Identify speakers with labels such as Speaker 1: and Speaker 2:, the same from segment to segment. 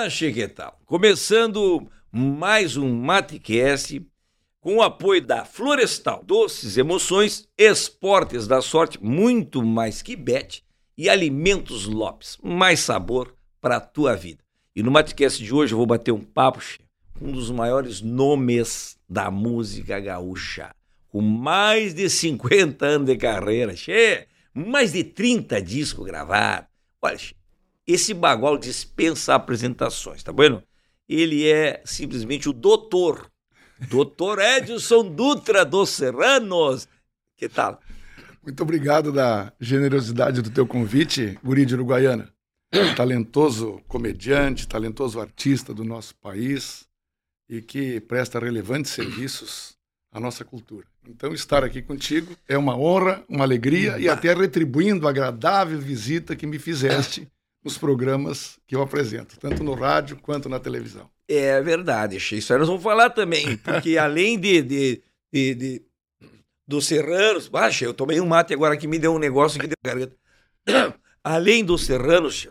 Speaker 1: Buena, Chiquetal. Começando mais um Matecast com o apoio da Florestal, Doces Emoções, Esportes da Sorte, muito mais que bet e Alimentos Lopes, mais sabor para a tua vida. E no Matecast de hoje eu vou bater um papo com um dos maiores nomes da música gaúcha, com mais de 50 anos de carreira, che, mais de 30 discos gravados. Olha, esse bagual dispensa apresentações, tá bueno? Ele é simplesmente o doutor, doutor Edson Dutra dos Serranos. Que tal?
Speaker 2: Muito obrigado da generosidade do teu convite, guri de Uruguaiana. talentoso comediante, talentoso artista do nosso país e que presta relevantes serviços à nossa cultura. Então, estar aqui contigo é uma honra, uma alegria e até retribuindo a agradável visita que me fizeste nos programas que eu apresento, tanto no rádio quanto na televisão.
Speaker 1: É verdade, isso aí nós vamos falar também, porque além de, de, de, de dos serranos, baixa, eu tomei um mate agora que me deu um negócio aqui de garganta. Além dos serranos,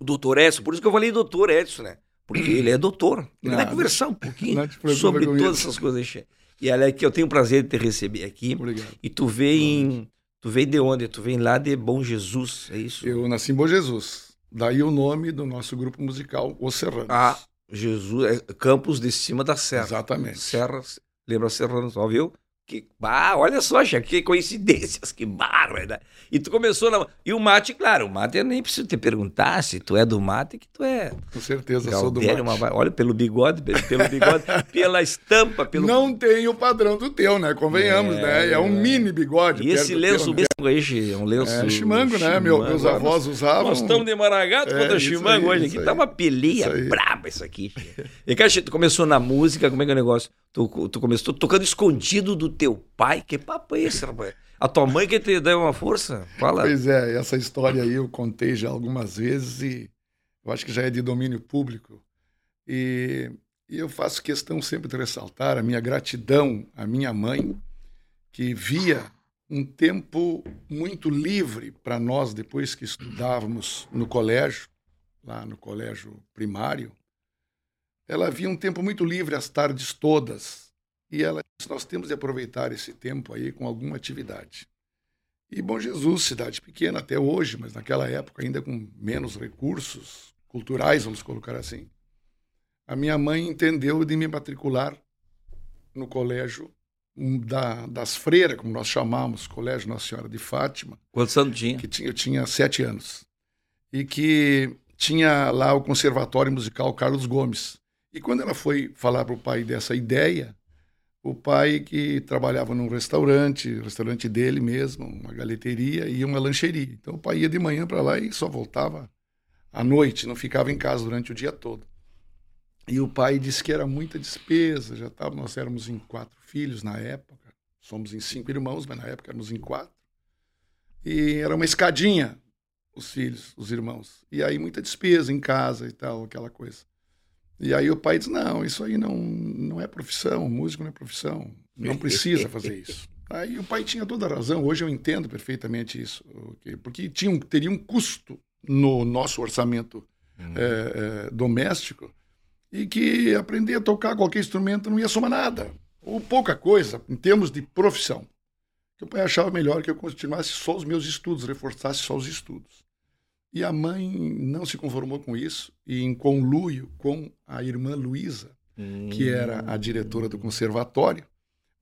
Speaker 1: o doutor Edson, por isso que eu falei doutor Edson, né? Porque ele é doutor. Ele vai conversar um pouquinho sobre todas essas coisas. E olha que eu tenho o prazer de te receber aqui. Obrigado. E tu vem Tu vem de onde? Tu vem lá de Bom Jesus, é isso?
Speaker 2: Eu nasci em Bom Jesus. Daí o nome do nosso grupo musical, Os Serranos.
Speaker 1: Ah, Jesus, é Campos de Cima da Serra.
Speaker 2: Exatamente.
Speaker 1: Serra, lembra Serranos, ó, viu? Que, ah, olha só, que coincidências, que bárbaro. Né? E tu começou na. E o mate, claro, o mate eu nem preciso te perguntar se tu é do mate, que tu é.
Speaker 2: Com certeza, sou do mate.
Speaker 1: Uma... Olha, pelo bigode, pelo, bigode, pela estampa, pelo.
Speaker 2: Não tem o padrão do teu, né? Convenhamos, é, né? É um mini bigode.
Speaker 1: E esse lenço
Speaker 2: teu,
Speaker 1: né? aí, é um lenço.
Speaker 2: É, chimango, né? Meu, meus avós usavam.
Speaker 1: Nós estamos de Maragato é, contra chimango hoje. Aqui tá uma pelia braba isso aqui. E, cara, tu começou na música, como é que é o negócio? Tu, tu começou tocando escondido do teu pai. Que papo é esse, rapaz? A tua mãe que te deu uma força? Fala.
Speaker 2: Pois é, essa história aí eu contei já algumas vezes e eu acho que já é de domínio público. E, e eu faço questão sempre de ressaltar a minha gratidão à minha mãe, que via um tempo muito livre para nós depois que estudávamos no colégio, lá no colégio primário. Ela via um tempo muito livre as tardes todas e ela disse: Nós temos de aproveitar esse tempo aí com alguma atividade. E Bom Jesus, cidade pequena até hoje, mas naquela época ainda com menos recursos culturais, vamos colocar assim. A minha mãe entendeu de me matricular no colégio da, das freiras, como nós chamamos, Colégio Nossa Senhora de Fátima.
Speaker 1: Quantos anos tinha?
Speaker 2: Que tinha? Eu tinha sete anos. E que tinha lá o Conservatório Musical Carlos Gomes. E quando ela foi falar para o pai dessa ideia, o pai que trabalhava num restaurante, restaurante dele mesmo, uma galeteria e uma lancheria. Então o pai ia de manhã para lá e só voltava à noite, não ficava em casa durante o dia todo. E o pai disse que era muita despesa, já tava, nós éramos em quatro filhos na época, somos em cinco irmãos, mas na época éramos em quatro. E era uma escadinha os filhos, os irmãos. E aí muita despesa em casa e tal, aquela coisa. E aí o pai diz: não, isso aí não, não é profissão, músico não é profissão, não precisa fazer isso. Aí o pai tinha toda a razão, hoje eu entendo perfeitamente isso, porque tinha um, teria um custo no nosso orçamento uhum. é, é, doméstico e que aprender a tocar qualquer instrumento não ia somar nada, ou pouca coisa, em termos de profissão. Que o pai achava melhor que eu continuasse só os meus estudos, reforçasse só os estudos. E a mãe não se conformou com isso e, em conluio com a irmã Luísa, hum. que era a diretora do conservatório,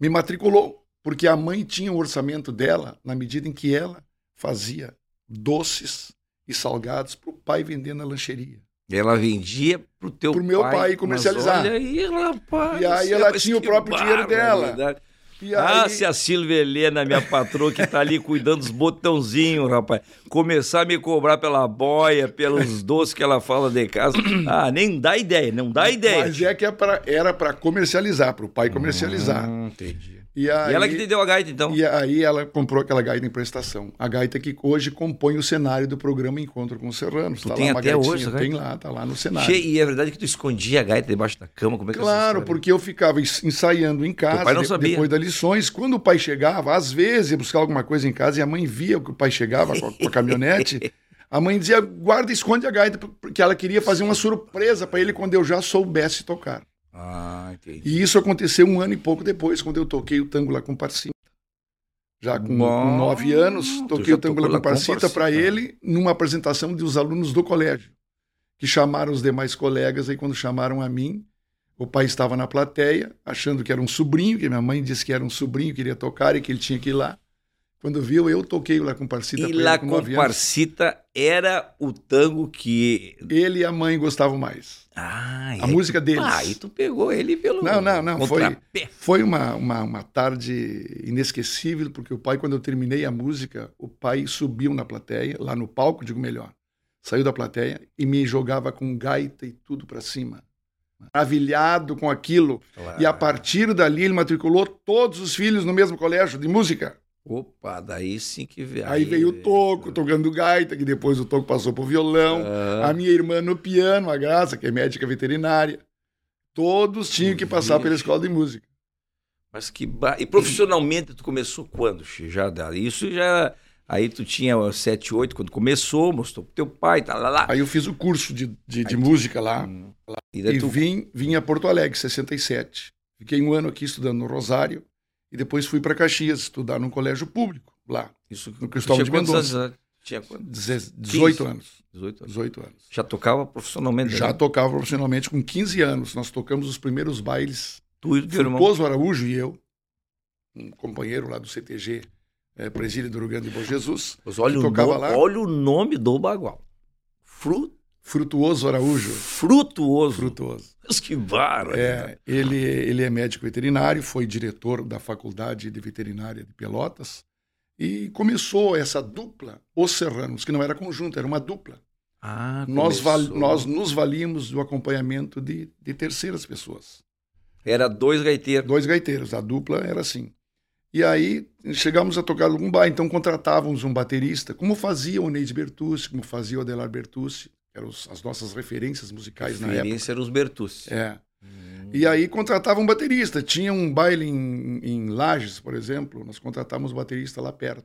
Speaker 2: me matriculou, porque a mãe tinha o orçamento dela na medida em que ela fazia doces e salgados para o pai vender na lancheria.
Speaker 1: Ela vendia para o teu
Speaker 2: pro meu pai comercializar.
Speaker 1: olha aí, rapaz.
Speaker 2: E aí ela tinha o próprio dinheiro dela.
Speaker 1: E ah, aí... se a Silvia Helena, minha patroa, que tá ali cuidando dos botãozinhos, rapaz, começar a me cobrar pela boia, pelos doces que ela fala de casa, ah, nem dá ideia, não dá ideia.
Speaker 2: Mas é que é pra, era para comercializar, para o pai comercializar.
Speaker 1: Hum, entendi. E, aí, e, ela que te deu a gaita, então?
Speaker 2: E aí ela comprou aquela gaita em prestação. A gaita que hoje compõe o cenário do programa Encontro com os Serranos.
Speaker 1: Tu tá tem lá até hoje,
Speaker 2: Tem lá, tá lá no cenário. Che...
Speaker 1: E é verdade que tu escondia a gaita debaixo da cama? Como é que
Speaker 2: é Claro, porque eu ficava ensaiando em casa, depois das lições. Quando o pai chegava, às vezes ia buscar alguma coisa em casa e a mãe via que o pai chegava com a, com a caminhonete... A mãe dizia, guarda, esconde a gaita, porque ela queria fazer uma surpresa para ele quando eu já soubesse tocar.
Speaker 1: Ah, entendi.
Speaker 2: E isso aconteceu um ano e pouco depois, quando eu toquei o tango lá com Parcita. Já com, nove anos, toquei o tango lá com Parcita para ele, numa apresentação dos alunos do colégio, que chamaram os demais colegas, aí quando chamaram a mim, o pai estava na plateia, achando que era um sobrinho, que minha mãe disse que era um sobrinho, queria tocar e que ele tinha que ir lá. Quando viu, eu toquei lá com Parcita
Speaker 1: E
Speaker 2: pra
Speaker 1: lá
Speaker 2: ele com
Speaker 1: com
Speaker 2: nove anos.
Speaker 1: Parcita era o tango que.
Speaker 2: Ele e a mãe gostavam mais.
Speaker 1: Ah,
Speaker 2: A música deles.
Speaker 1: Ah, aí tu pegou ele pelo.
Speaker 2: Não, não, não, foi-. Foi uma, uma, uma tarde inesquecível, porque o pai, quando eu terminei a música, o pai subiu na plateia, lá no palco, digo melhor, saiu da plateia e me jogava com gaita e tudo para cima. Maravilhado com aquilo. E a partir dali ele matriculou todos os filhos no mesmo colégio de música.
Speaker 1: Opa, daí sim que veio.
Speaker 2: Aí veio o Toco, tocando gaita, que depois o Toco passou pro violão.
Speaker 1: Ah,
Speaker 2: A minha irmã no piano, a Graça, que é médica veterinária. Todos tinham que passar pela escola de música.
Speaker 1: mas que. Ba... E profissionalmente tu começou quando? Já, isso já. Aí tu tinha 7, 8, quando começou, mostrou pro teu pai, tá lá, lá.
Speaker 2: Aí eu fiz o curso de, de, de música lá.
Speaker 1: Hum. E daí
Speaker 2: E
Speaker 1: tu
Speaker 2: vim, vim a Porto Alegre, 67. Fiquei um ano aqui estudando no Rosário. E depois fui para Caxias estudar num colégio público, lá.
Speaker 1: Isso,
Speaker 2: No Cristóvão de Mendonça.
Speaker 1: anos? Tinha quantos?
Speaker 2: Deze- 18 anos.
Speaker 1: 18 anos.
Speaker 2: 18 anos.
Speaker 1: Já tocava profissionalmente?
Speaker 2: Já
Speaker 1: né?
Speaker 2: tocava profissionalmente com 15 anos. Nós tocamos os primeiros bailes.
Speaker 1: Tu e o teu irmão.
Speaker 2: Frutuoso Araújo e eu, um companheiro lá do CTG, é, Presídio do Grande de Bom Jesus.
Speaker 1: Mas olha, o nome,
Speaker 2: lá.
Speaker 1: olha o nome do bagual. Fru,
Speaker 2: Frutuoso Araújo.
Speaker 1: frutuoso.
Speaker 2: Frutuoso.
Speaker 1: Mas que bárbaro.
Speaker 2: É, ele, ele é médico veterinário, foi diretor da Faculdade de Veterinária de Pelotas e começou essa dupla, Os Serranos, que não era conjunto, era uma dupla.
Speaker 1: Ah,
Speaker 2: Nós, val- nós nos valíamos do acompanhamento de, de terceiras pessoas.
Speaker 1: Era dois gaiteiros.
Speaker 2: Dois gaiteiros, a dupla era assim. E aí chegamos a tocar algum bar, então contratávamos um baterista, como fazia o Neide Bertucci, como fazia o Adelar Bertucci, eram os- as nossas referências musicais na época.
Speaker 1: Referência eram os Bertucci.
Speaker 2: É. E aí contratava um baterista. Tinha um baile em, em Lages, por exemplo, nós contratávamos um baterista lá perto.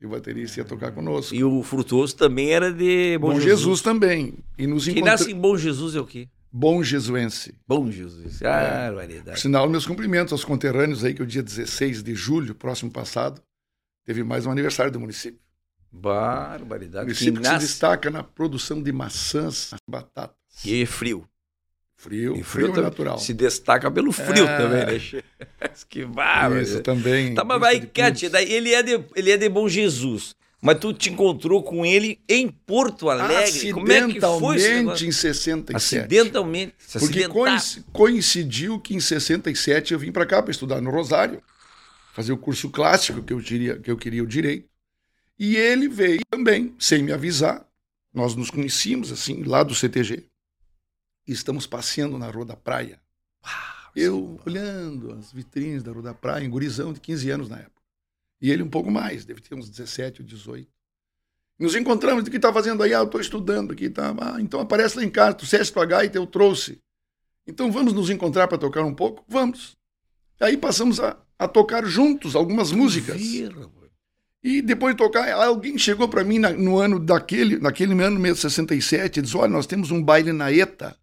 Speaker 2: E o baterista ia tocar conosco.
Speaker 1: E o frutuoso também era de Bom,
Speaker 2: Bom Jesus. também. E nos
Speaker 1: Quem
Speaker 2: encontra...
Speaker 1: nasce em Bom Jesus é o quê?
Speaker 2: Bom Jesuense.
Speaker 1: Bom Jesus. Ah, variedade.
Speaker 2: Sinal meus cumprimentos aos conterrâneos aí, que o dia 16 de julho, próximo passado, teve mais um aniversário do município. O
Speaker 1: Barbaridade.
Speaker 2: município
Speaker 1: Quem
Speaker 2: que se
Speaker 1: nasce...
Speaker 2: destaca na produção de maçãs, batatas.
Speaker 1: E é frio.
Speaker 2: Frio,
Speaker 1: E
Speaker 2: frio, é
Speaker 1: também
Speaker 2: natural.
Speaker 1: Se destaca pelo frio
Speaker 2: É.
Speaker 1: também, né? que bárbaro.
Speaker 2: Isso também.
Speaker 1: Tá, mas vai,
Speaker 2: pintos.
Speaker 1: daí ele é, de, ele é de Bom Jesus. Mas tu te encontrou com ele em Porto Alegre. Como é que foi
Speaker 2: em 67.
Speaker 1: Acidentalmente. Se
Speaker 2: Porque coincidiu que em 67 eu vim para cá para estudar no Rosário, fazer o curso clássico que eu, queria, que eu queria o direito. E ele veio também, sem me avisar. Nós nos conhecíamos, assim, lá do CTG. E estamos passeando na Rua da Praia. Eu olhando as vitrines da Rua da Praia, em gurizão de 15 anos na época. E ele um pouco mais, deve ter uns 17 ou 18. Nos encontramos, o que está fazendo aí? Ah, eu estou estudando aqui. Tá. Ah, então aparece lá em casa, tu ceste tua gaita, eu trouxe. Então vamos nos encontrar para tocar um pouco? Vamos. Aí passamos a, a tocar juntos algumas músicas.
Speaker 1: Vira.
Speaker 2: E depois de tocar, alguém chegou para mim na- no ano daquele, naquele ano mesmo, 67, e disse: Olha, nós temos um baile na ETA,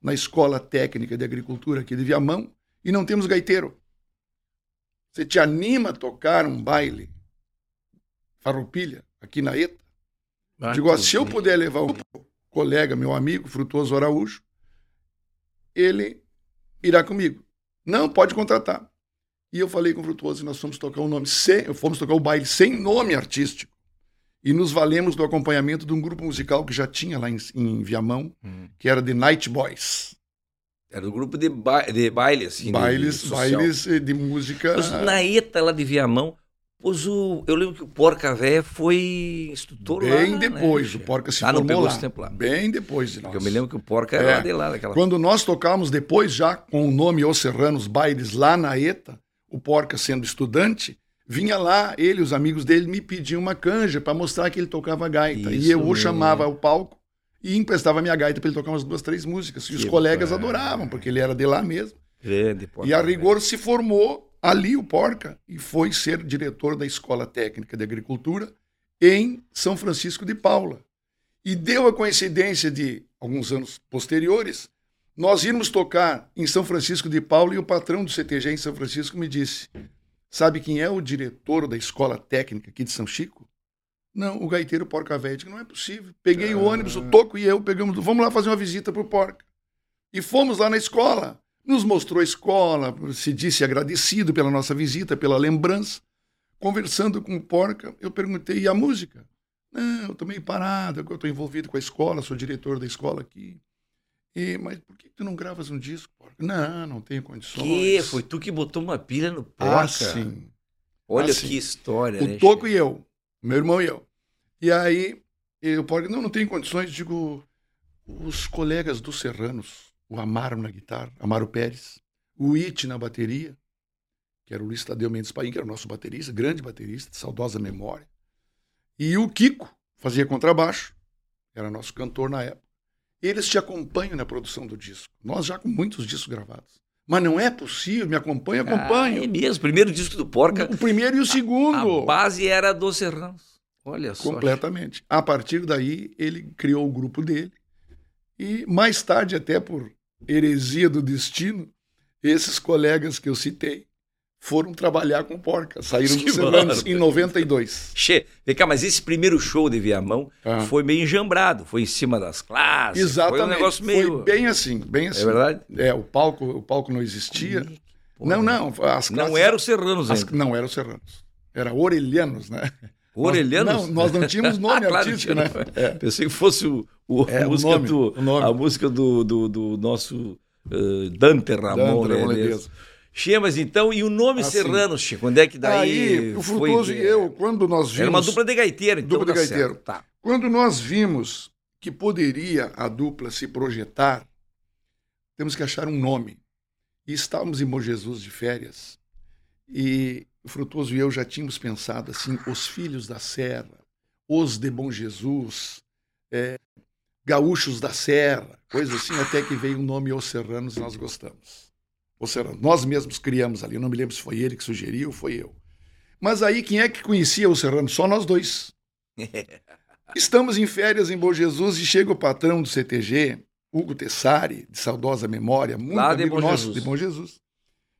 Speaker 2: na Escola Técnica de Agricultura aqui de Viamão, e não temos gaiteiro. Você te anima a tocar um baile farroupilha aqui na ETA?
Speaker 1: Ah,
Speaker 2: Digo, se eu puder levar o colega, meu amigo, Frutuoso Araújo, ele irá comigo. Não, pode contratar. E eu falei com o Frutuoso nós fomos tocar o nome sem, fomos tocar o baile sem nome artístico. E nos valemos do acompanhamento de um grupo musical que já tinha lá em, em Viamão,
Speaker 1: Hum.
Speaker 2: que era The Night Boys.
Speaker 1: Era do grupo de, ba de baile, assim. de-
Speaker 2: bailes,
Speaker 1: social.
Speaker 2: bailes eh, de música.
Speaker 1: Mas na ETA lá de Viamão, pois o, eu lembro que o Porca Véia foi instrutor lá.
Speaker 2: Bem
Speaker 1: né,
Speaker 2: depois,
Speaker 1: che?
Speaker 2: o Porca se
Speaker 1: Ah,
Speaker 2: formou lá.
Speaker 1: tempo lá.
Speaker 2: Bem depois de nós.
Speaker 1: Porque eu me lembro que o Porca era
Speaker 2: É.
Speaker 1: lá de lá, daquela.
Speaker 2: Quando nós tocávamos depois, já com o nome Os Serranos Bailes lá na ETA, o Porca sendo estudante, vinha lá, ele os amigos dele me pediam uma canja para mostrar que ele tocava gaita.
Speaker 1: Isso
Speaker 2: e eu o
Speaker 1: mesmo.
Speaker 2: chamava ao palco e emprestava minha gaita para ele tocar umas duas, três músicas. E os
Speaker 1: Que
Speaker 2: colegas
Speaker 1: bacana.
Speaker 2: adoravam, porque ele era de lá mesmo.
Speaker 1: Grande Porca
Speaker 2: E a
Speaker 1: Véia.
Speaker 2: rigor se formou ali o Porca e foi ser diretor da Escola Técnica de Agricultura em São Francisco de Paula. E deu a coincidência de, alguns anos posteriores, nós irmos tocar em São Francisco de Paula e o patrão do CTG em São Francisco me disse: Sabe quem é o diretor da escola técnica aqui de São Chico? Não, o gaiteiro Porca Velha. Não é possível. Peguei o ônibus, o Toco e eu pegamos, vamos lá fazer uma visita pro Porca. E fomos lá na escola. Nos mostrou a escola, se disse agradecido pela nossa visita, pela lembrança. Conversando com o Porca, eu perguntei, e a música? Não, eu estou meio parado, eu estou envolvido com a escola, sou diretor da escola aqui. E, mas por que tu não gravas um disco, Porca? Não, não tenho condições.
Speaker 1: Que? Foi tu que botou uma pilha no Porca?
Speaker 2: Ah, sim.
Speaker 1: Olha
Speaker 2: Assim,
Speaker 1: que história,
Speaker 2: O
Speaker 1: né?
Speaker 2: Toco e eu, meu irmão e eu. E aí, eu Porca, não, não tenho condições, digo, os colegas dos Serranos, o Amaro na guitarra, Amaro Pérez, o It na bateria, que era o Luiz Tadeu Mendes Paim, que era o nosso baterista, grande baterista, de saudosa memória. E o Kiko fazia contrabaixo, era nosso cantor na época. Eles te acompanham na produção do disco. Nós já com muitos discos gravados. Mas não é possível, me acompanha,
Speaker 1: Ah,
Speaker 2: acompanha.
Speaker 1: é mesmo. Primeiro disco do Porca,
Speaker 2: o primeiro e o segundo.
Speaker 1: a base era dos Serranos. Olha só.
Speaker 2: Completamente. A partir daí, ele criou o grupo dele. E mais tarde, até por heresia do destino, esses colegas que eu citei foram trabalhar com Porca. Saíram
Speaker 1: Que
Speaker 2: Serranos em 92.
Speaker 1: Che, vem cá, mas esse primeiro show de Viamão
Speaker 2: Ah.
Speaker 1: foi meio enjambrado, foi em cima das classes.
Speaker 2: Exatamente.
Speaker 1: Foi um negócio meio.
Speaker 2: Foi bem assim, bem assim.
Speaker 1: É verdade?
Speaker 2: É, o palco, o palco não existia.
Speaker 1: Pô,
Speaker 2: não, não. As
Speaker 1: Não
Speaker 2: classes-
Speaker 1: era os Serranos
Speaker 2: as-
Speaker 1: ainda.
Speaker 2: Não eram Serranos. Era Orelhanos, né?
Speaker 1: Orelhanos?
Speaker 2: Nós, não, nós não tínhamos nome
Speaker 1: claro,
Speaker 2: artístico, né?
Speaker 1: não.
Speaker 2: É.
Speaker 1: Pensei que fosse o, o-
Speaker 2: É,
Speaker 1: a música,
Speaker 2: nome,
Speaker 1: do. A música do, do, do nosso eh, Dante Ramon.
Speaker 2: Dante
Speaker 1: né,
Speaker 2: Ramon. Ledesma.
Speaker 1: Che, mas então, e o nome
Speaker 2: Assim.
Speaker 1: Serranos, Che? Quando é que daí.
Speaker 2: Aí, o
Speaker 1: foi
Speaker 2: Frutoso
Speaker 1: que-
Speaker 2: e eu, quando nós vimos...
Speaker 1: Era uma dupla de gaiteiro, então.
Speaker 2: Dupla de
Speaker 1: tá
Speaker 2: gaiteiro.
Speaker 1: Tá.
Speaker 2: Quando nós vimos que poderia a dupla se projetar, temos que achar um nome. E estávamos em Bom Jesus de férias. E o Frutoso e eu já tínhamos pensado assim: os filhos da Serra, os de Bom Jesus, é, gaúchos da Serra, coisa assim, até que veio o nome Os Serranos e nós gostamos. Os Serranos. Nós mesmos criamos ali. Eu não me lembro se foi ele que sugeriu ou foi eu. Mas aí, quem é que conhecia os Serranos? Só nós dois. Estamos em férias em Bom Jesus e chega o patrão do CTG, Hugo Tessari, de saudosa memória, muito
Speaker 1: Lá de
Speaker 2: amigo
Speaker 1: Bom
Speaker 2: nosso
Speaker 1: Jesus.
Speaker 2: de Bom Jesus.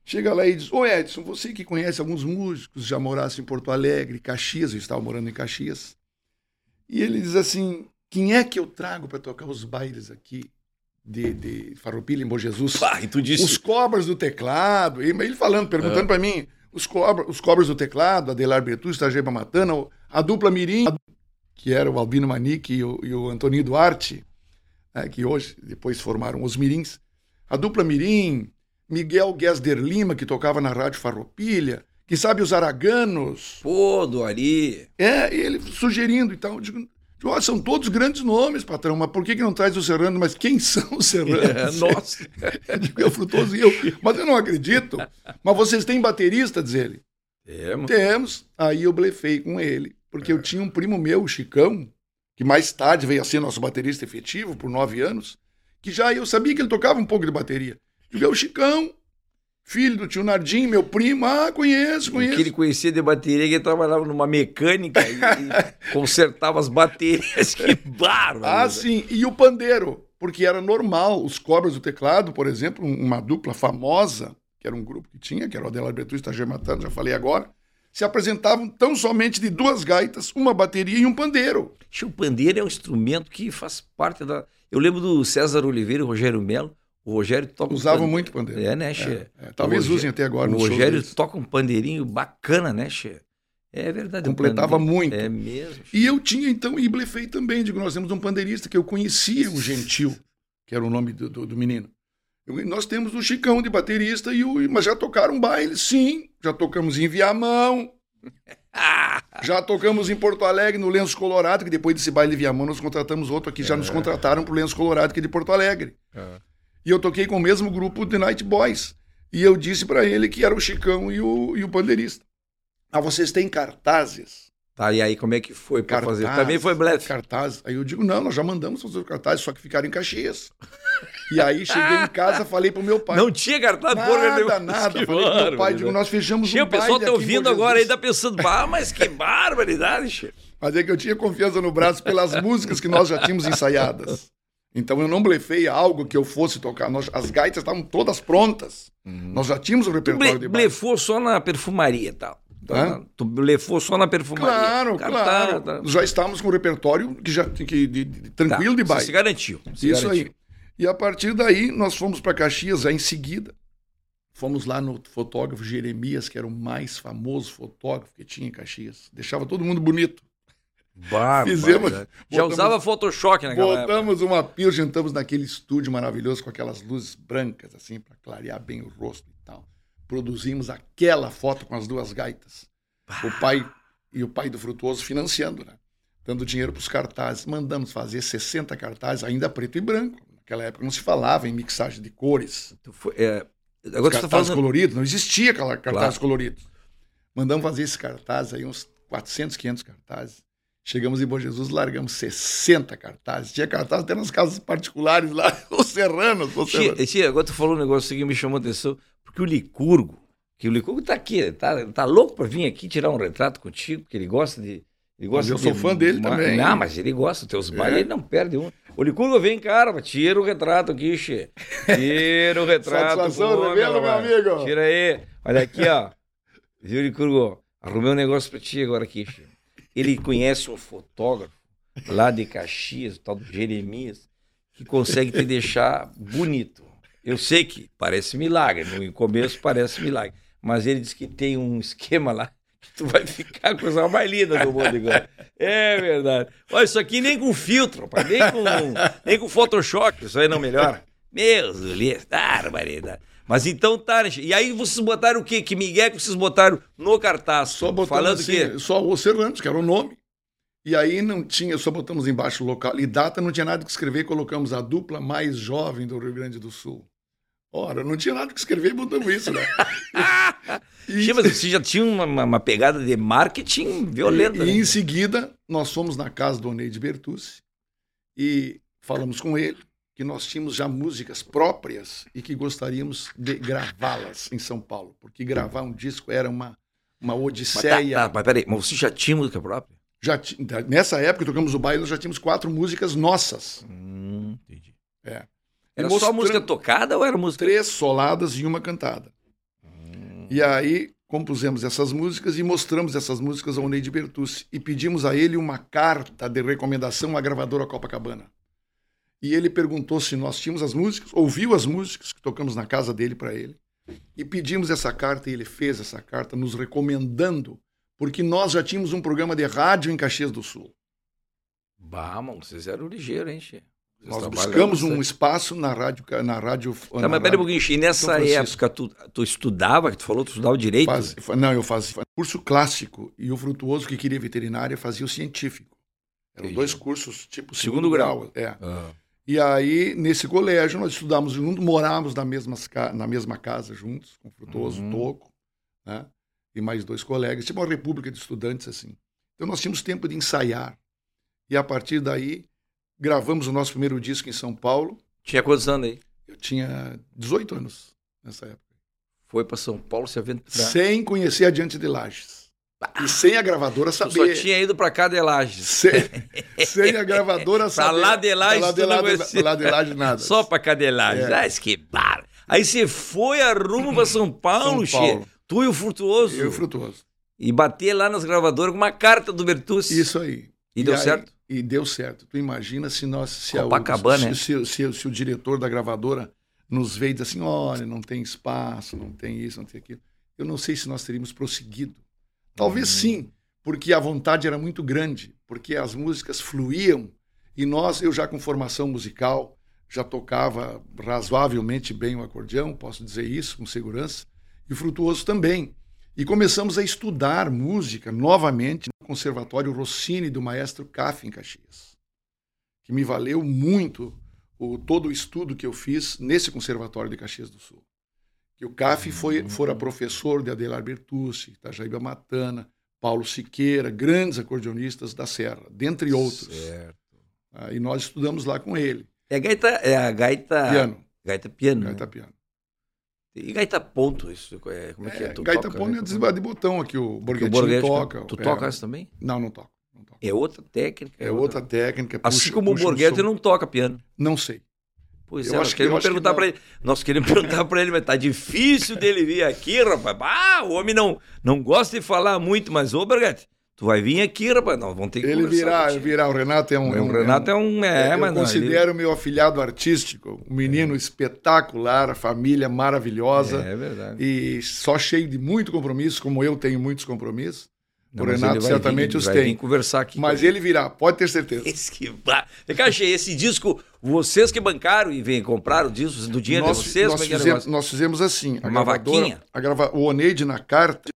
Speaker 2: Chega lá e diz: Ô Edson, você que conhece alguns músicos, já morasse em Porto Alegre, Caxias, eu estava morando em Caxias. E ele diz assim: quem é que eu trago para tocar os bailes aqui de, de Farroupilha em Bom Jesus?
Speaker 1: Pá, e tu disse.
Speaker 2: Os cobras do teclado, e ele falando, perguntando
Speaker 1: É.
Speaker 2: pra mim, os, cobra, os cobras do teclado, Adelar Bertus, Tajeba Matana, a dupla Mirim, que era o Albino Manique e o, e o Antoninho Duarte, né, que hoje, depois formaram os Mirins, a dupla Mirim, Miguel Guesder Lima, que tocava na Rádio Farroupilha, que sabe os Araganos,
Speaker 1: Pô, do Ari.
Speaker 2: é, ele sugerindo e tal, eu digo, "Ó, são todos grandes nomes, patrão, mas por que, que não traz o Serrano? Mas quem são os
Speaker 1: É,
Speaker 2: Serranos?
Speaker 1: nossa.
Speaker 2: Eu digo, é Frutoso e eu. Mas eu não acredito. Mas vocês têm baterista, diz ele.
Speaker 1: É, mano.
Speaker 2: Temos. Aí eu blefei com ele. Porque
Speaker 1: É.
Speaker 2: eu tinha um primo meu, o Chicão, que mais tarde veio a ser nosso baterista efetivo por nove anos, que já eu sabia que ele tocava um pouco de bateria. Eu digo, é o Chicão, filho do tio Nardim, meu primo. Ah, conheço, conheço.
Speaker 1: que ele conhecia de bateria, que ele trabalhava numa mecânica e, e consertava as baterias. Que bárbaro.
Speaker 2: Ah, sim. E o pandeiro, porque era normal. Os cobras do teclado, por exemplo, um- uma dupla famosa, que era um grupo que tinha, que era o Adelar Betus e Tajir Matando, já falei agora, se apresentavam tão somente de duas gaitas, uma bateria e um pandeiro.
Speaker 1: O pandeiro é um instrumento que faz parte da. Eu lembro do César Oliveira e Rogério Melo. O Rogério toca. um
Speaker 2: Usavam
Speaker 1: pan-
Speaker 2: muito pandeiro.
Speaker 1: É, né, Che?
Speaker 2: É, talvez
Speaker 1: O Rogé-
Speaker 2: usem até agora
Speaker 1: O Rogério toca um pandeirinho bacana, né, Che? É verdade.
Speaker 2: Completava muito.
Speaker 1: É mesmo.
Speaker 2: E eu tinha, então, e blefei também. Digo, nós temos um pandeirista que eu conhecia, o Gentil, que era o nome do, do- do menino. Eu- nós temos o Chicão de baterista, e o, mas já tocaram baile? Sim. Já tocamos em Viamão,
Speaker 1: Ah,
Speaker 2: já tocamos em Porto Alegre, no Lenço Colorado, que depois desse baile de Viamão nós contratamos outro aqui, já nos contrataram pro Lenço Colorado, que é de Porto Alegre. E eu toquei com o mesmo grupo de Night Boys. E eu disse para ele que era o Chicão e o, e o pandeirista. Ah, vocês têm cartazes
Speaker 1: Tá, e aí como é que foi para fazer? Também foi blefe.
Speaker 2: Cartaz. Aí eu digo, não, nós já mandamos fazer o cartaz, só que ficaram em Caxias. E aí cheguei em casa, falei pro meu pai.
Speaker 1: Não tinha cartaz porra
Speaker 2: nada,
Speaker 1: nenhuma.
Speaker 2: nada.
Speaker 1: Que
Speaker 2: Falei pro meu pai, digo, nós fechamos
Speaker 1: Che,
Speaker 2: um
Speaker 1: o pessoal tá ouvindo agora aí, tá pensando, ah, mas que barbaridade, che.
Speaker 2: Mas é que eu tinha confiança no braço pelas músicas que nós já tínhamos ensaiadas. Então eu não blefei algo que eu fosse tocar. Nós- as gaitas estavam todas prontas. Nós já tínhamos o
Speaker 1: Tu
Speaker 2: repertório
Speaker 1: ble,
Speaker 2: de baile.
Speaker 1: blefou só na perfumaria e tal.
Speaker 2: Hã?
Speaker 1: Tu blefou só na perfumaria.
Speaker 2: Claro,
Speaker 1: Cartaz,
Speaker 2: claro.
Speaker 1: tá.
Speaker 2: Já estávamos com o repertório que já que, de- de- tranquilo
Speaker 1: Tá,
Speaker 2: de baile.
Speaker 1: Se garantiu. se
Speaker 2: Isso
Speaker 1: garantiu.
Speaker 2: aí. E a partir daí, nós fomos para Caxias, aí em seguida. Fomos lá no fotógrafo Jeremias, que era o mais famoso fotógrafo que tinha em Caxias. Deixava todo mundo bonito.
Speaker 1: Bárbaro,
Speaker 2: Fizemos-.
Speaker 1: Já
Speaker 2: botamos-
Speaker 1: usava Photoshop naquela época.
Speaker 2: Botamos uma pia, jantamos naquele estúdio maravilhoso com aquelas luzes brancas, assim, para clarear bem o rosto e tal. Produzimos aquela foto com as duas gaitas. O pai e o pai do Frutuoso financiando, né? Dando dinheiro para os cartazes. Mandamos fazer 60 cartazes, ainda preto e branco. Naquela época não se falava em mixagem de cores.
Speaker 1: Tu foi- é, agora tá
Speaker 2: cartazes
Speaker 1: falando...
Speaker 2: coloridos, não existia aquela cartazes
Speaker 1: Claro.
Speaker 2: coloridos. Mandamos fazer esses cartazes aí, uns 400, 500 cartazes. Chegamos em Bom Jesus, largamos 60 cartazes. Tinha cartazes até nas casas particulares lá, os serranos. Os serranos.
Speaker 1: Tia, agora tu falou um negócio que me chamou a atenção, porque o Licurgo, que o Licurgo tá aqui, tá, tá louco pra vir aqui tirar um retrato contigo, porque ele gosta de. Ele gosta
Speaker 2: Mas eu
Speaker 1: de-
Speaker 2: sou fã dele
Speaker 1: uma-
Speaker 2: também.
Speaker 1: Não, mas ele gosta, teus bailes,
Speaker 2: É.
Speaker 1: ele não perde um. O Licurgo vem, cara, tira o retrato aqui, che. Tira o retrato.
Speaker 2: Satisfação,
Speaker 1: o homem,
Speaker 2: revela, meu amigo.
Speaker 1: Tira aí. Olha aqui, ó. Viu, Licurgo? Arrumei um negócio pra ti agora aqui, che. Ele conhece um fotógrafo lá de Caxias, o tal do Jeremias, que consegue te deixar bonito. Eu sei que parece milagre, no começo parece milagre, mas ele diz que tem um esquema lá que tu vai ficar com a coisa mais linda do mundo agora. É verdade. Olha, isso aqui nem com filtro, rapaz, nem com, nem com Photoshop, isso aí não melhora. Meu Deus, barbaridade. Mas então tá? E aí vocês botaram o quê? Que Miguel que vocês botaram no cartaz?
Speaker 2: Só botamos
Speaker 1: Falando
Speaker 2: assim,
Speaker 1: que
Speaker 2: só o Serranos, que era o nome. E aí não tinha, só botamos embaixo local. E data não tinha nada que escrever, colocamos a dupla mais jovem do Rio Grande do Sul. Ora, não tinha nada que escrever e botamos isso, né? E-
Speaker 1: Sim, mas você já tinha uma, uma- pegada de marketing violenta.
Speaker 2: E, e
Speaker 1: né?
Speaker 2: em seguida, nós fomos na casa do Oneide Bertucci e falamos com ele que nós tínhamos já músicas próprias e que gostaríamos de gravá-las em São Paulo, porque gravar um disco era uma, uma
Speaker 1: Mas, tá,
Speaker 2: odisseia.
Speaker 1: tá, mas peraí, mas você já tinha música própria?
Speaker 2: Já ti- nessa época, tocamos o baile, nós já tínhamos quatro músicas nossas.
Speaker 1: Hum, entendi.
Speaker 2: É.
Speaker 1: Era só música tocada ou era música?
Speaker 2: Três soladas e uma cantada. E aí compusemos essas músicas e mostramos essas músicas ao Neide Bertucci e pedimos a ele uma carta de recomendação à gravadora Copacabana. E ele perguntou se nós tínhamos as músicas, ouviu as músicas que tocamos na casa dele para ele e pedimos essa carta e ele fez essa carta nos recomendando porque nós já tínhamos um programa de rádio em Caxias do Sul.
Speaker 1: Bah, mano, vocês eram ligeiros, hein, Che? Vocês
Speaker 2: Nós buscamos um espaço na rádio na rádio
Speaker 1: Tá,
Speaker 2: na
Speaker 1: mas peraí um pouquinho, e nessa época tu, tu estudava, que tu falou, tu estudava direito?
Speaker 2: Faz- fa- não, eu fazia curso clássico e o Frutuoso que queria veterinária fazia o científico. Eram
Speaker 1: Entendi.
Speaker 2: dois cursos tipo
Speaker 1: Segundo grau.
Speaker 2: É.
Speaker 1: Ah.
Speaker 2: E aí, nesse colégio, nós estudávamos juntos, morávamos na mesma, na mesma casa juntos, com Frutuoso,
Speaker 1: Uhum.
Speaker 2: Toco, né? E mais dois colegas. Tipo uma república de estudantes, assim. Então, nós tínhamos tempo de ensaiar. E a partir daí, gravamos o nosso primeiro disco em São Paulo.
Speaker 1: Tinha quantos anos aí?
Speaker 2: Eu tinha 18 anos nessa época.
Speaker 1: Foi pra São Paulo se aventurar.
Speaker 2: Sem conhecer Adiante de Lages. E sem a gravadora
Speaker 1: Tu só
Speaker 2: saber.
Speaker 1: tinha ido pra cá de Lages.
Speaker 2: Sem, sem a gravadora saber.
Speaker 1: lá de Lages,
Speaker 2: Pra lá de,
Speaker 1: conhecia.
Speaker 2: pra lá de Lages, nada.
Speaker 1: Só pra cá de Lages.
Speaker 2: É.
Speaker 1: Ah, que bar. Aí você foi a rumo pra São Paulo,
Speaker 2: São
Speaker 1: Che.
Speaker 2: Paulo.
Speaker 1: Tu e o Frutuoso.
Speaker 2: Eu e o Frutuoso.
Speaker 1: E bater lá nas gravadoras com uma carta do Bertucci.
Speaker 2: Isso aí.
Speaker 1: E deu
Speaker 2: aí-
Speaker 1: certo?
Speaker 2: E deu certo. Tu imagina se nós. Se, a-
Speaker 1: Copacabana,
Speaker 2: se,
Speaker 1: né?
Speaker 2: se, se- se o diretor da gravadora nos veio e diz assim: olha, não tem espaço, não tem isso, não tem aquilo. Eu não sei se nós teríamos prosseguido. Talvez
Speaker 1: Uhum.
Speaker 2: sim, porque a vontade era muito grande, porque as músicas fluíam e nós, eu já com formação musical, já tocava razoavelmente bem o acordeão, posso dizer isso com segurança, e o Frutuoso também. E começamos a estudar música novamente no Conservatório Rossini do maestro Caff em Caxias, que me valeu muito o, todo o estudo que eu fiz nesse Conservatório de Caxias do Sul. Que o Caff foi, fora professor de Adelar Bertucci, Itajaíba Matana, Paulo Siqueira, grandes acordeonistas da Serra, dentre outros.
Speaker 1: Certo.
Speaker 2: Ah, e nós estudamos lá com ele.
Speaker 1: É a gaita, é a gaita
Speaker 2: Piano.
Speaker 1: Gaita piano. né?
Speaker 2: Gaita piano.
Speaker 1: E gaita ponto, isso é, como é que é?
Speaker 2: É,
Speaker 1: Tu
Speaker 2: gaita
Speaker 1: toca,
Speaker 2: ponto
Speaker 1: né?
Speaker 2: é desigual de botão aqui, o
Speaker 1: Borghetti
Speaker 2: toca.
Speaker 1: Tu
Speaker 2: é.
Speaker 1: toca essa também?
Speaker 2: Não, não toco. Não toco.
Speaker 1: É outra técnica.
Speaker 2: É outra técnica. puxa-
Speaker 1: Assim como o
Speaker 2: um
Speaker 1: Borghetti
Speaker 2: som.
Speaker 1: não toca piano.
Speaker 2: Não sei.
Speaker 1: Pois
Speaker 2: Eu
Speaker 1: é, nós
Speaker 2: que- eu
Speaker 1: queremos
Speaker 2: que
Speaker 1: perguntar
Speaker 2: não.
Speaker 1: para ele. Nós queremos perguntar para ele, mas tá difícil dele vir aqui, rapaz. Ah, o homem não, não gosta de falar muito, mas ô, Borghetti, tu vai vir aqui, rapaz. Nós vamos ter que
Speaker 2: Ele virá, virá. O Renato é um.
Speaker 1: O Renato é um. É,
Speaker 2: eu
Speaker 1: mas não, ele-
Speaker 2: considero meu afilhado artístico, um menino espetacular, a família maravilhosa
Speaker 1: É verdade.
Speaker 2: e só cheio de muito compromisso, como eu tenho muitos compromissos.
Speaker 1: Não,
Speaker 2: o Renato certamente
Speaker 1: vir,
Speaker 2: os tem.
Speaker 1: conversar aqui.
Speaker 2: Mas ele virá, pode ter certeza.
Speaker 1: Esse que. achei esse disco, vocês que bancaram e vem compraram o disco do dinheiro
Speaker 2: nós,
Speaker 1: de vocês,
Speaker 2: nós
Speaker 1: é é
Speaker 2: fizemos, nós fizemos assim. A
Speaker 1: Uma vaquinha?
Speaker 2: A grava, o Oneide, na carta,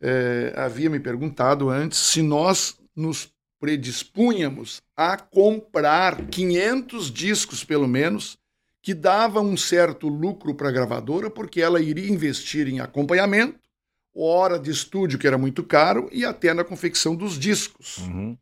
Speaker 2: eh, havia me perguntado antes se nós nos predispunhamos a comprar 500 discos, pelo menos, que dava um certo lucro para a gravadora, porque ela iria investir em acompanhamento, hora de estúdio, que era muito caro, e até na confecção dos discos.
Speaker 1: Uhum.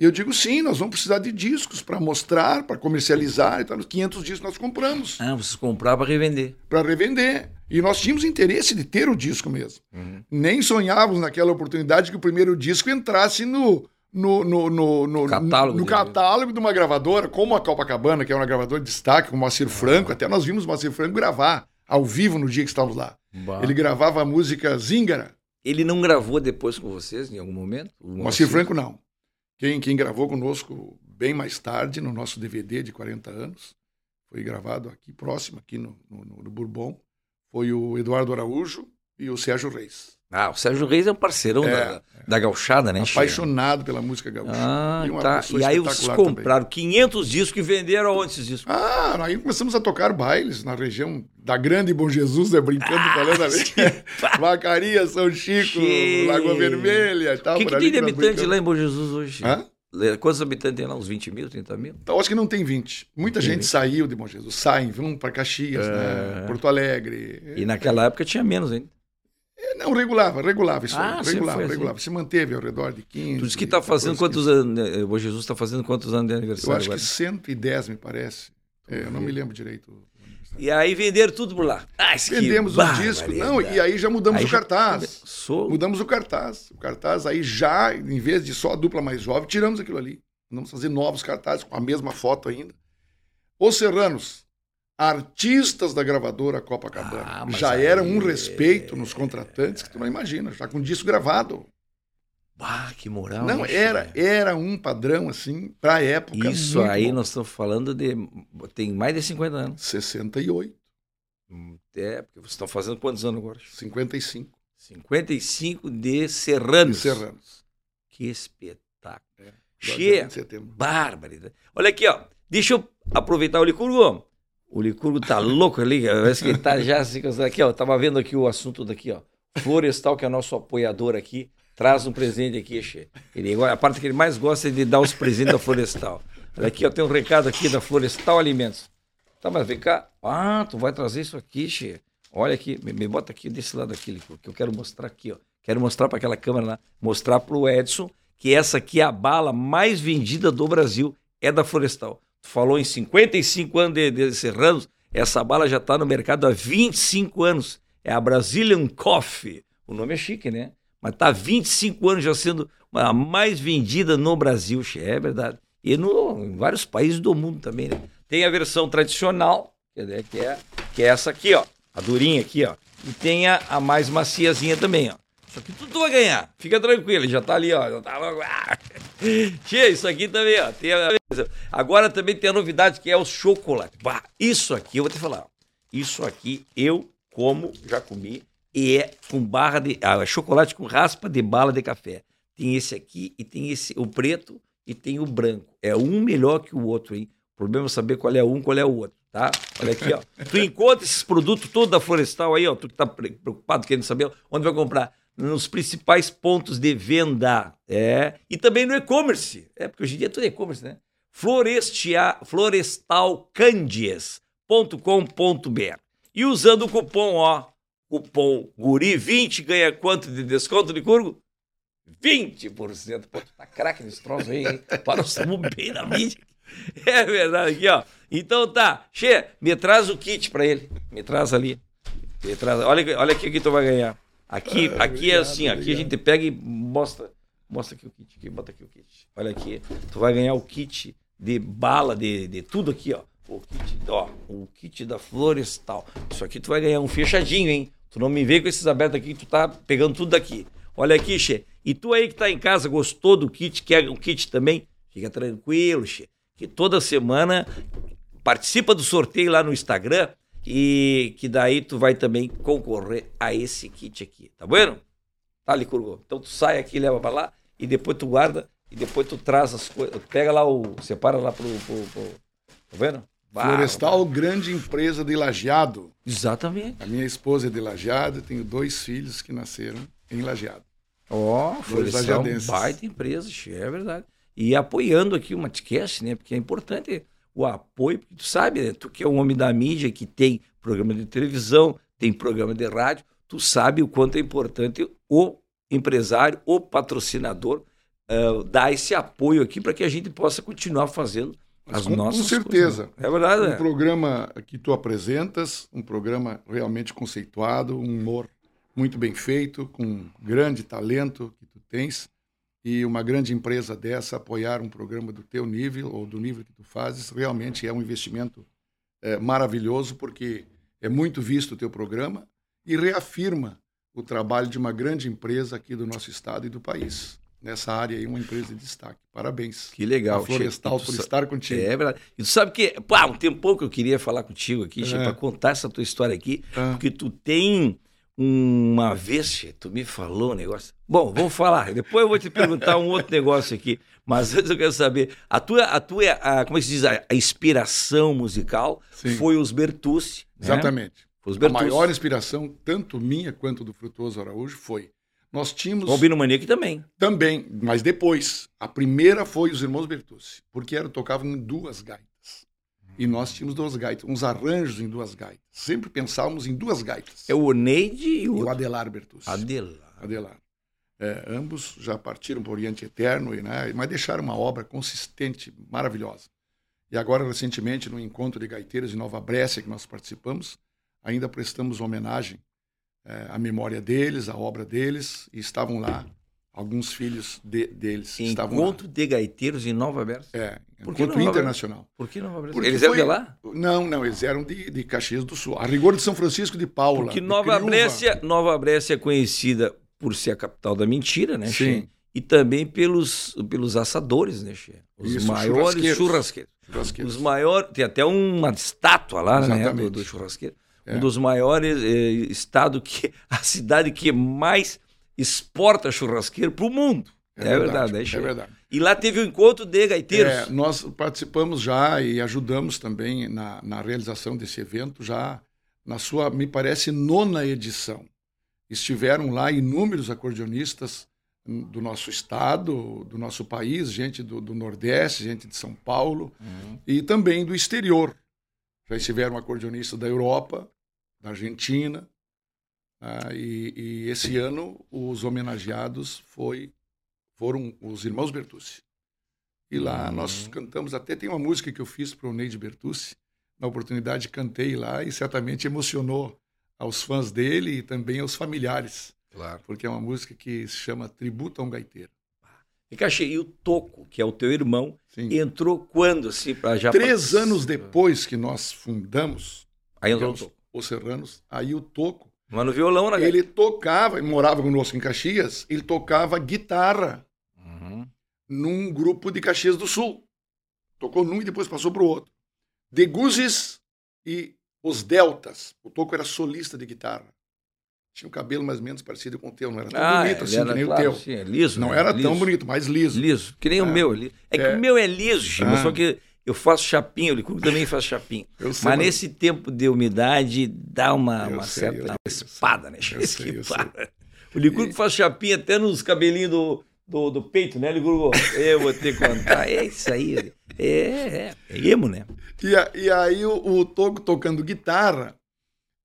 Speaker 2: E eu digo, sim, nós vamos precisar de discos para mostrar, para comercializar, e tal. Os 500 discos nós compramos
Speaker 1: Ah, vocês compraram para revender.
Speaker 2: para revender. E nós tínhamos interesse de ter o disco mesmo.
Speaker 1: Uhum.
Speaker 2: Nem sonhávamos naquela oportunidade que o primeiro disco entrasse no, no, no, no, no-
Speaker 1: Catálogo
Speaker 2: no
Speaker 1: dele.
Speaker 2: catálogo de uma gravadora, como a Copacabana, que é uma gravadora de destaque, com o Moacir Franco. Até nós vimos o Moacir Franco gravar ao vivo no dia que estávamos lá.
Speaker 1: Bah.
Speaker 2: Ele gravava a música Zingara.
Speaker 1: Ele não gravou depois com vocês em algum momento? O
Speaker 2: Moacir Franco não. Quem, quem gravou conosco bem mais tarde, no nosso DVD de 40 anos, foi gravado aqui próximo, aqui no, no, no Bourbon, foi o Eduardo Araújo e o Sérgio Reis.
Speaker 1: Ah, o Sérgio Reis é um parceirão
Speaker 2: É,
Speaker 1: da, da gauchada, né?
Speaker 2: Apaixonado pela música gaúcha.
Speaker 1: Ah,
Speaker 2: E
Speaker 1: tá. E aí vocês compraram 500 discos e venderam aonde esses discos?
Speaker 2: Ah, aí começamos a tocar bailes na região da Grande Bom Jesus, né, brincando, falando ali. Vacaria, São Chico,
Speaker 1: Che.
Speaker 2: Lagoa Vermelha e tal.
Speaker 1: O que, que tem de habitante lá em Bom Jesus hoje?
Speaker 2: Hã?
Speaker 1: Quantos habitantes tem lá? Uns 20 mil, 30 mil?
Speaker 2: Então, acho que não tem 20. Muita
Speaker 1: Tem
Speaker 2: gente
Speaker 1: 20.
Speaker 2: saiu de Bom Jesus. Saem, vão para Caxias, né? Porto Alegre.
Speaker 1: É. E naquela época tinha menos ainda.
Speaker 2: É, Não, regulava, regulava isso
Speaker 1: Ah,
Speaker 2: aí. Regulava,
Speaker 1: assim.
Speaker 2: regulava. Se manteve ao redor de 15.
Speaker 1: Tu disse que está
Speaker 2: 14,
Speaker 1: fazendo
Speaker 2: 15.
Speaker 1: quantos anos? né? O Jesus está fazendo quantos anos de
Speaker 2: Eu
Speaker 1: aniversário
Speaker 2: acho
Speaker 1: agora?
Speaker 2: que 110, me parece. É, eu não me lembro direito.
Speaker 1: E aí venderam tudo por lá. Ah,
Speaker 2: Vendemos o disco. Não, e aí já mudamos
Speaker 1: Aí
Speaker 2: o
Speaker 1: já
Speaker 2: cartaz.
Speaker 1: começou.
Speaker 2: Mudamos o cartaz. O cartaz aí já, em vez de só a dupla mais jovem, tiramos aquilo ali. Vamos fazer novos cartazes com a mesma foto ainda. Os Serranos, artistas da gravadora Copacabana.
Speaker 1: Ah,
Speaker 2: já
Speaker 1: aí-
Speaker 2: era um respeito nos contratantes que tu não imagina, já com disco gravado.
Speaker 1: Ah, que moral.
Speaker 2: não, era, era um padrão assim, pra época.
Speaker 1: Isso aí
Speaker 2: bom.
Speaker 1: nós estamos falando de. Tem mais de 50 anos.
Speaker 2: 68,
Speaker 1: É, porque vocês estão fazendo quantos anos agora?
Speaker 2: 55.
Speaker 1: 55 de
Speaker 2: De
Speaker 1: Serranos.
Speaker 2: Serranos.
Speaker 1: Que espetáculo.
Speaker 2: É,
Speaker 1: Che, barbaridade. Olha aqui, ó. Deixa eu aproveitar o Licurgo. O Licurgo tá louco ali, parece que ele tá já assim, aqui, ó. Tava vendo aqui o assunto daqui, ó. Florestal, que é nosso apoiador aqui, traz um presente aqui, Che. Ele, a parte que ele mais gosta é de dar os presentes da Florestal. Aqui, ó, tem um recado aqui da Florestal Alimentos. Tá, mas vem cá. Ah, tu vai trazer isso aqui, Che. Olha aqui, me, me bota aqui desse lado aqui, Licurgo, que eu quero mostrar aqui, ó. Quero mostrar para aquela câmera lá, mostrar pro Edson que essa aqui é a bala mais vendida do Brasil, é da Florestal. Tu falou em 55 anos de, de Serranos, essa bala já está no mercado há 25 anos. É a Brazilian Coffee. O nome é chique, né? Mas tá há 25 anos já sendo a mais vendida no Brasil, é verdade. E no, em vários países do mundo também, né? Tem a versão tradicional, é, que é, que é essa aqui, ó. A durinha aqui, ó. E tem a, a mais maciazinha também, ó. Isso aqui tudo tu vai ganhar. Fica tranquilo, já tá ali, ó. Já tá... Tia, isso aqui também, ó. Tem a- Agora também tem a novidade que é o chocolate. Bah, isso aqui, eu vou te falar. Isso aqui eu como, já comi, e é com barra de. Ah, chocolate com raspa de bala de café. Tem esse aqui e tem esse, o preto e tem o branco. É um melhor que o outro, hein? O problema é saber qual é um, qual é o outro, tá? Olha aqui, ó. tu encontra esses produtos todos da Florestal aí, ó. Tu que tá pre- preocupado, querendo saber onde vai comprar. Nos principais pontos de venda. É. E também no e-commerce. É, porque hoje em dia tudo é e-commerce, né? Florestia, florestalcandies.com.br. E usando o cupom, ó, cupom GURI20, ganha quanto de desconto de curgo? 20%. Pô, tá craque nesse troço aí, hein? Para o bem na mídia. É verdade, aqui, ó. Então tá, Che, me traz o kit pra ele. Me traz ali. Me traz. Olha, olha aqui o que tu vai ganhar. Aqui, ah, aqui obrigado, é assim, obrigado. aqui a gente pega e mostra. Mostra aqui o kit, aqui, bota aqui o kit. Olha aqui. Tu vai ganhar o kit de bala, de, de tudo aqui, ó. O kit, ó, o kit da Florestal. Isso aqui tu vai ganhar um fechadinho, hein? Tu não me vê com esses abertos aqui, tu tá pegando tudo daqui. Olha aqui, Che. E tu aí que tá em casa, gostou do kit, quer um kit também? Fica tranquilo, Che. Que toda semana participa do sorteio lá no Instagram e que daí tu vai também concorrer a esse kit aqui, tá vendo? Tá, Licurgo? Então tu sai aqui, leva para lá e depois tu guarda e depois tu traz as coisas, pega lá o, separa lá pro, pro, pro tá vendo?
Speaker 2: Florestal, grande empresa de lajeado.
Speaker 1: Exatamente.
Speaker 2: A minha esposa é de lajeado e tenho dois filhos que nasceram em lajeado.
Speaker 1: Ó, oh, Florestal, baita empresa, é verdade. E apoiando aqui o Matcast, né? Porque é importante o apoio, porque tu sabe, né? tu que é um homem da mídia, que tem programa de televisão, tem programa de rádio, tu sabe o quanto é importante o empresário, o patrocinador uh, dar esse apoio aqui para que a gente possa continuar fazendo as com, nossas
Speaker 2: Com certeza.
Speaker 1: Coisas. É verdade.
Speaker 2: Um
Speaker 1: é.
Speaker 2: programa que tu apresentas, um programa realmente conceituado, um humor muito bem feito, com grande talento que tu tens e uma grande empresa dessa apoiar um programa do teu nível ou do nível que tu fazes, realmente é um investimento é, maravilhoso, porque é muito visto o teu programa e reafirma o trabalho de uma grande empresa aqui do nosso estado e do país. Nessa área aí, uma empresa de destaque. Parabéns.
Speaker 1: Que legal.
Speaker 2: A Florestal por estar contigo.
Speaker 1: É verdade. E tu sabe que, pá, um tempo que eu queria falar contigo aqui, é. para contar essa tua história aqui, é. porque tu tem uma vez, tu me falou um negócio. Bom, vamos falar. Depois eu vou te perguntar um outro negócio aqui. Mas antes eu quero saber. A tua, a tua a, como é que se diz? A, inspiração musical Sim. foi os Bertucci.
Speaker 2: Né? Exatamente. Os Bertucci. A maior inspiração, tanto minha quanto do Frutuoso Araújo, foi. Nós tínhamos.
Speaker 1: O Albino Maniac também.
Speaker 2: Também, mas depois. A primeira foi os Irmãos Bertucci, porque era, tocavam em duas gaitas. E nós tínhamos duas gaitas, uns arranjos em duas gaitas. Sempre pensávamos em duas gaitas.
Speaker 1: É o Oneide
Speaker 2: e o, e o Adelar Bertucci.
Speaker 1: Adelar.
Speaker 2: Adelar. É, ambos já partiram para o Oriente Eterno, né, mas deixaram uma obra consistente, maravilhosa. E agora, recentemente, no encontro de gaiteiros de Nova Brécia, que nós participamos, ainda prestamos homenagem é, à memória deles, à obra deles, e estavam lá alguns filhos de, deles.
Speaker 1: Encontro de gaiteiros em Nova Brécia?
Speaker 2: É, Por encontro internacional.
Speaker 1: Por que Nova Brécia? Eles eram de lá?
Speaker 2: Não, não, eles eram de, de Caxias do Sul. A rigor de São Francisco de Paula.
Speaker 1: Porque Nova Brécia, Nova Brécia é conhecida por ser a capital da mentira, né, Sim. Che? E também pelos, pelos assadores, né, Che? Os Isso, maiores churrasqueiros. churrasqueiros. churrasqueiros. Os maiores, tem até uma estátua lá, Exatamente. né, do, do churrasqueiro. É. Um dos maiores eh, estados que a cidade que mais exporta churrasqueiro para o mundo. É, é verdade, verdade, é, é verdade. E lá teve o um encontro de gaiteiros. É,
Speaker 2: nós participamos já e ajudamos também na, na realização desse evento, já na sua, me parece, nona edição. Estiveram lá inúmeros acordeonistas do nosso estado, do nosso país, gente do, do Nordeste, gente de São Paulo uhum. e também do exterior. Já estiveram acordeonistas da Europa, da Argentina, ah, e, e, esse ano os homenageados foi, foram os irmãos Bertucci. E lá uhum. nós cantamos, até tem uma música que eu fiz para o Neide Bertucci, na oportunidade cantei lá e certamente emocionou aos fãs dele e também aos familiares.
Speaker 1: Claro.
Speaker 2: Porque é uma música que se chama Tributo a um Gaiteiro.
Speaker 1: E e o Toco, que é o teu irmão, Sim. entrou quando, assim, para já...
Speaker 2: Três anos depois que nós fundamos
Speaker 1: aí entrou os,
Speaker 2: os Serranos, aí o Toco
Speaker 1: mas no violão, né?
Speaker 2: Ele tocava, ele morava conosco em Caxias, ele tocava guitarra uhum. num grupo de Caxias do Sul. Tocou num e depois passou para o outro. De Guzes e os Deltas. O Toco era solista de guitarra. Tinha o um cabelo mais ou menos parecido com o teu, não era tão ah, bonito assim que nem claro, o teu.
Speaker 1: Sim, é liso.
Speaker 2: Não
Speaker 1: né?
Speaker 2: era
Speaker 1: liso.
Speaker 2: tão bonito, mas liso.
Speaker 1: Liso, que nem é. o meu. É que é. o meu é liso, Chima, ah. só que eu faço chapinha, o Licurgo também faz chapinha. Sei, mas nesse tempo de umidade dá uma, uma sei, certa espada, né? Eu sei, eu o Licurgo e... faz chapinha até nos cabelinhos do, do, do peito, né, Licurgo? Eu vou ter que contar. É isso aí. É, é, é emo, né?
Speaker 2: E, a, e aí o, o Toco tocando guitarra,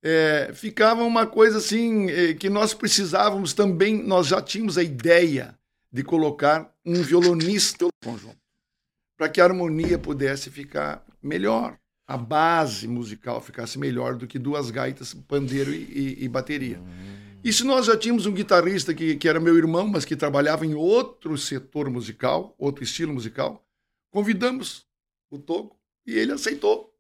Speaker 2: é, ficava uma coisa assim é, que nós precisávamos também, nós já tínhamos a ideia de colocar um violonista no conjunto, para que a harmonia pudesse ficar melhor, a base musical ficasse melhor do que duas gaitas, pandeiro e, e, e bateria. E se nós já tínhamos um guitarrista que, que era meu irmão, mas que trabalhava em outro setor musical, outro estilo musical, convidamos o Toco e ele aceitou.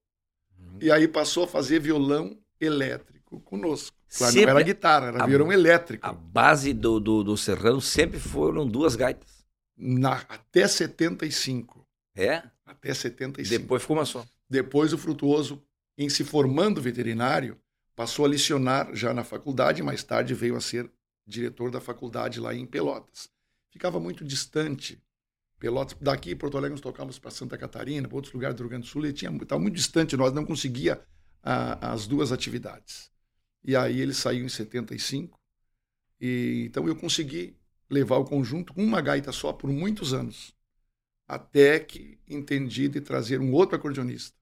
Speaker 2: Uhum. E aí passou a fazer violão elétrico conosco. Claro, sempre, não era guitarra, era a, violão elétrico.
Speaker 1: A base do, do, do Serrano sempre foram duas gaitas.
Speaker 2: Na, até 75.
Speaker 1: É?
Speaker 2: Até 75.
Speaker 1: Depois ficou uma só.
Speaker 2: Depois o Frutuoso, em se formando veterinário, passou a licionar já na faculdade, mais tarde veio a ser diretor da faculdade lá em Pelotas. Ficava muito distante. Pelotas, daqui Porto Alegre nós tocávamos para Santa Catarina, para outros lugares do Rio Grande do Sul, e estava muito distante, nós não conseguia a, as duas atividades. E aí ele saiu em 75. E então eu consegui levar o conjunto com uma gaita só por muitos anos, até que entendi de trazer um outro acordeonista,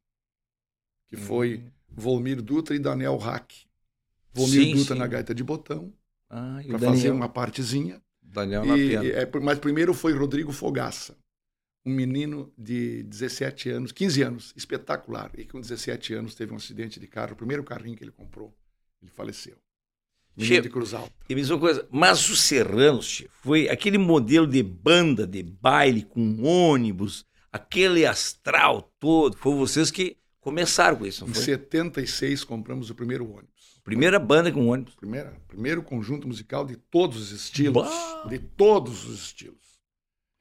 Speaker 2: que foi uhum. Volmir Dutra e Daniel Hack. Volmir sim, Dutra sim. na gaita de botão, ah, para fazer uma partezinha.
Speaker 1: Daniel na e,
Speaker 2: é, mas primeiro foi Rodrigo Fogaça, um menino de 17 anos, 15 anos, espetacular. E com 17 anos teve um acidente de carro, o primeiro carrinho que ele comprou, ele faleceu. Menino de Cruz Alta.
Speaker 1: E mesma coisa, mas os Serranos, foi aquele modelo de banda, de baile com ônibus, aquele astral todo, foi vocês que começaram com isso,
Speaker 2: não foi? Em 76 compramos o primeiro ônibus.
Speaker 1: Primeira banda com ônibus.
Speaker 2: Primeira, primeiro conjunto musical de todos os estilos. Bah. De todos os estilos.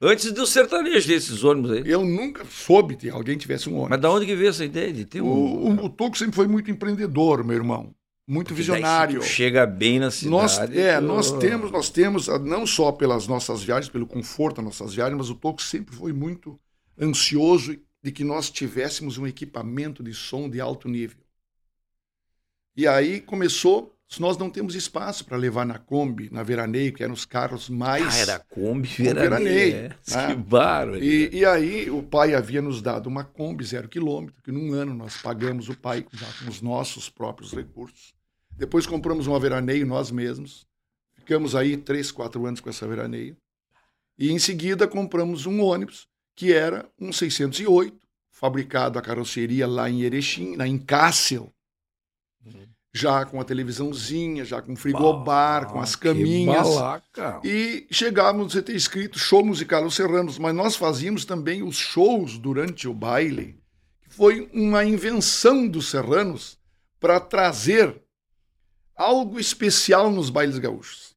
Speaker 1: Antes do sertanejo desses ônibus aí.
Speaker 2: Eu nunca soube que alguém tivesse um ônibus.
Speaker 1: Mas da onde que veio essa ideia de ter um...
Speaker 2: O, o, o sempre foi muito empreendedor, meu irmão. Muito Porque visionário.
Speaker 1: chega bem na cidade.
Speaker 2: Nós, é, nós temos, nós temos, não só pelas nossas viagens, pelo conforto das nossas viagens, mas o Toco sempre foi muito ansioso de que nós tivéssemos um equipamento de som de alto nível. E aí começou nós não temos espaço para levar na Kombi, na Veraneio, que eram os carros mais.
Speaker 1: Ah, era Kombi, Veraneio. veraneio é.
Speaker 2: né? Que bárbaro. E, e, aí o pai havia nos dado uma Kombi zero quilômetro, que num ano nós pagamos o pai já com os nossos próprios recursos. Depois compramos uma Veraneio nós mesmos. Ficamos aí três, quatro anos com essa Veraneio. E em seguida compramos um ônibus que era um 608, fabricado a carroceria lá em Erechim, na Incássel. Uhum. Já com a televisãozinha, já com frigobar, bah, com as caminhas. E chegávamos a ter escrito show musical Os Serranos, mas nós fazíamos também os shows durante o baile, que foi uma invenção dos Serranos para trazer algo especial nos bailes gaúchos.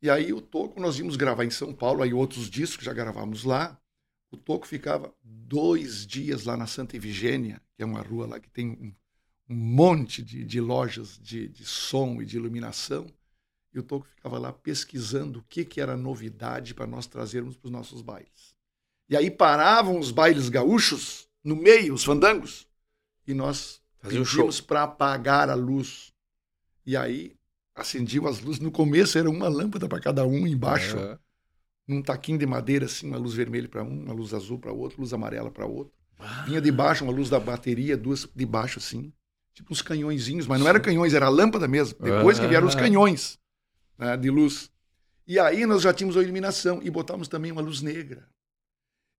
Speaker 2: E aí o Toco nós íamos gravar em São Paulo, aí outros discos já gravamos lá. O Toco ficava dois dias lá na Santa Efigênia, que é uma rua lá que tem um, um monte de, de lojas de, de, som e de iluminação. E o Toco ficava lá pesquisando o que, que era novidade para nós trazermos para os nossos bailes. E aí paravam os bailes gaúchos no meio, os fandangos, e nós pedimos para apagar a luz. E aí acendiam as luzes. No começo era uma lâmpada para cada um embaixo. É num taquinho de madeira, assim, uma luz vermelha para um, uma luz azul para outro, luz amarela para outro. Ah. Vinha de baixo uma luz da bateria, duas de baixo, assim. Tipo uns canhõezinhos, mas não era canhões, era lâmpada mesmo. Depois que vieram os canhões né, de luz. E aí nós já tínhamos a iluminação e botamos também uma luz negra.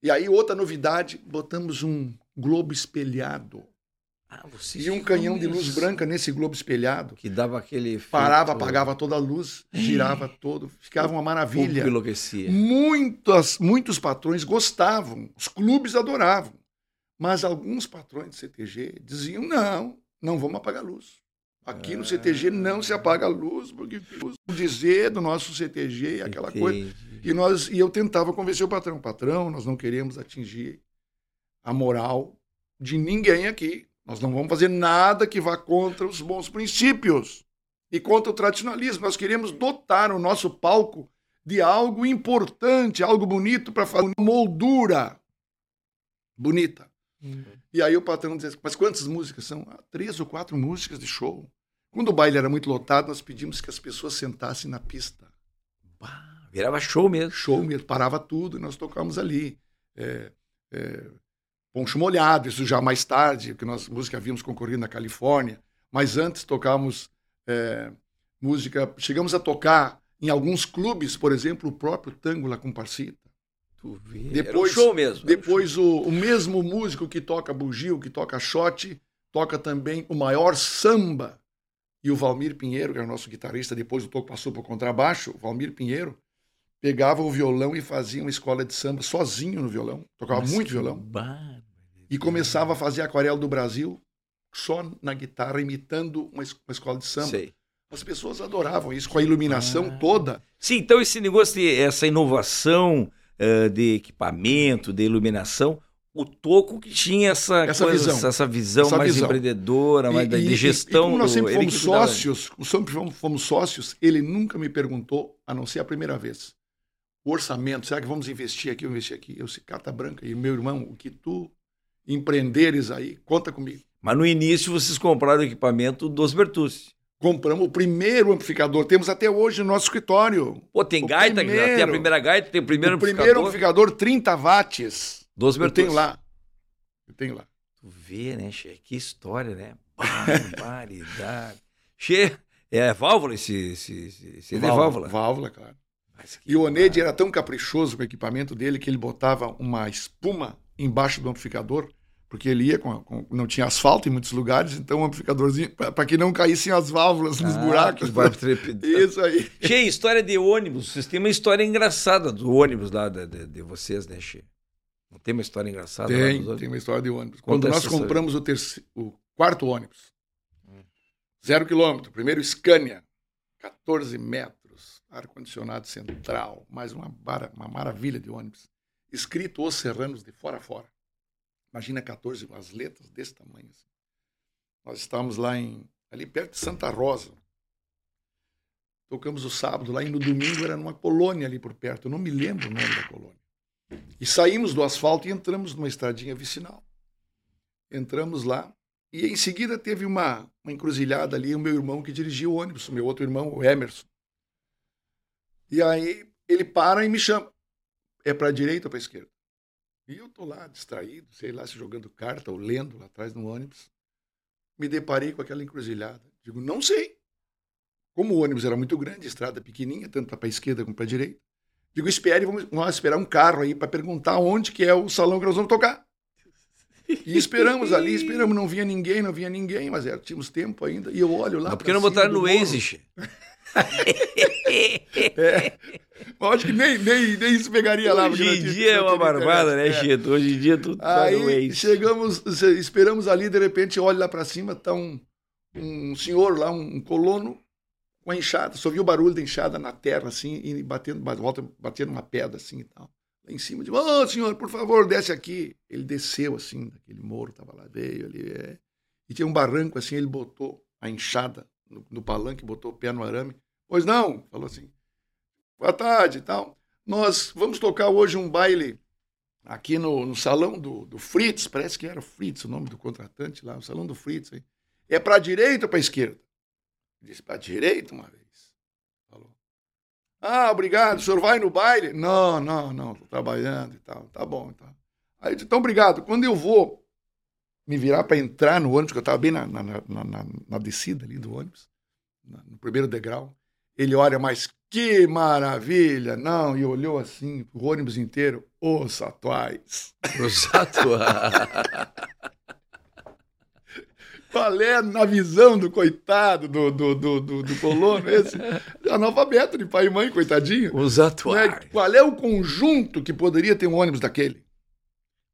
Speaker 2: E aí, outra novidade, botamos um globo espelhado ah, e um canhão de luz branca nesse globo espelhado.
Speaker 1: Que dava aquele. Efeito...
Speaker 2: Parava, apagava toda a luz, girava todo, ficava uma maravilha.
Speaker 1: O enlouquecia.
Speaker 2: Muitas, muitos patrões gostavam, os clubes adoravam. Mas alguns patrões de CTG diziam: não, não vamos apagar a luz. Aqui no CTG não se apaga a luz, porque o dizer do nosso CTG é aquela Entendi. coisa. E, nós, e eu tentava convencer o patrão: patrão, nós não queremos atingir a moral de ninguém aqui. Nós não vamos fazer nada que vá contra os bons princípios e contra o tradicionalismo. Nós queremos dotar o nosso palco de algo importante, algo bonito para fazer uma moldura bonita. Uhum. E aí o patrão dizia, mas quantas músicas são? Ah, três ou quatro músicas de show. Quando o baile era muito lotado, nós pedimos que as pessoas sentassem na pista.
Speaker 1: Bah, virava show mesmo.
Speaker 2: Show mesmo, parava tudo e nós tocamos ali. É, é, Poncho Molhado, isso já mais tarde, que nós música havíamos concorrido na Califórnia, mas antes tocávamos é, música, chegamos a tocar em alguns clubes, por exemplo, o próprio tango lá com
Speaker 1: Vê. Depois, Era um show mesmo.
Speaker 2: Depois o, o, mesmo músico que toca bugio, que toca shot, toca também o maior samba. E o Valmir Pinheiro, que era o nosso guitarrista, depois o toco passou para o contrabaixo, o Valmir Pinheiro pegava o violão e fazia uma escola de samba sozinho no violão. Tocava Mas muito violão. Bar... E começava a fazer aquarela do Brasil só na guitarra, imitando uma, uma escola de samba. Sei. As pessoas adoravam isso, com a iluminação ah. toda.
Speaker 1: Sim, então esse negócio, de, essa inovação uh, de equipamento, de iluminação, o Toco que tinha essa, essa coisa, visão, essa visão essa mais visão. empreendedora, mais e, de gestão. E,
Speaker 2: como nós sempre fomos sócios, sempre fomos sócios, ele nunca me perguntou, a não ser a primeira vez, o orçamento, será que vamos investir aqui investir aqui? Eu disse, carta branca, e meu irmão, o que tu empreenderes aí, conta comigo.
Speaker 1: Mas no início vocês compraram o equipamento dos Bertucci.
Speaker 2: Compramos o primeiro amplificador, temos até hoje no nosso escritório.
Speaker 1: Pô, tem o gaita, primeiro, tem a primeira gaita, tem o primeiro
Speaker 2: o amplificador. O primeiro amplificador 30 watts.
Speaker 1: Dos
Speaker 2: Bertucci. Eu tenho lá. Eu tenho lá.
Speaker 1: Tu vê, né, Che? Que história, né? Barbaridade. che, é válvula esse, esse, esse, esse válvula,
Speaker 2: é válvula? Válvula, claro. E o Onede era tão caprichoso com o equipamento dele que ele botava uma espuma embaixo do amplificador porque ele ia com, com, não tinha asfalto em muitos lugares, então um amplificadorzinho para que não caíssem as válvulas nos ah, buracos. Isso aí.
Speaker 1: Che, história de ônibus. Vocês têm uma história engraçada do ônibus lá de, de, de vocês, né, Che? Não tem uma história engraçada?
Speaker 2: Tem, tem uma história de ônibus. Quando nós compramos o, terceiro, o quarto ônibus, hum. zero quilômetro, primeiro Scania, 14 metros, ar-condicionado central, mais uma, uma maravilha de ônibus. Escrito Os Serranos de fora a fora. Imagina 14, as letras desse tamanho. Assim. Nós estávamos lá em, ali perto de Santa Rosa. Tocamos o sábado lá e no domingo era numa colônia ali por perto. Eu não me lembro o nome da colônia. E saímos do asfalto e entramos numa estradinha vicinal. Entramos lá e em seguida teve uma, uma encruzilhada ali, o meu irmão que dirigia o ônibus, o meu outro irmão, o Emerson. E aí ele para e me chama. É para a direita ou para a esquerda? E eu tô lá distraído, sei lá, se jogando carta ou lendo lá atrás no ônibus. Me deparei com aquela encruzilhada. Digo, não sei. Como o ônibus era muito grande, estrada pequenininha, tanto para a esquerda como para a direita. Digo, espere, vamos, vamos esperar um carro aí para perguntar onde que é o salão que nós vamos tocar. E esperamos ali, esperamos, não vinha ninguém, não vinha ninguém, mas era, tínhamos tempo ainda. E eu olho lá. Mas
Speaker 1: por que não botaram no Waze?
Speaker 2: é. Acho que nem, nem, nem isso pegaria lá.
Speaker 1: Hoje em dia é uma barbada, né, Chito? Hoje em dia tudo
Speaker 2: tá Aí chegamos, esperamos ali, de repente, olha lá para cima, tá um, um senhor lá, um colono, com a enxada. Só viu o barulho da enxada na terra, assim, e batendo, volta, batendo uma pedra, assim e tal. Lá em cima, de ô oh, senhor, por favor, desce aqui. Ele desceu, assim, daquele morro, tava lá, veio ali. É... E tinha um barranco, assim, ele botou a enxada no, no palanque, botou o pé no arame. Pois não, falou assim boa tarde e tal. Nós vamos tocar hoje um baile aqui no, no salão do, do, Fritz, parece que era Fritz o nome do contratante lá, o salão do Fritz. Hein? É para a direita ou para a esquerda? Disse para a direita uma vez. Falou. Ah, obrigado, o senhor vai no baile? Não, não, não, estou trabalhando e tal. Tá bom, tá. Aí disse, então, obrigado. Quando eu vou me virar para entrar no ônibus, que eu estava bem na, na, na, na, descida ali do ônibus, no primeiro degrau, ele olha, mas que maravilha! Não, e olhou assim, o ônibus inteiro, os atuais.
Speaker 1: Os atuais.
Speaker 2: Qual é na visão do coitado, do, do, do, do, colono, esse analfabeto de pai e mãe, coitadinho?
Speaker 1: Os atuais. Né?
Speaker 2: Qual é o conjunto que poderia ter um ônibus daquele?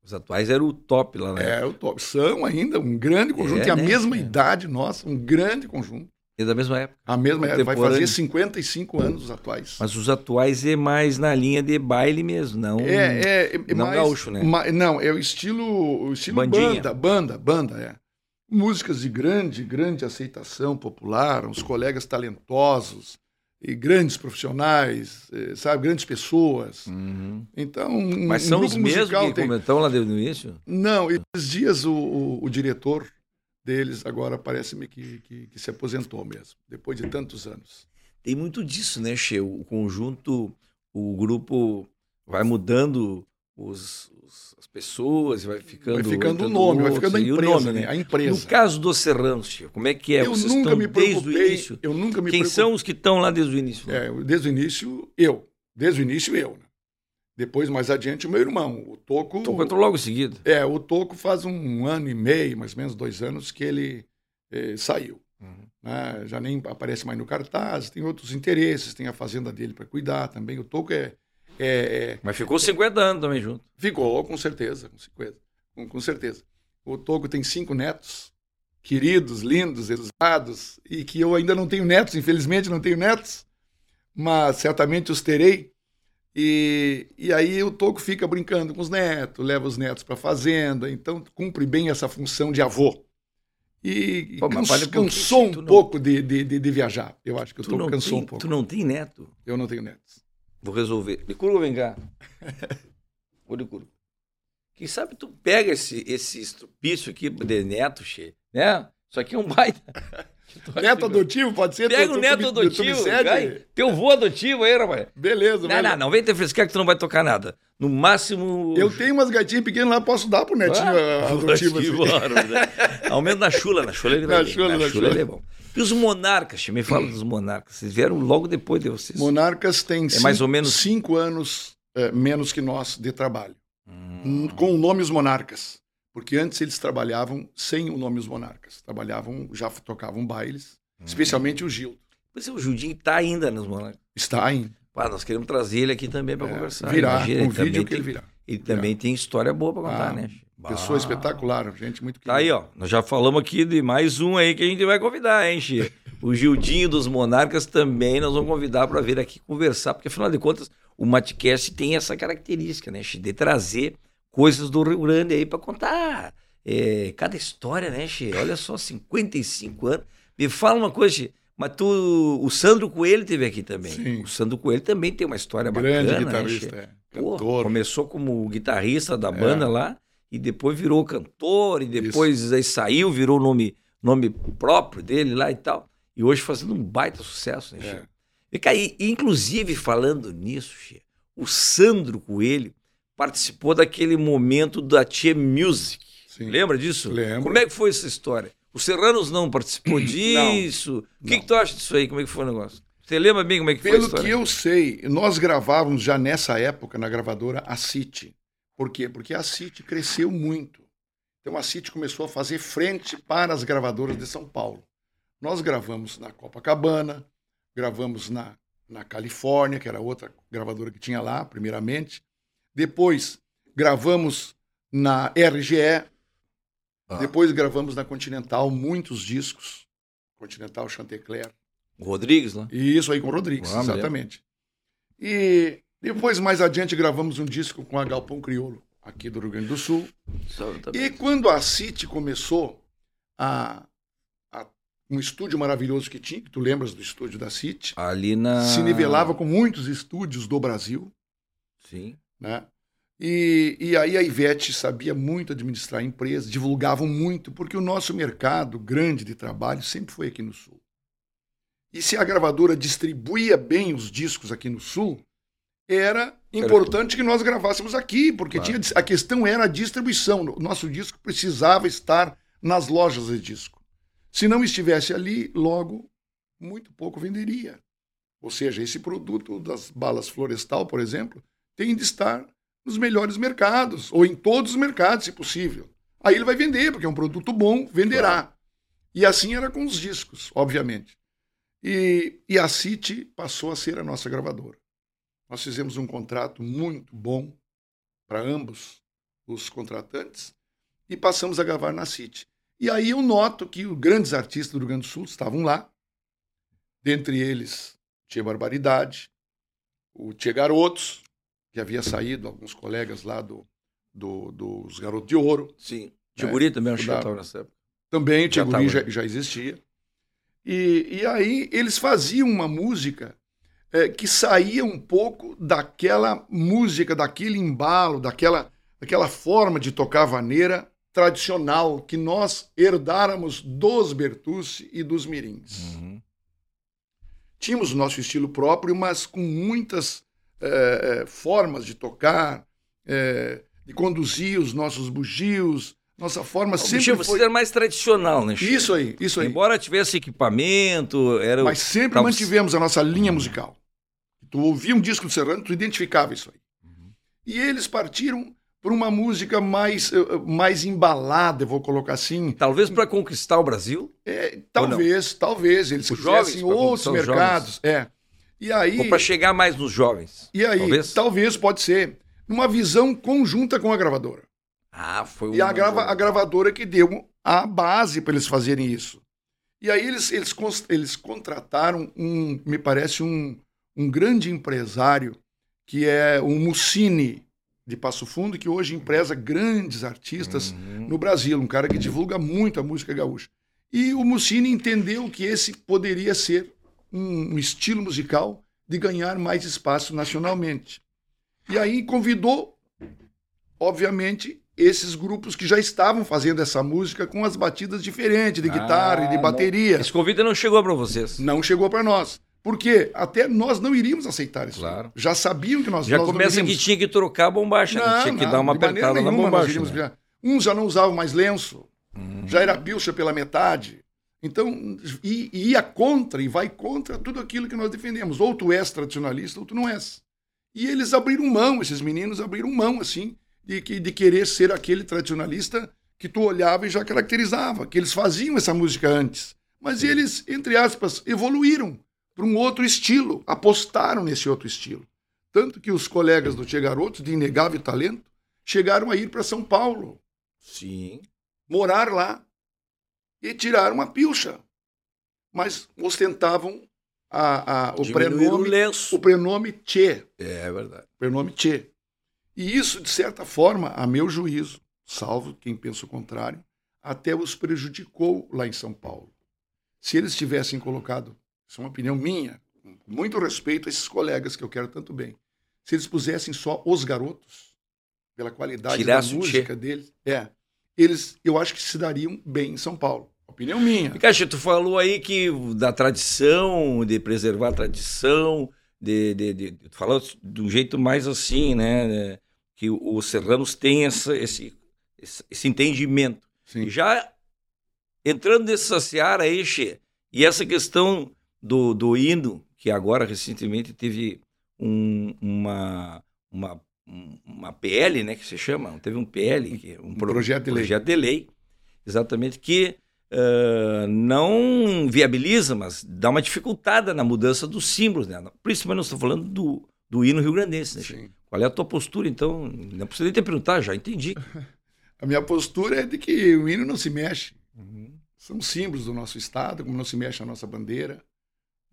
Speaker 1: Os atuais eram o top lá, né?
Speaker 2: É, o top. São ainda um grande conjunto, é, tem a né? mesma é. idade nossa, um grande conjunto.
Speaker 1: É da mesma época.
Speaker 2: A mesma época. Vai fazer 55 anos os atuais.
Speaker 1: Mas os atuais é mais na linha de baile mesmo, não.
Speaker 2: É, é,
Speaker 1: é não mais, gaúcho, né?
Speaker 2: Ma, não, é o estilo, o estilo banda, banda, banda, é. Músicas de grande, grande aceitação popular, uns colegas talentosos e grandes profissionais, eh, sabe, grandes pessoas.
Speaker 1: Uhum.
Speaker 2: Então,
Speaker 1: mas são os mesmos que tem... comentam lá no início?
Speaker 2: Não, esses dias o, o, o diretor deles agora parece-me que, que, que, se aposentou mesmo, depois de tantos anos.
Speaker 1: Tem muito disso, né, Che? O conjunto, o grupo vai mudando os, os, as pessoas, vai ficando.
Speaker 2: Vai ficando o nome, vai ficando a empresa, nome, né? A empresa.
Speaker 1: No caso dos Serranos, tio, como é que é?
Speaker 2: Eu Vocês nunca me desde o início.
Speaker 1: Eu
Speaker 2: nunca me
Speaker 1: Quem preocupei. são os que estão lá desde o início?
Speaker 2: É, desde o início, eu. Desde o início, eu. Né? Depois, mais adiante, o meu irmão, o Toco.
Speaker 1: O Toco entrou logo em seguida.
Speaker 2: É, o Toco faz um ano e meio, mais ou menos dois anos, que ele eh, saiu. Uhum. Né? Já nem aparece mais no cartaz, tem outros interesses, tem a fazenda dele para cuidar também. O Toco é, é, é,
Speaker 1: Mas ficou 50 anos também junto.
Speaker 2: Ficou, com certeza, com 50, com, com certeza. O Toco tem cinco netos, queridos, lindos, educados, e que eu ainda não tenho netos, infelizmente não tenho netos, mas certamente os terei e, e aí o Toco fica brincando com os netos, leva os netos para a fazenda, então cumpre bem essa função de avô. E, Pô, cans, vale cansou um não... pouco de, de, de, de, viajar. Eu acho que o Toco cansou
Speaker 1: tem,
Speaker 2: um pouco.
Speaker 1: Tu não tem neto?
Speaker 2: Eu não tenho netos.
Speaker 1: Vou resolver. Licurgo, vem cá. Ô, Licurgo. Quem sabe tu pega esse, esse estrupício aqui de neto, che, né? Isso aqui é um baita.
Speaker 2: Neto adotivo, pode ser?
Speaker 1: Pega o neto adotivo. Vai, teu vô adotivo aí, rapaz.
Speaker 2: Beleza,
Speaker 1: Não, não, não vem ter frescar que tu não vai tocar nada. No máximo.
Speaker 2: Eu tenho umas gatinhas pequenas lá, posso dar pro netinho ah, adotivo. Assim.
Speaker 1: Bora, né? Aumento na chula, na chula ele vai.
Speaker 2: Na chula, na,
Speaker 1: na chula, ele é bom. E os monarcas, me fala dos monarcas. Vocês vieram logo depois de vocês.
Speaker 2: Monarcas têm
Speaker 1: é cinco, mais ou menos...
Speaker 2: cinco anos é, menos que nós de trabalho. Hum. Com o nome Os Monarcas. Porque antes eles trabalhavam sem o nome Os Monarcas. Trabalhavam, já tocavam bailes Especialmente o Gil.
Speaker 1: É, o Judinho está ainda nos Monarcas.
Speaker 2: Está ainda.
Speaker 1: Pá, nós queremos trazer ele aqui também para é, conversar.
Speaker 2: Virá, Imagina, um vídeo que ele virá.
Speaker 1: Ele também tem história boa para contar, ah, né?
Speaker 2: Pessoa espetacular, gente muito
Speaker 1: querida. Tá aí, ó. Nós já falamos aqui de mais um aí que a gente vai convidar, hein, Xê? O Gildinho dos Monarcas também nós vamos convidar para vir aqui conversar, porque afinal de contas o Matcast tem essa característica, né, Xê? De trazer coisas do Rio Grande aí para contar. É, cada história, né, Xê? Olha só, 55 anos. Me fala uma coisa, mas tu, o Sandro Coelho teve aqui também.
Speaker 2: Sim.
Speaker 1: O Sandro Coelho também tem uma história
Speaker 2: Grande
Speaker 1: bacana.
Speaker 2: Grande né, guitarrista,
Speaker 1: né? é. Pô, começou como guitarrista da banda é. lá e depois virou cantor e depois Isso. aí saiu, virou nome nome próprio dele lá e tal. E hoje fazendo um baita sucesso, né, é. E, cara, e, inclusive falando nisso, Che, o Sandro Coelho participou daquele momento da Tia Music. Sim. Lembra disso?
Speaker 2: Lembro.
Speaker 1: Como é que foi essa história? O Serranos não participou disso. Não, o que, que, tu acha disso aí? Como é que foi o negócio? Você lembra bem como é que
Speaker 2: Pelo
Speaker 1: foi
Speaker 2: Pelo que eu sei, nós gravávamos já nessa época na gravadora a City. Por quê? Porque a City cresceu muito. Então a City começou a fazer frente para as gravadoras de São Paulo. Nós gravamos na Copacabana, gravamos na, na Califórnia, que era outra gravadora que tinha lá, primeiramente. Depois gravamos na RGE, ah. Depois gravamos na Continental muitos discos. Continental Chantecler.
Speaker 1: O Rodrigues, né?
Speaker 2: Isso aí com o Rodrigues, ah, exatamente. E depois, mais adiante, gravamos um disco com a Galpão Criolo, aqui do Rio Grande do Sul. E quando a City começou a, a, um estúdio maravilhoso que tinha, que tu lembras do estúdio da City?
Speaker 1: Ali na.
Speaker 2: Se nivelava com muitos estúdios do Brasil.
Speaker 1: Sim.
Speaker 2: Né? E, e aí a Ivete sabia muito administrar a empresa, divulgavam muito, porque o nosso mercado grande de trabalho sempre foi aqui no Sul. E se a gravadora distribuía bem os discos aqui no Sul, era importante que nós gravássemos aqui, porque claro. tinha, a questão era a distribuição. O nosso disco precisava estar nas lojas de disco. Se não estivesse ali, logo, muito pouco venderia. Ou seja, esse produto das balas florestal, por exemplo, tem de estar nos melhores mercados, ou em todos os mercados, se possível. Aí ele vai vender, porque é um produto bom, venderá. Claro. E assim era com os discos, obviamente. E, e a City passou a ser a nossa gravadora. Nós fizemos um contrato muito bom para ambos os contratantes e passamos a gravar na City. E aí eu noto que os grandes artistas do Rio Grande do Sul estavam lá, dentre eles Tia Barbaridade, o Tia Garotos, que havia saído, alguns colegas lá do, do dos Garotos de Ouro.
Speaker 1: Sim. Tiguri né? também acho que estava nessa época.
Speaker 2: Também, Tiguri já, já, existia. E, e aí eles faziam uma música é, que saía um pouco daquela música, daquele embalo, daquela, daquela forma de tocar vaneira tradicional que nós herdáramos dos Bertucci e dos Mirins. Uhum. Tínhamos o nosso estilo próprio, mas com muitas é, formas de tocar, é, de conduzir os nossos bugios, nossa forma
Speaker 1: O
Speaker 2: sempre foi...
Speaker 1: você era mais tradicional, né? Chico?
Speaker 2: Isso aí, isso aí.
Speaker 1: Embora tivesse equipamento, era.
Speaker 2: Mas sempre mantivemos a nossa linha musical. Tu ouvia um disco do Serrano, tu identificava isso aí.
Speaker 1: Uhum.
Speaker 2: E eles partiram por uma música mais, eh, eh, mais embalada, vou colocar assim.
Speaker 1: Talvez para conquistar o Brasil,
Speaker 2: É, talvez, talvez, eles
Speaker 1: Os
Speaker 2: quisessem outros mercados. É. E aí,
Speaker 1: ou para chegar mais nos jovens.
Speaker 2: e aí
Speaker 1: talvez?
Speaker 2: talvez. pode ser, numa visão conjunta com a gravadora.
Speaker 1: Ah, foi
Speaker 2: E a,
Speaker 1: uma-
Speaker 2: grava, a gravadora que deu a base para eles fazerem isso. E aí eles, eles, eles contrataram um, me parece, um, um grande empresário, que é o Mussini de Passo Fundo, que hoje empresa grandes artistas
Speaker 1: Uhum.
Speaker 2: no Brasil, um cara que divulga muito a música gaúcha. E o Mussini entendeu que esse poderia ser um, estilo musical de ganhar mais espaço nacionalmente. E aí convidou, obviamente, esses grupos que já estavam fazendo essa música com as batidas diferentes de guitarra e de
Speaker 1: Ah,
Speaker 2: bateria.
Speaker 1: Esse convite não chegou para vocês.
Speaker 2: Não chegou para nós. Porque até nós não iríamos aceitar isso.
Speaker 1: Claro.
Speaker 2: Já sabiam que nós
Speaker 1: Já
Speaker 2: nós não
Speaker 1: começa que tinha que trocar a bombacha, né? tinha que dar uma apertada na bombacha. né?
Speaker 2: Uns já não usavam mais lenço,
Speaker 1: Uhum.
Speaker 2: já era pilcha pela metade. Então, e, e ia contra, e vai contra tudo aquilo que nós defendemos. Ou tu és tradicionalista, ou tu não és. E eles abriram mão, esses meninos abriram mão, assim, de, de querer ser aquele tradicionalista que tu olhava e já caracterizava, que eles faziam essa música antes. Mas eles, entre aspas, evoluíram para um outro estilo, apostaram nesse outro estilo. Tanto que os colegas do Tchê Garotos, de inegável talento, chegaram a ir para São Paulo,
Speaker 1: Sim.
Speaker 2: morar lá e tiraram uma pilcha. Mas ostentavam a, a, o,
Speaker 1: o
Speaker 2: prenome,
Speaker 1: lenço.
Speaker 2: o prenome Tchê.
Speaker 1: É verdade.
Speaker 2: Prenome Tchê. E isso, de certa forma, a meu juízo, salvo quem pensa o contrário, até os prejudicou lá em São Paulo. Se eles tivessem colocado, isso é uma opinião minha, muito respeito a esses colegas que eu quero tanto bem, se eles pusessem só os garotos, pela qualidade
Speaker 1: Tirasse
Speaker 2: da música deles, é, eles, eu acho que se dariam bem em São Paulo. Opinião minha.
Speaker 1: Caixa, tu falou aí que da tradição, de preservar a tradição, de, de, de, tu falou de um jeito mais assim, né? né, Que os serranos têm essa, esse, esse, esse entendimento.
Speaker 2: Sim.
Speaker 1: Já entrando nessa seara aí, Che, e essa questão do, do hino, que agora recentemente teve um, uma, uma, uma PL, né, que se chama, teve um PL, que é um, pro-
Speaker 2: projeto de lei.
Speaker 1: projeto de lei, exatamente, que ah, não viabiliza, mas dá uma dificultada na mudança dos símbolos, né? Principalmente nós estamos falando do, do hino rio-grandense, né?
Speaker 2: Sim.
Speaker 1: Qual é a tua postura, então? Não precisa nem te perguntar, já entendi.
Speaker 2: A minha postura é de que o hino não se mexe. São símbolos do nosso Estado, como não se mexe a nossa bandeira.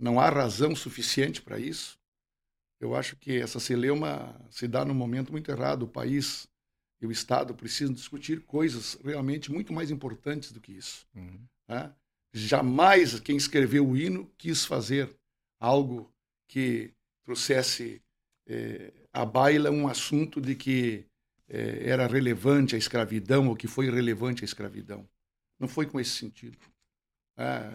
Speaker 2: Não há razão suficiente para isso. Eu acho que essa celeuma se dá num momento muito errado. O país e o Estado precisam discutir coisas realmente muito mais importantes do que isso. né? Jamais quem escreveu o hino quis fazer algo que trouxesse eh, à baila um assunto de que eh, era relevante a escravidão ou que foi relevante a escravidão. Não foi com esse sentido. Ah,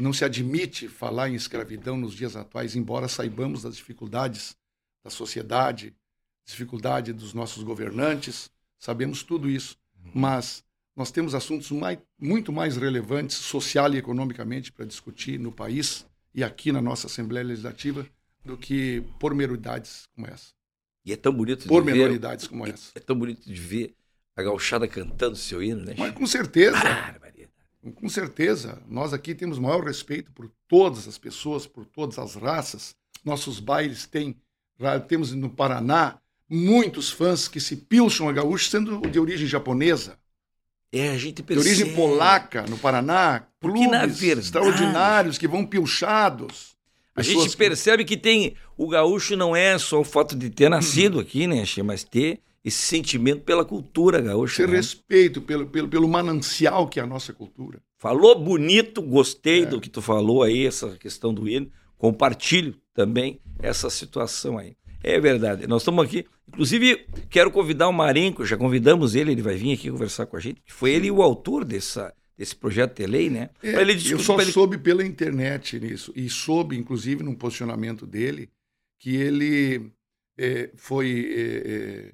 Speaker 2: não se admite falar em escravidão nos dias atuais, embora saibamos das dificuldades da sociedade, dificuldade dos nossos governantes, sabemos tudo isso. Mas nós temos assuntos mai- muito mais relevantes, social e economicamente, para discutir no país e aqui na nossa Assembleia Legislativa do que pormenoridades como essa.
Speaker 1: E é tão bonito de ver.
Speaker 2: Como essa.
Speaker 1: É tão bonito de ver a gauchada cantando seu hino, né?
Speaker 2: Mas com certeza,
Speaker 1: Barbaridade.
Speaker 2: Com certeza, nós aqui temos maior respeito por todas as pessoas, por todas as raças. Nossos bailes têm, temos no Paraná muitos fãs que se pilcham a gaúcho sendo de origem japonesa,
Speaker 1: É, a gente
Speaker 2: de
Speaker 1: percebe.
Speaker 2: origem polaca no Paraná,
Speaker 1: Porque,
Speaker 2: clubes
Speaker 1: verdade,
Speaker 2: extraordinários que vão pilchados.
Speaker 1: A gente
Speaker 2: que-
Speaker 1: percebe que tem. O gaúcho não é só o fato de ter nascido aqui, né, Che, mas ter esse sentimento pela cultura gaúcha.
Speaker 2: Esse
Speaker 1: né?
Speaker 2: respeito pelo, pelo, pelo manancial que é a nossa cultura.
Speaker 1: Falou bonito,
Speaker 2: É.
Speaker 1: gostei do que tu falou aí, essa questão do hino. Compartilho também essa situação aí. É verdade. Nós estamos aqui. Inclusive, quero convidar o Marenco, já convidamos ele, ele vai vir aqui conversar com a gente, foi ele o autor dessa, desse projeto de lei, né?
Speaker 2: É,
Speaker 1: ele
Speaker 2: eu só
Speaker 1: ele-
Speaker 2: soube pela internet nisso. E soube, inclusive, num posicionamento dele, que ele eh, foi eh,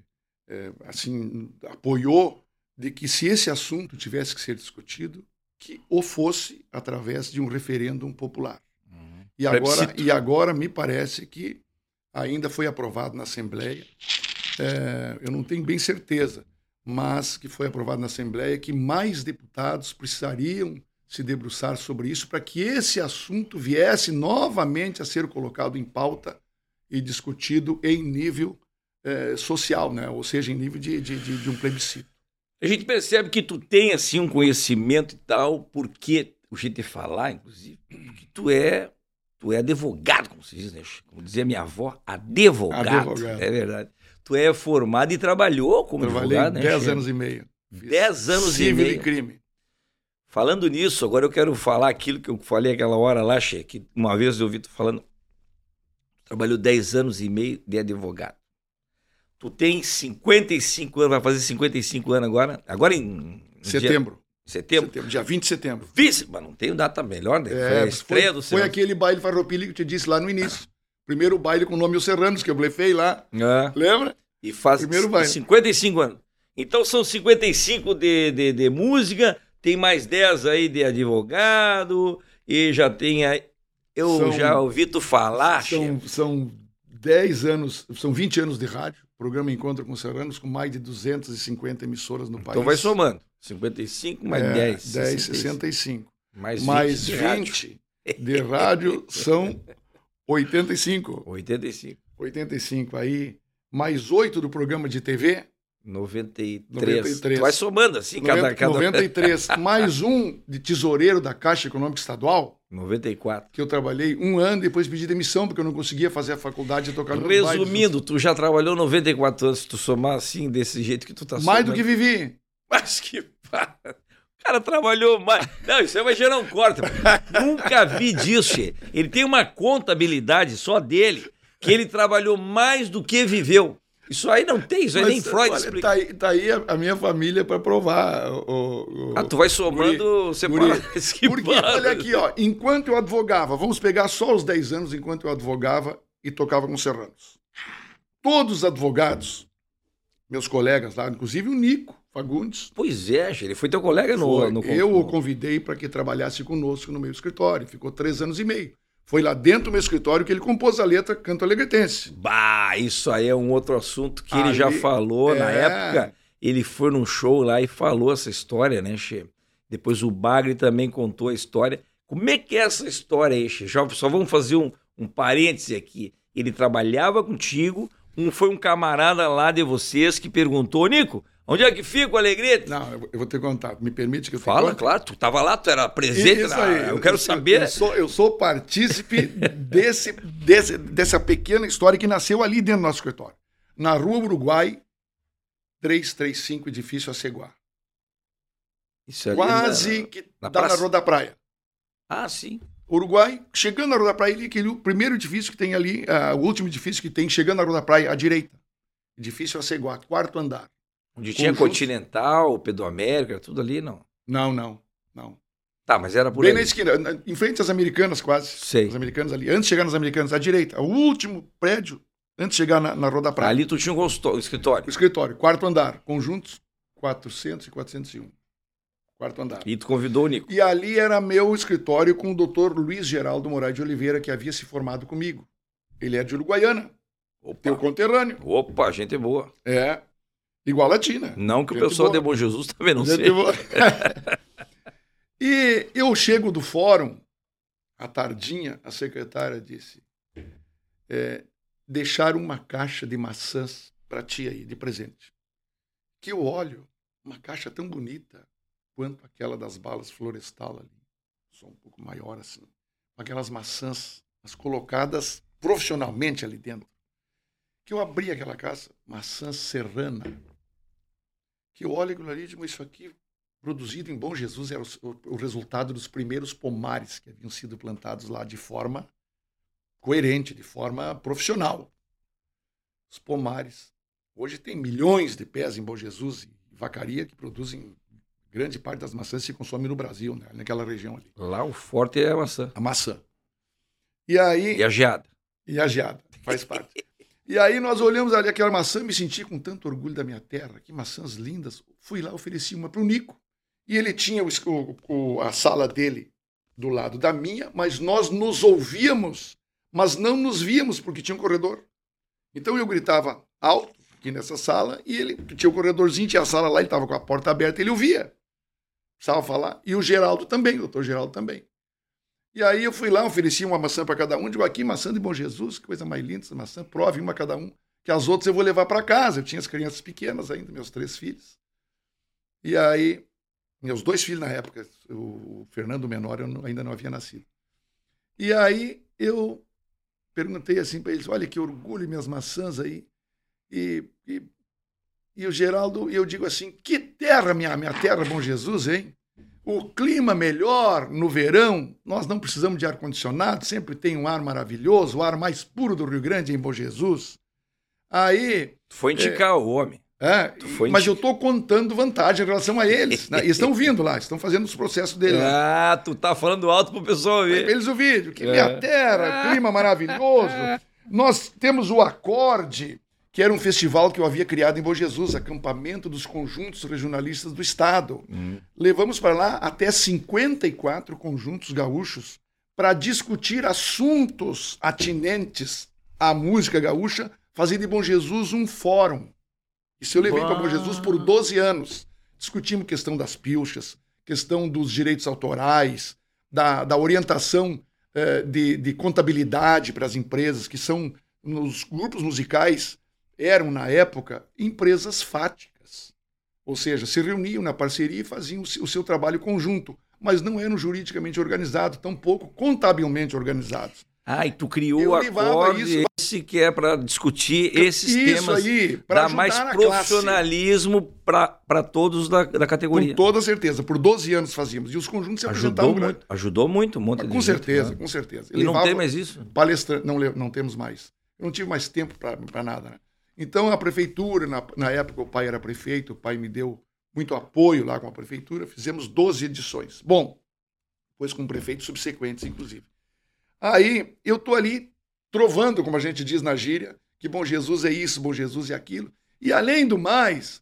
Speaker 2: é, assim, apoiou de que se esse assunto tivesse que ser discutido, que o fosse através de um referêndum popular. Uhum. E, agora, e agora me parece que ainda foi aprovado na Assembleia. É, eu não tenho bem certeza, mas que foi aprovado na Assembleia que mais deputados precisariam se debruçar sobre isso para que esse assunto viesse novamente a ser colocado em pauta e discutido em nível é, social, né? ou seja, em nível de, de, de, de um plebiscito.
Speaker 1: A gente percebe que tu tem assim um conhecimento e tal, porque o jeito de falar, inclusive, que tu é tu é advogado, como se diz, né? Como dizia minha avó, advogado. advogado. É verdade. Tu é formado e trabalhou como Trabalhei advogado, né?
Speaker 2: 10 anos e meio.
Speaker 1: 10 anos e meio.
Speaker 2: e crime.
Speaker 1: Falando nisso, agora eu quero falar aquilo que eu falei aquela hora lá, Che, que uma vez eu ouvi tu falando. Trabalhou 10 anos e meio de advogado. Tu tem 55 anos, vai fazer 55 anos agora. Agora em.
Speaker 2: Setembro.
Speaker 1: Dia, setembro?
Speaker 2: Setembro, dia 20 de setembro.
Speaker 1: Vice, mas não tem data melhor, né? É, foi estreia do
Speaker 2: Foi aquele baile farroupilha que eu te disse lá no início. Primeiro baile com o nome Os Serranos, que eu blefei lá. É. Lembra?
Speaker 1: E faz Primeiro baile. 55 anos. Então são 55 de, de, de música, tem mais 10 aí de advogado, e já tem aí. Eu são, já ouvi tu falar.
Speaker 2: São, são 10 anos, são 20 anos de rádio. Programa Encontro com Serranos, com mais de 250 emissoras no
Speaker 1: então
Speaker 2: país.
Speaker 1: Então vai somando. 55 mais é, 10.
Speaker 2: 10, 65. Mais 20, mais 20 de rádio são 85.
Speaker 1: 85.
Speaker 2: 85. Aí, mais 8 do programa de TV.
Speaker 1: 93. 93. Tu vai somando assim, 90, cada, cada.
Speaker 2: 93. mais um de tesoureiro da Caixa Econômica Estadual.
Speaker 1: 94.
Speaker 2: Que eu trabalhei um ano, depois pedi demissão, porque eu não conseguia fazer a faculdade e tocar no
Speaker 1: Resumindo, tu já trabalhou 94 anos, se tu somar assim, desse jeito que tu tá
Speaker 2: Mais somando. do que vivi.
Speaker 1: Mas que. O cara trabalhou mais. Não, isso aí vai gerar um corte. Nunca vi disso, che. Ele tem uma contabilidade só dele, que ele trabalhou mais do que viveu. Isso aí não tem, isso aí Mas, nem Freud olha, explica.
Speaker 2: Tá aí, tá aí a, a, minha família para provar. O,
Speaker 1: o, ah, tu vai somando separado.
Speaker 2: Porque, olha aqui, ó, enquanto eu advogava, vamos pegar só os 10 anos enquanto eu advogava e tocava com serranos. Todos os advogados, meus colegas lá, inclusive o Nico Fagundes.
Speaker 1: Pois é, ele foi teu colega no, no
Speaker 2: Eu o convidei para que trabalhasse conosco no meu escritório. Ficou três anos e meio. Foi lá dentro do meu escritório que ele compôs a letra Canto Alegretense.
Speaker 1: Bah, isso aí é um outro assunto que Ali, ele já falou é... na época. Ele foi num show lá e falou essa história, né, Che? Depois o Bagre também contou a história. Como é que é essa história aí, Che? Já, só vamos fazer um, um parêntese aqui. Ele trabalhava contigo, um, foi um camarada lá de vocês que perguntou, Nico, Onde é que fica o Alegrete?
Speaker 2: Não, eu vou ter contato. Me permite que eu
Speaker 1: Fala, claro. Tu estava lá, tu era presente. Isso aí. Eu quero eu, saber.
Speaker 2: Eu sou, eu sou partícipe desse, desse, dessa pequena história que nasceu ali dentro do nosso escritório. Na Rua Uruguai, 335, edifício Aceguá. Isso Quase na, que na dá praça. na Rua da Praia.
Speaker 1: Ah, sim.
Speaker 2: Uruguai, chegando na Rua da Praia, ali, aquele primeiro edifício que tem ali, uh, o último edifício que tem, chegando na Rua da Praia, à direita. Edifício Aceguá, quarto andar.
Speaker 1: Onde tinha Continental, Pedro América, tudo ali, não?
Speaker 2: Não, não, não.
Speaker 1: Tá, mas era por
Speaker 2: Bem
Speaker 1: aí.
Speaker 2: na esquina, em frente às americanas quase.
Speaker 1: Sei.
Speaker 2: As americanas ali. Antes de chegar nas americanas, à direita. O último prédio, antes de chegar na, na Rua da Praia.
Speaker 1: Ali tu tinha um escritório.
Speaker 2: O escritório, quarto andar. Conjuntos 400 e 401. Quarto andar.
Speaker 1: E tu convidou o Nico.
Speaker 2: E ali era meu escritório com o doutor Luiz Geraldo Moraes de Oliveira, que havia se formado comigo. Ele é de Uruguaiana. Opa. Teu conterrâneo.
Speaker 1: Opa, gente boa.
Speaker 2: É. Igual a Tina.
Speaker 1: Não que o pessoal boa. de Bom Jesus também não seja.
Speaker 2: e eu chego do fórum, à tardinha, a secretária disse: é, deixar uma caixa de maçãs para ti aí, de presente. Que eu olho, uma caixa tão bonita quanto aquela das balas florestal ali, só um pouco maior assim, com aquelas maçãs, as colocadas profissionalmente ali dentro. Que eu abri aquela caixa, maçã serrana, que olha aquilo ali e digo, isso aqui, produzido em Bom Jesus, era o, o, resultado dos primeiros pomares que haviam sido plantados lá de forma coerente, de forma profissional. Os pomares. Hoje tem milhões de pés em Bom Jesus e vacaria que produzem grande parte das maçãs se consome no Brasil, né? naquela região ali.
Speaker 1: Lá o forte é a maçã.
Speaker 2: A maçã. E aí.
Speaker 1: E a geada.
Speaker 2: E a geada, faz parte. E aí nós olhamos ali aquela maçã, me senti com tanto orgulho da minha terra, que maçãs lindas. Fui lá, ofereci uma para o Nico. E ele tinha o, o, a sala dele do lado da minha, mas nós nos ouvíamos, mas não nos víamos porque tinha um corredor. Então eu gritava alto aqui nessa sala e ele tinha o um corredorzinho, tinha a sala lá, ele estava com a porta aberta, ele ouvia. Precisava falar. E o Geraldo também, o doutor Geraldo também. E aí eu fui lá, ofereci uma maçã para cada um, digo aqui, maçã de bom Jesus, que coisa mais linda essa maçã, prove uma cada um, que as outras eu vou levar para casa. Eu tinha as crianças pequenas ainda, meus três filhos. E aí, meus dois filhos na época, o Fernando menor eu ainda não havia nascido. E aí eu perguntei assim para eles, olha que orgulho minhas maçãs aí. E, e, e o Geraldo, eu digo assim, que terra, minha, minha terra, bom Jesus, hein? o clima melhor no verão, nós não precisamos de ar-condicionado, sempre tem um ar maravilhoso, o ar mais puro do Rio Grande em Bom Jesus. Aí.
Speaker 1: Tu foi indicar é, o homem.
Speaker 2: É, mas eu estou contando vantagem em relação a eles. Né? estão vindo lá, estão fazendo os processos deles.
Speaker 1: Ah, tu tá falando alto pro pessoal ver.
Speaker 2: Eles o vídeo, que é. minha terra, clima maravilhoso. Nós temos o acorde que era um festival que eu havia criado em Bom Jesus, acampamento dos conjuntos regionalistas do Estado. Uhum. Levamos para lá até 54 conjuntos gaúchos para discutir assuntos atinentes à música gaúcha, fazendo em Bom Jesus um fórum. Isso eu levei para Bom Jesus por 12 anos. Discutimos questão das pilchas, questão dos direitos autorais, da, da orientação eh, de, de contabilidade para as empresas, que são nos grupos musicais eram, na época, empresas fáticas. Ou seja, se reuniam na parceria e faziam o seu trabalho conjunto, mas não eram juridicamente organizados, tampouco contabilmente organizados.
Speaker 1: Ah, e tu criou acorde isso, esse que é para discutir esses
Speaker 2: isso
Speaker 1: temas,
Speaker 2: aí,
Speaker 1: dar mais profissionalismo para todos da, da categoria.
Speaker 2: Com toda certeza, por 12 anos fazíamos. E os conjuntos se
Speaker 1: ajudou muito, Ajudou muito, um monte
Speaker 2: Com certeza, gente, com certeza.
Speaker 1: E não tem mais isso?
Speaker 2: Palestra, não, não temos mais. Eu não tive mais tempo para nada. Né? Então, a prefeitura, na, na época o pai era prefeito, o pai me deu muito apoio lá com a prefeitura, fizemos 12 edições. Bom, depois com prefeitos subsequentes, inclusive. Aí eu estou ali trovando, como a gente diz na gíria, que bom Jesus é isso, bom Jesus é aquilo. E além do mais,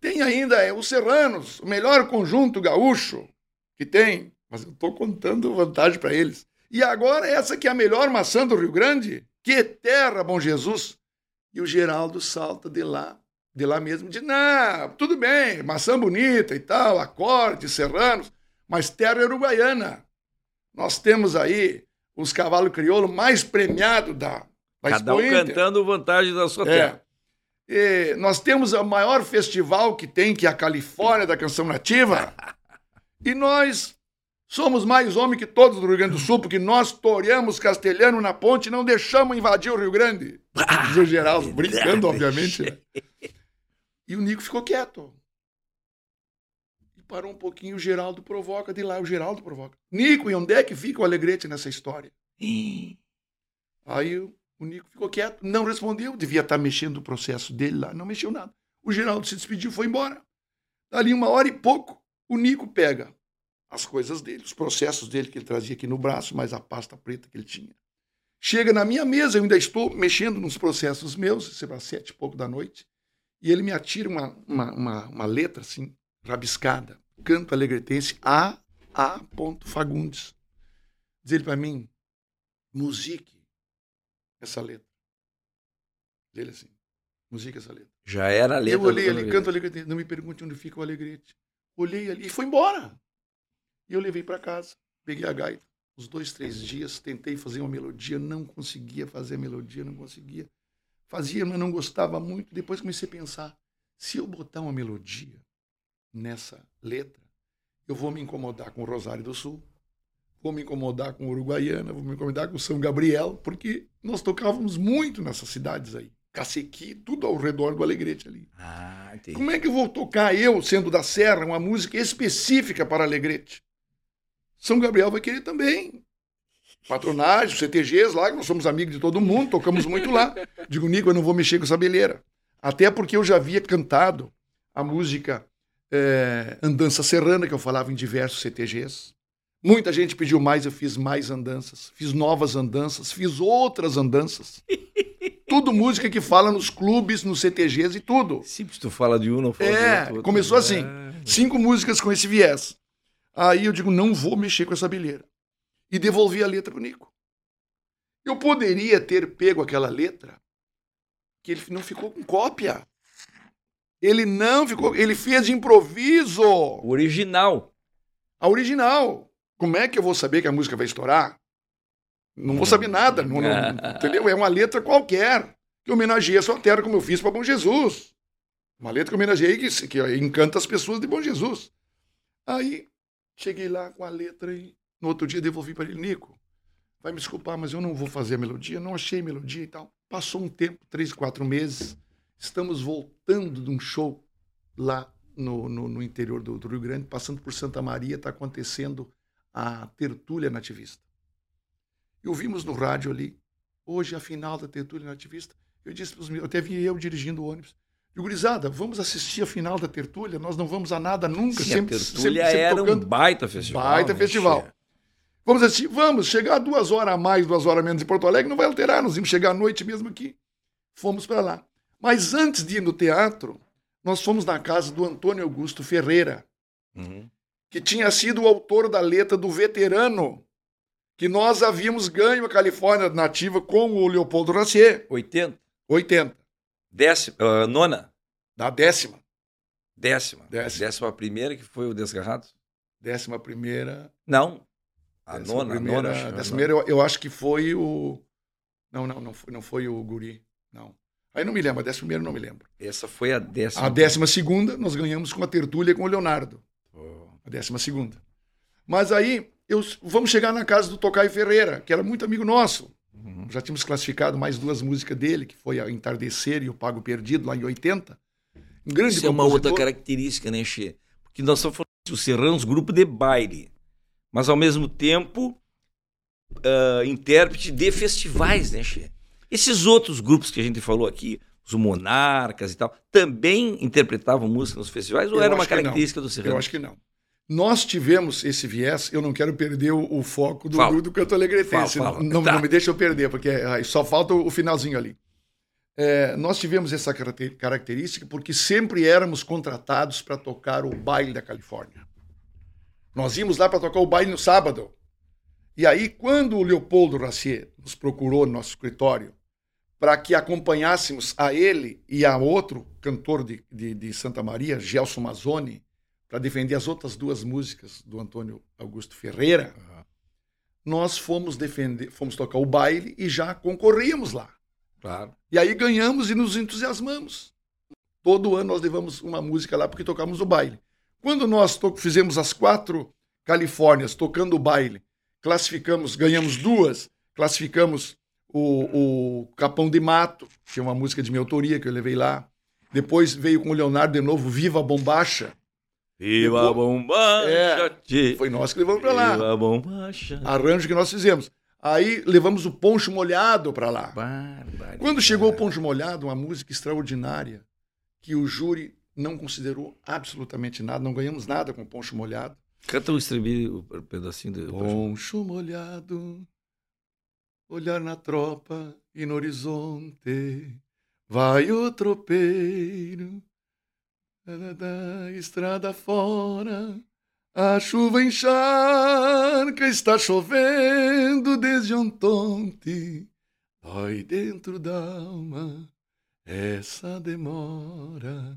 Speaker 2: tem ainda é, os Serranos, o melhor conjunto gaúcho que tem, mas eu estou contando vantagem para eles. E agora essa que é a melhor maçã do Rio Grande, que terra, bom Jesus. E o Geraldo salta de lá, de lá mesmo, de não, tudo bem, maçã bonita e tal, acorde, serranos, mas terra uruguaiana. Nós temos aí os cavalos crioulos mais premiados da, da
Speaker 1: Cada um cantando vantagem da sua
Speaker 2: é. terra. E nós temos o maior festival que tem, que é a Califórnia da Canção Nativa. e nós Somos mais homens que todos do Rio Grande do Sul, porque nós toreamos castelhano na ponte e não deixamos invadir o Rio Grande. Ah, o Geraldo, brincando, obviamente. Né? E o Nico ficou quieto. E parou um pouquinho, o Geraldo provoca, de lá o Geraldo provoca. Nico, e onde é que fica o Alegrete nessa história? Aí o Nico ficou quieto, não respondeu, devia estar mexendo no processo dele lá, não mexeu nada. O Geraldo se despediu, foi embora. Dali uma hora e pouco, o Nico pega as coisas dele, os processos dele que ele trazia aqui no braço, mais a pasta preta que ele tinha. Chega na minha mesa, eu ainda estou mexendo nos processos meus, isso é para sete e pouco da noite, e ele me atira uma, uma, uma, uma letra assim, rabiscada, canto alegretense A. A. Fagundes. Diz ele para mim, musique essa letra. Diz ele assim, musique essa letra.
Speaker 1: Já era a letra.
Speaker 2: Eu olhei ali, canto alegretense, não me pergunte onde fica o alegrete. Olhei ali e foi embora. E eu levei para casa, peguei a gaita. Uns dois, três dias, tentei fazer uma melodia, não conseguia fazer a melodia, não conseguia. Fazia, mas não gostava muito. Depois comecei a pensar: se eu botar uma melodia nessa letra, eu vou me incomodar com o Rosário do Sul, vou me incomodar com Uruguaiana, vou me incomodar com São Gabriel, porque nós tocávamos muito nessas cidades aí. Cacequi, tudo ao redor do Alegrete ali. Ah, Como é que eu vou tocar, eu, sendo da Serra, uma música específica para Alegrete? São Gabriel vai querer também. Patronagem, CTGs lá, que nós somos amigos de todo mundo, tocamos muito lá. Digo, Nico, eu não vou mexer com essa beleira. Até porque eu já havia cantado a música é, Andança Serrana, que eu falava em diversos CTGs. Muita gente pediu mais, eu fiz mais andanças, fiz novas andanças, fiz outras andanças. tudo música que fala nos clubes, nos CTGs e tudo.
Speaker 1: Sempre tu fala de um, não fala
Speaker 2: É,
Speaker 1: do outro.
Speaker 2: começou assim.
Speaker 1: É.
Speaker 2: Cinco músicas com esse viés. Aí eu digo, não vou mexer com essa bilheira. E devolvi a letra pro Nico. Eu poderia ter pego aquela letra, que ele não ficou com cópia. Ele não ficou, ele fez de improviso.
Speaker 1: O Original.
Speaker 2: A original. Como é que eu vou saber que a música vai estourar? Não vou saber nada, não- não- entendeu? É uma letra qualquer que homenageia a sua terra, como eu fiz para Bom Jesus. Uma letra que homenageei que, que encanta as pessoas de Bom Jesus. Aí cheguei lá com a letra e no outro dia devolvi para ele, Nico, vai me desculpar, mas eu não vou fazer a melodia, não achei melodia e tal. Passou um tempo, três, quatro meses, estamos voltando de um show lá no, no, no interior do, do Rio Grande, passando por Santa Maria, está acontecendo a tertúlia nativista. E ouvimos no rádio ali, hoje a final da tertúlia nativista. Eu disse para os meus, até vi eu dirigindo o ônibus. E gurizada, vamos assistir a final da tertúlia, nós não vamos a nada nunca,
Speaker 1: Sim,
Speaker 2: sempre,
Speaker 1: a
Speaker 2: sempre,
Speaker 1: tertúlia
Speaker 2: sempre
Speaker 1: era
Speaker 2: tocando.
Speaker 1: um baita festival.
Speaker 2: Baita
Speaker 1: né,
Speaker 2: festival. Vamos assistir, vamos, chegar duas horas a mais, duas horas a menos em Porto Alegre, não vai alterar, nós vamos chegar à noite mesmo aqui. Fomos para lá. Mas antes de ir no teatro, nós fomos na casa do Antônio Augusto Ferreira,
Speaker 1: Uhum.
Speaker 2: que tinha sido o autor da letra do Veterano, que nós havíamos ganho a Califórnia nativa com o Leopoldo Racier,
Speaker 1: 80.
Speaker 2: 80,
Speaker 1: Décima, ah, nona.
Speaker 2: da décima.
Speaker 1: Décima.
Speaker 2: Décima.
Speaker 1: Décima primeira, que foi o Desgarrado?
Speaker 2: Décima primeira.
Speaker 1: Não. A
Speaker 2: décima
Speaker 1: nona, a
Speaker 2: primeira,
Speaker 1: nona. a
Speaker 2: décima
Speaker 1: nona.
Speaker 2: primeira, eu, eu acho que foi o. Não, não, não foi, não foi o Guri. Não. Aí não me lembro, a décima primeira não me lembro.
Speaker 1: Essa foi a décima.
Speaker 2: A décima segunda, nós ganhamos com a tertúlia com o Leonardo.
Speaker 1: Oh.
Speaker 2: A décima segunda. Mas aí, eu, vamos chegar na casa do Tocai Ferreira, que era muito amigo nosso.
Speaker 1: Uhum.
Speaker 2: Já tínhamos classificado mais duas músicas dele, que foi a Entardecer e o Pago Perdido, lá em 80. Um grande
Speaker 1: Isso é uma outra
Speaker 2: compositor.
Speaker 1: característica, né, Che? Porque nós estamos falando dos Serranos, grupo de baile, mas ao mesmo tempo ah, intérprete de festivais, né, Che? Esses outros grupos que a gente falou aqui, os Monarcas e tal, também interpretavam música nos festivais ou
Speaker 2: Eu
Speaker 1: era uma característica do Serrano?
Speaker 2: Eu acho que não. Nós tivemos esse viés, eu não quero perder o, o foco do, do, do canto alegretense.
Speaker 1: Fala, fala.
Speaker 2: Não,
Speaker 1: Tá.
Speaker 2: não me deixa eu perder, porque só falta o, finalzinho ali. É, nós tivemos essa caracte- característica porque sempre éramos contratados para tocar o baile da Califórnia. Nós íamos lá para tocar o baile no sábado. E aí, quando o Leopoldo Racier nos procurou no nosso escritório para que acompanhássemos a ele e a outro cantor de, de, de Santa Maria, Gelson Mazzoni, para defender as outras duas músicas do Antônio Augusto Ferreira, nós fomos defender, fomos tocar o baile e já concorríamos lá.
Speaker 1: Claro.
Speaker 2: E aí ganhamos e nos entusiasmamos. Todo ano nós levamos uma música lá porque tocamos o baile. Quando nós fizemos as quatro Califórnias tocando o baile, classificamos, ganhamos duas, classificamos o, o Capão de Mato, que é uma música de minha autoria que eu levei lá. Depois veio com o Leonardo de novo, Viva Bombacha.
Speaker 1: Viva a bombacha,
Speaker 2: É. Foi nós que levamos para lá.
Speaker 1: Viva bombacha.
Speaker 2: Arranjo que nós fizemos. Aí levamos o Poncho Molhado para lá.
Speaker 1: Barbaridade.
Speaker 2: Quando chegou o Poncho Molhado, uma música extraordinária, que o júri não considerou absolutamente nada, não ganhamos nada com o Poncho Molhado.
Speaker 1: Canta o estribilho, o pedacinho do...
Speaker 2: Poncho molhado, olhar na tropa e no horizonte, vai o tropeiro, da, da estrada fora, a chuva encharca, está chovendo desde ontem, dói dentro da alma essa demora.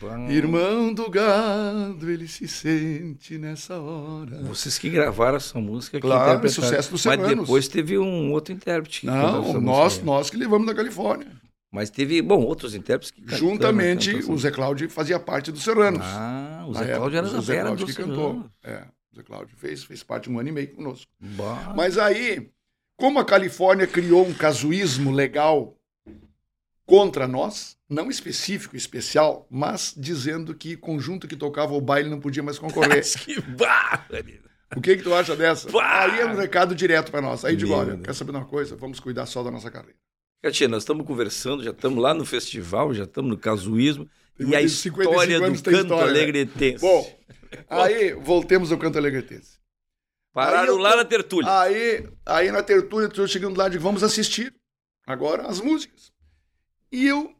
Speaker 1: Bom.
Speaker 2: Irmão do gado, ele se sente nessa hora.
Speaker 1: Vocês que gravaram essa música que
Speaker 2: Claro, sucesso dos
Speaker 1: Mas depois teve um outro intérprete.
Speaker 2: Não, nós,
Speaker 1: música.
Speaker 2: nós que levamos da Califórnia.
Speaker 1: Mas teve, bom, outros intérpretes que cantaram,
Speaker 2: Juntamente,
Speaker 1: cantam
Speaker 2: o
Speaker 1: essa
Speaker 2: Zé Cláudio fazia parte dos Serranos.
Speaker 1: Ah, o Zé Cláudio era
Speaker 2: o Zé Cláudio que cantou.
Speaker 1: Serranos.
Speaker 2: É, o Zé Cláudio fez, fez parte um ano e meio conosco.
Speaker 1: Bah.
Speaker 2: Mas aí, como a Califórnia criou um casuísmo legal contra nós, não específico, especial, mas dizendo que conjunto que tocava o baile não podia mais concorrer.
Speaker 1: Que
Speaker 2: o que, que tu acha dessa?
Speaker 1: Pá!
Speaker 2: Aí é um recado direto para nós. Aí digo,
Speaker 1: Meu
Speaker 2: olha, quer saber de uma coisa? Vamos cuidar só da nossa carreira.
Speaker 1: Tia, nós estamos conversando, já estamos lá no festival, já estamos no casuísmo. E a
Speaker 2: mais de 55
Speaker 1: história do canto
Speaker 2: história, né?
Speaker 1: alegretense.
Speaker 2: Bom, aí voltemos ao canto alegretense. aí
Speaker 1: Pararam
Speaker 2: eu
Speaker 1: lá
Speaker 2: tô-
Speaker 1: na tertúlia.
Speaker 2: Aí, aí na tertúlia, estou chegando lá e digo, vamos assistir agora as músicas. E eu,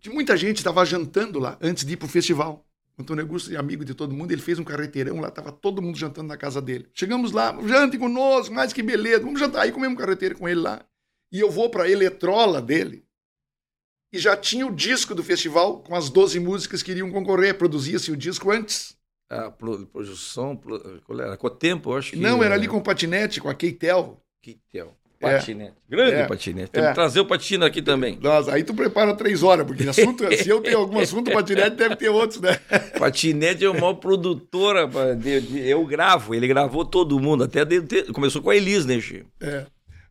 Speaker 2: de muita gente estava jantando lá antes de ir pro festival. Antônio Augusto, amigo de todo mundo, ele fez um carreteirão lá, tava todo mundo jantando na casa dele. Chegamos lá, jante conosco, mais que beleza, vamos jantar. Aí comemos um carreteiro com ele lá. E eu vou para a eletrola dele. E já tinha o disco do festival com as 12 músicas que iriam concorrer. Produzia-se o disco antes.
Speaker 1: A produção, qual era? Com o tempo, eu acho que.
Speaker 2: Não, era ali com o patinete, com a Keitel.
Speaker 1: Keitel. Patinete. É. Grande é. patinete. Tem é. que trazer o patinete aqui também.
Speaker 2: Nossa, aí tu prepara três horas, porque assunto, se eu tenho algum assunto, patinete deve ter outros, né?
Speaker 1: Patinete é o maior produtora. Eu gravo, ele gravou todo mundo, até começou com a Elis, né, Chico?
Speaker 2: É.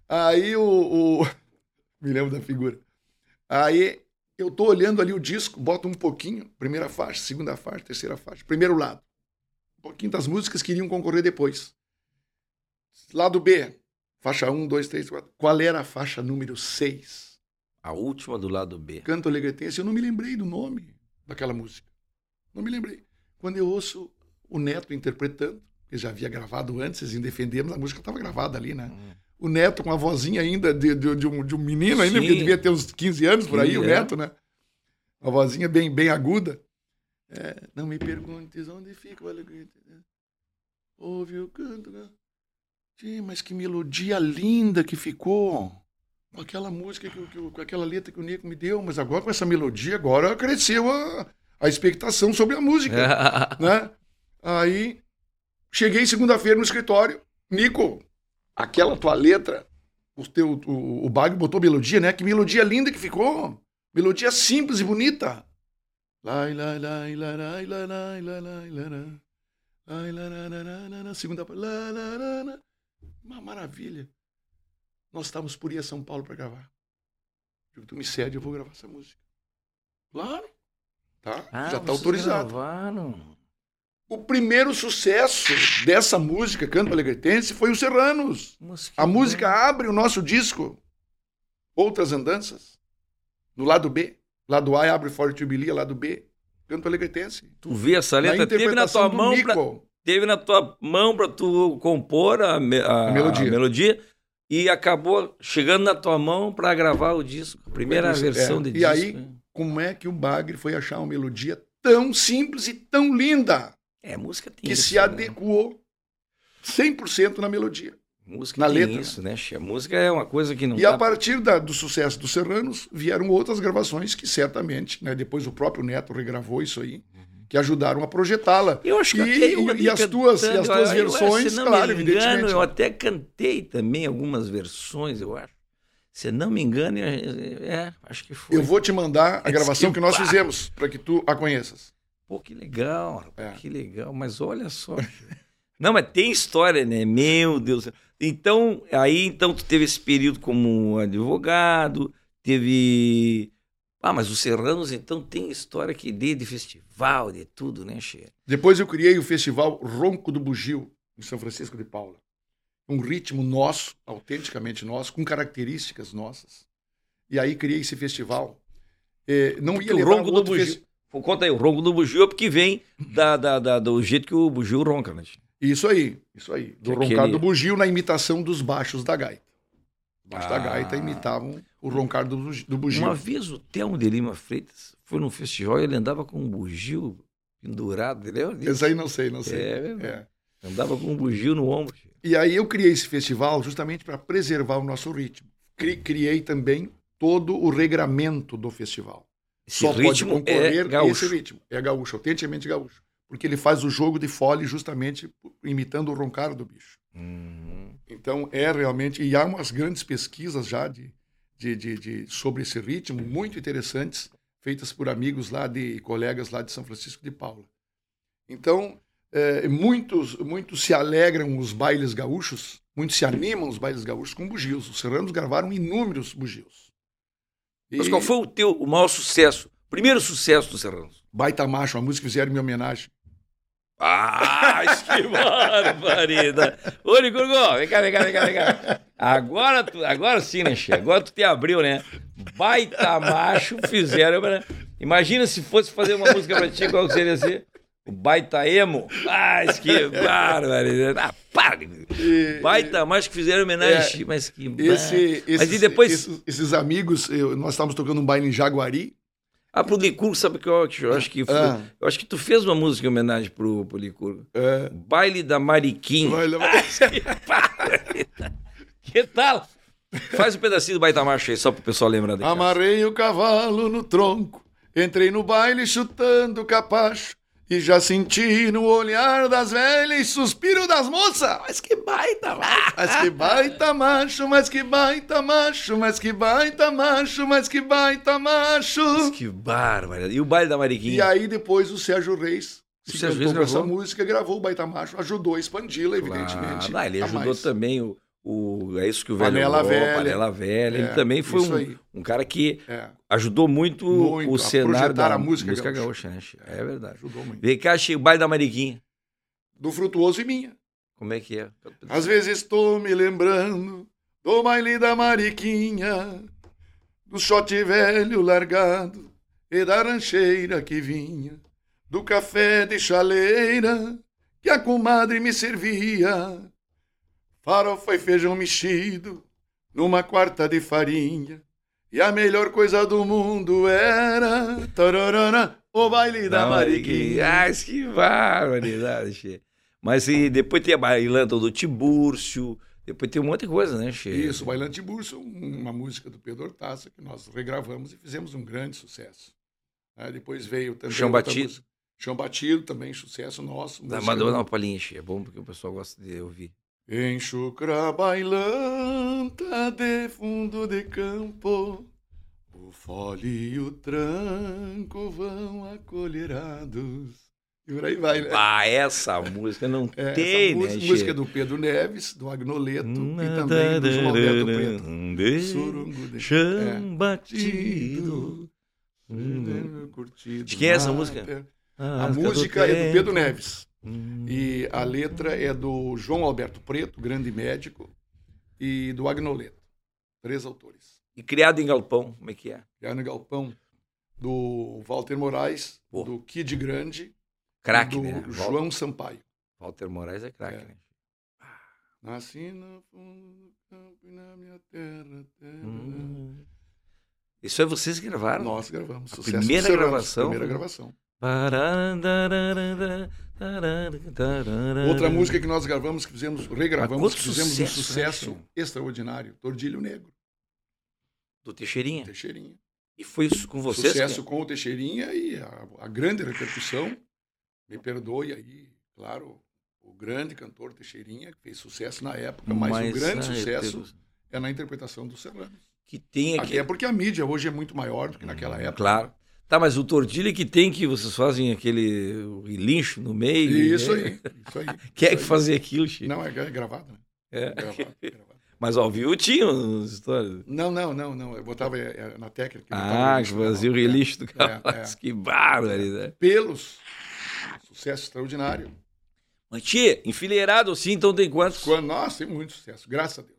Speaker 2: Aí o, o. Me lembro da figura. Aí eu tô olhando ali o disco, boto um pouquinho, primeira faixa, segunda faixa, terceira faixa, primeiro lado. Um pouquinho das músicas que iriam concorrer depois. Lado B, Faixa 1, 2, 3, 4. Qual era a faixa número 6?
Speaker 1: A última do lado B.
Speaker 2: Canto Alegretense. Eu não me lembrei do nome daquela música. Não me lembrei. Quando eu ouço o Neto interpretando, que já havia gravado antes, eles defendemos, a música estava gravada ali, né? Hum. O Neto com a vozinha ainda de, de, de, um, de um, menino, ainda, Sim. porque devia ter uns 15 anos por aí, Sim, o Neto, é. né? Uma vozinha bem, bem aguda. É, não me perguntes onde fica o Alegrete. Ouve o canto, né? Sim, mas que melodia linda que ficou. Com aquela música, que, que, com aquela letra que o Nico me deu, mas agora com essa melodia, agora cresceu a, a expectação sobre a música. né? Aí cheguei segunda-feira no escritório. Nico, aquela tua letra, o, teu, o, o Bag botou melodia, né? Que melodia linda que ficou. Melodia simples e bonita. Segunda Uma maravilha. Nós estávamos por ir a São Paulo para gravar. Digo, tu me cede, eu vou gravar essa música. Claro. Tá? Ah, já está autorizado.
Speaker 1: Gravaram.
Speaker 2: O primeiro sucesso dessa música, Canto Alegretense, foi o Serranos. A música abre o nosso disco. Outras Andanças. No lado B. Lado A abre Forte Jubilia, lado B. Canto Alegretense.
Speaker 1: Tu vê essa letra, teve na tua mão pra, teve na tua mão para tu compor a, a, a, melodia. a, melodia. e acabou chegando na tua mão para gravar o disco, a primeira versão é. de
Speaker 2: e
Speaker 1: disco.
Speaker 2: E aí, né? como é que o Bagre foi achar uma melodia tão simples e tão linda?
Speaker 1: É, música tem
Speaker 2: que
Speaker 1: isso,
Speaker 2: se né? adequou 100% na melodia.
Speaker 1: Música na letra. isso, né? A música é uma coisa que não.
Speaker 2: E a partir da, do sucesso dos Serranos vieram outras gravações que certamente, né? Depois o próprio Neto regravou isso aí que ajudaram a projetá-la.
Speaker 1: Eu acho que
Speaker 2: e, e, e as tuas, e as tuas versões,
Speaker 1: eu,
Speaker 2: claro,
Speaker 1: me engano, Eu até cantei também algumas versões, eu acho. Se não me engano, é, acho que foi.
Speaker 2: Eu vou te mandar a gravação que, que nós fizemos, para que tu a conheças.
Speaker 1: Pô, que legal, é. que legal. Mas olha só. não, mas tem história, né? Meu Deus. Então, aí então tu teve esse período como advogado, teve ah, mas os Serranos então tem história que de, de festival, de tudo, né, Che?
Speaker 2: Depois eu criei o festival Ronco do Bugio, em São Francisco de Paula. Um ritmo nosso, autenticamente nosso, com características nossas. E aí criei esse festival. É, não ia
Speaker 1: o Ronco do Bugio. Conta aí, o Ronco do Bugio é porque vem da, da, da, do jeito que o bugio ronca, né?
Speaker 2: Isso aí, isso aí. Do que roncar aquele... do bugio na imitação dos baixos da gaita. Baixo ah. da gaita imitavam o roncar do, do bugio.
Speaker 1: Uma vez o Telmo de Lima Freitas foi num festival e ele andava com um bugio pendurado, lembra
Speaker 2: Esse aí não sei, não sei.
Speaker 1: É, é. Andava com um bugio no ombro.
Speaker 2: E aí eu criei esse festival justamente para preservar o nosso ritmo. Criei também todo o regramento do festival.
Speaker 1: Esse Só pode é concorrer
Speaker 2: é esse ritmo. É gaúcho, autenticamente gaúcho. Porque ele faz o jogo de fole justamente imitando o roncar do bicho.
Speaker 1: Uhum.
Speaker 2: Então é realmente. E há umas grandes pesquisas já de, de, de, de, sobre esse ritmo, muito interessantes, feitas por amigos lá de colegas lá de São Francisco de Paula. Então, é, muitos, muitos se alegram os bailes gaúchos, muitos se animam os bailes gaúchos com bugios. Os serranos gravaram inúmeros bugios.
Speaker 1: E... Mas qual foi o teu o maior sucesso? Primeiro sucesso dos serranos?
Speaker 2: Baita Macho, uma música que fizeram em minha homenagem.
Speaker 1: Ah, que barbaridade. Ô, Licurgo, vem cá, vem cá, vem cá, vem cá. Agora, tu, agora sim, né, Che? Agora tu te abriu, né? Baita macho fizeram. Né? Imagina se fosse fazer uma música pra ti, qual seria assim? O baita emo. Ah, que barbaridade. Ah, para.
Speaker 2: E-
Speaker 1: Baita, mais que fizeram homenagem. mas que.
Speaker 2: Esse,
Speaker 1: Mas
Speaker 2: esses,
Speaker 1: e depois.
Speaker 2: esses, esses amigos, eu- nós estávamos tocando um baile em Jaguari.
Speaker 1: Ah, pro Licurgo, sabe o que eu, eu acho que foi-
Speaker 2: Ah.
Speaker 1: Eu acho que tu fez uma música em homenagem pro, pro Licurgo.
Speaker 2: É,
Speaker 1: Baile da Mariquinha.
Speaker 2: vai lá-
Speaker 1: que tal? Faz um pedacinho do Baita Marcha aí, só pro pessoal lembrar casa.
Speaker 2: Amarrei o cavalo no tronco, entrei no baile chutando capacho. E já senti no olhar das velhas suspiro das moças. Mas que baita macho, mas que baita macho, mas que baita macho, mas que baita macho, mas que baita macho.
Speaker 1: Que bárbaro. E o baile da Mariquinha?
Speaker 2: E aí depois o Sérgio Reis
Speaker 1: O
Speaker 2: se
Speaker 1: Sérgio Reis
Speaker 2: com essa
Speaker 1: gravou?
Speaker 2: música, gravou o Baita Macho, ajudou a expandi-la, evidentemente.
Speaker 1: Ah, ele ajudou
Speaker 2: mais.
Speaker 1: também o, o. É isso que o velho.
Speaker 2: Panela
Speaker 1: falou,
Speaker 2: Velha.
Speaker 1: Panela Velha. ele
Speaker 2: É,
Speaker 1: também foi um, um cara que
Speaker 2: É,
Speaker 1: ajudou muito,
Speaker 2: Muito,
Speaker 1: o
Speaker 2: a
Speaker 1: cenário da
Speaker 2: a música gaúcha.
Speaker 1: gaúcha, né? É verdade.
Speaker 2: ajudou muito.
Speaker 1: Vem cá, o baile da Mariquinha.
Speaker 2: Do Frutuoso e Minha.
Speaker 1: Como é que é?
Speaker 2: Às vezes estou me lembrando do baile da Mariquinha, do shot velho largado e da rancheira que vinha, do café de chaleira que a comadre me servia, farofa e feijão mexido numa quarta de farinha. E a melhor coisa do mundo era tararana, o baile da, Mariquinha.
Speaker 1: Ah, que barbaridade, Che. Mas e depois tem a bailanta do Tibúrcio, depois tem um monte de coisa, né, Che?
Speaker 2: Isso, Bailante Burso, uma música do Pedro Hortaça que nós regravamos e fizemos um grande sucesso. Né, depois veio também.
Speaker 1: Chão Batido.
Speaker 2: música. Chão Batido, também sucesso nosso.
Speaker 1: Dá
Speaker 2: música
Speaker 1: uma, dá
Speaker 2: do-
Speaker 1: uma palhinha, Che. É bom porque o pessoal gosta de ouvir.
Speaker 2: Em chucra bailanta de fundo de campo, o fole e o tranco vão acolherados. E por aí vai, né?
Speaker 1: Ah, essa música não
Speaker 2: É,
Speaker 1: tem,
Speaker 2: essa
Speaker 1: né,
Speaker 2: música,
Speaker 1: Che?
Speaker 2: música é do Pedro Neves, do Agnoleto e também do João Alberto Preto. Surungo de
Speaker 1: Chão
Speaker 2: É.
Speaker 1: batido. Hum. De quem é essa música?
Speaker 2: mater.
Speaker 1: Ah,
Speaker 2: A música é do Pedro Neves.
Speaker 1: Hum.
Speaker 2: E a letra é do João Alberto Preto, grande médico, e do Agnoleto. Três autores.
Speaker 1: E criado em Galpão, como é que é?
Speaker 2: Piano Galpão, do Walter Moraes,
Speaker 1: Pô.
Speaker 2: do Kid Grande,
Speaker 1: Craque,
Speaker 2: do
Speaker 1: né?
Speaker 2: João Sampaio.
Speaker 1: Walter Moraes é craque,
Speaker 2: É.
Speaker 1: né?
Speaker 2: Nasci no fundo do campo e na minha terra. terra.
Speaker 1: Hum. Isso é vocês que gravaram?
Speaker 2: Nós gravamos.
Speaker 1: A
Speaker 2: Sucesso
Speaker 1: primeira gravação?
Speaker 2: Primeira gravação.
Speaker 1: Outra
Speaker 2: música que nós gravamos, que fizemos, regravamos,
Speaker 1: Mas
Speaker 2: que fizemos um
Speaker 1: sucesso,
Speaker 2: sucesso
Speaker 1: né,
Speaker 2: extraordinário. Tordilho Negro,
Speaker 1: do Teixeirinha.
Speaker 2: Teixeirinha.
Speaker 1: E foi isso com vocês?
Speaker 2: Sucesso com o Teixeirinha e a, a grande repercussão. Me perdoe aí, claro, o grande cantor Teixeirinha, que fez sucesso na época, mas, o grande sucesso é na interpretação dos Serranos.
Speaker 1: que tem aqui.
Speaker 2: Até porque a mídia hoje é muito maior do que naquela época.
Speaker 1: Claro. Tá, mas o Tordilha que tem que vocês fazem aquele lincho no meio.
Speaker 2: Isso
Speaker 1: né?
Speaker 2: aí, isso aí.
Speaker 1: É
Speaker 2: isso
Speaker 1: que fazia aquilo, Chico?
Speaker 2: Não, é, é gravado, né?
Speaker 1: É.
Speaker 2: É gravado, é gravado.
Speaker 1: Mas ao vivo tinha as histórias.
Speaker 2: Não, não, não, não. Eu botava é, é, na técnica.
Speaker 1: Ah, que fazia o
Speaker 2: é.
Speaker 1: relixo do
Speaker 2: é,
Speaker 1: capaz.
Speaker 2: é.
Speaker 1: Que bárbaro,
Speaker 2: Pelos, sucesso extraordinário.
Speaker 1: Mas, tia, enfileirado assim, então tem quantos?
Speaker 2: Quando nós temos muito sucesso, graças a Deus.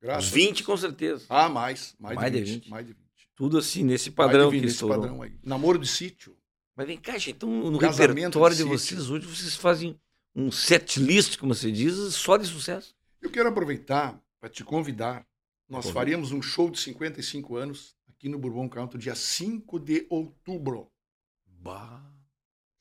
Speaker 2: Graças
Speaker 1: Uns
Speaker 2: a
Speaker 1: 20,
Speaker 2: Deus.
Speaker 1: com certeza.
Speaker 2: Ah, mais. Mais,
Speaker 1: Mais de
Speaker 2: de 20,
Speaker 1: 20.
Speaker 2: Mais de 20.
Speaker 1: Tudo assim, nesse padrão
Speaker 2: de 20,
Speaker 1: que
Speaker 2: esse
Speaker 1: estourou.
Speaker 2: padrão aí. Namoro de sítio.
Speaker 1: Mas vem cá, gente, então no
Speaker 2: Casamento
Speaker 1: repertório
Speaker 2: de
Speaker 1: de vocês hoje, vocês fazem um set list, como você diz, só de sucesso.
Speaker 2: Eu quero aproveitar para te convidar. Nós
Speaker 1: Convida.
Speaker 2: faríamos um show de 55 anos aqui no Bourbon Country, dia 5 de outubro.
Speaker 1: Bah.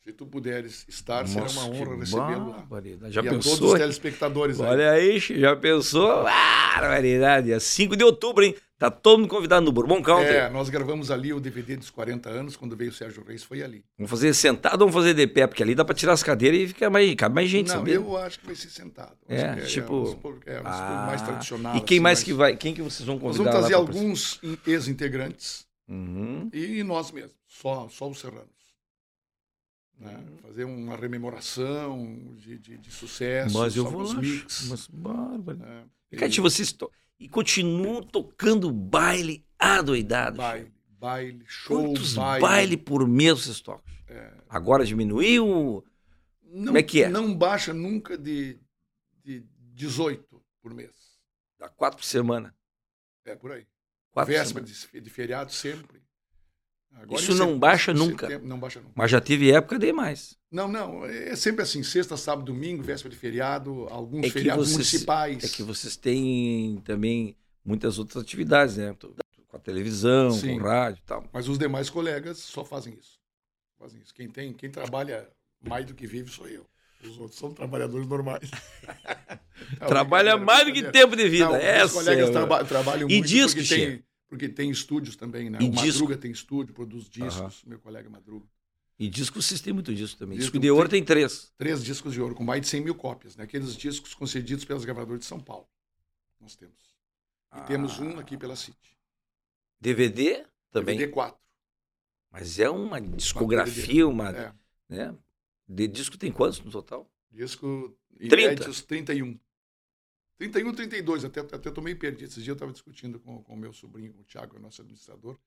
Speaker 2: Se tu puderes estar, será uma honra recebê-lo lá.
Speaker 1: Já
Speaker 2: e a todos
Speaker 1: pensou?
Speaker 2: os telespectadores aí.
Speaker 1: Olha aí, che, já pensou? Barbaridade. Dia 5 de outubro, hein? Tá todo mundo convidado no Bourbon Country.
Speaker 2: É, nós gravamos ali o DVD dos 40 anos, quando veio o Sérgio Reis, foi ali.
Speaker 1: Vamos fazer sentado ou vamos fazer de pé? Porque ali dá pra tirar as cadeiras e fica mais, cabe mais gente,
Speaker 2: Não,
Speaker 1: sabia?
Speaker 2: eu acho que vai ser sentado.
Speaker 1: É,
Speaker 2: que
Speaker 1: tipo-
Speaker 2: po- é, os
Speaker 1: Ah,
Speaker 2: mais tradicional.
Speaker 1: E quem
Speaker 2: assim,
Speaker 1: mais que vai? Quem que vocês vão
Speaker 2: Nós
Speaker 1: convidar
Speaker 2: vamos trazer alguns in- ex-integrantes
Speaker 1: Uhum.
Speaker 2: e nós mesmos, só, só os serranos. Né?
Speaker 1: Uhum.
Speaker 2: Fazer uma rememoração de, de, de sucesso,
Speaker 1: Mas eu vou lá.
Speaker 2: mix.
Speaker 1: Mas bárbaro.
Speaker 2: né?
Speaker 1: E, Cate, vocês to... e continuam tocando baile adoidado.
Speaker 2: Baile, baile, show,
Speaker 1: Quantos
Speaker 2: baile.
Speaker 1: baile por mês vocês tocam?
Speaker 2: É,
Speaker 1: Agora diminuiu?
Speaker 2: não,
Speaker 1: Como é que é?
Speaker 2: Não baixa nunca de, de 18 por mês.
Speaker 1: Dá quatro por semana.
Speaker 2: É por aí.
Speaker 1: Quatro
Speaker 2: Véspera de, de feriado sempre. Agora,
Speaker 1: Isso
Speaker 2: em
Speaker 1: não baixa
Speaker 2: setembro- não baixa nunca.
Speaker 1: Mas já teve época de mais.
Speaker 2: Não, não. É sempre assim: sexta, sábado, domingo, véspera de feriado, alguns
Speaker 1: É que
Speaker 2: feriados
Speaker 1: vocês-
Speaker 2: municipais.
Speaker 1: É que vocês têm também muitas outras atividades, né? Com a televisão,
Speaker 2: Sim.
Speaker 1: com o rádio e tal.
Speaker 2: Mas os demais colegas só fazem isso. Fazem isso. Quem, tem, quem trabalha mais do que vive sou eu. Os outros são trabalhadores normais. Não,
Speaker 1: Trabalha
Speaker 2: brincadeira,
Speaker 1: mais do que tempo de vida.
Speaker 2: Não, os
Speaker 1: Essa
Speaker 2: colegas
Speaker 1: é-
Speaker 2: traba- trabalham
Speaker 1: E
Speaker 2: muito
Speaker 1: disco,
Speaker 2: porque,
Speaker 1: Che?
Speaker 2: tem, porque tem estúdios também, né?
Speaker 1: E
Speaker 2: o
Speaker 1: disco?
Speaker 2: Madruga tem estúdio, produz discos,
Speaker 1: Aham.
Speaker 2: meu colega Madruga.
Speaker 1: E disco vocês têm muito disso também.
Speaker 2: Disco
Speaker 1: Disco de ouro
Speaker 2: tem-
Speaker 1: tem três.
Speaker 2: Três discos de ouro, com mais de 100 mil cópias, né? Aqueles discos concedidos pelas gravadoras de São Paulo. Nós temos. E temos um aqui pela City.
Speaker 1: DVD também.
Speaker 2: DVD 4.
Speaker 1: Mas é uma discografia, uma.
Speaker 2: É.
Speaker 1: Né? De disco tem quantos no total?
Speaker 2: Disco
Speaker 1: 30.
Speaker 2: inéditos 31. 31, 32, até, até tô meio perdido. Esses dias eu estava discutindo com o meu sobrinho, o Thiago, nosso administrador.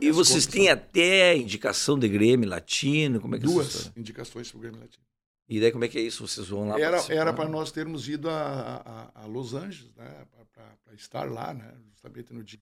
Speaker 1: E vocês
Speaker 2: contas
Speaker 1: têm até indicação de Grêmio Latino? Como é que é
Speaker 2: duas
Speaker 1: história?
Speaker 2: indicações para o Grêmio Latino.
Speaker 1: E daí como é que é isso? Vocês vão lá
Speaker 2: Era
Speaker 1: participar?
Speaker 2: era para nós termos ido a, a, a Los Angeles, né? Para estar lá, né? Justamente no dia.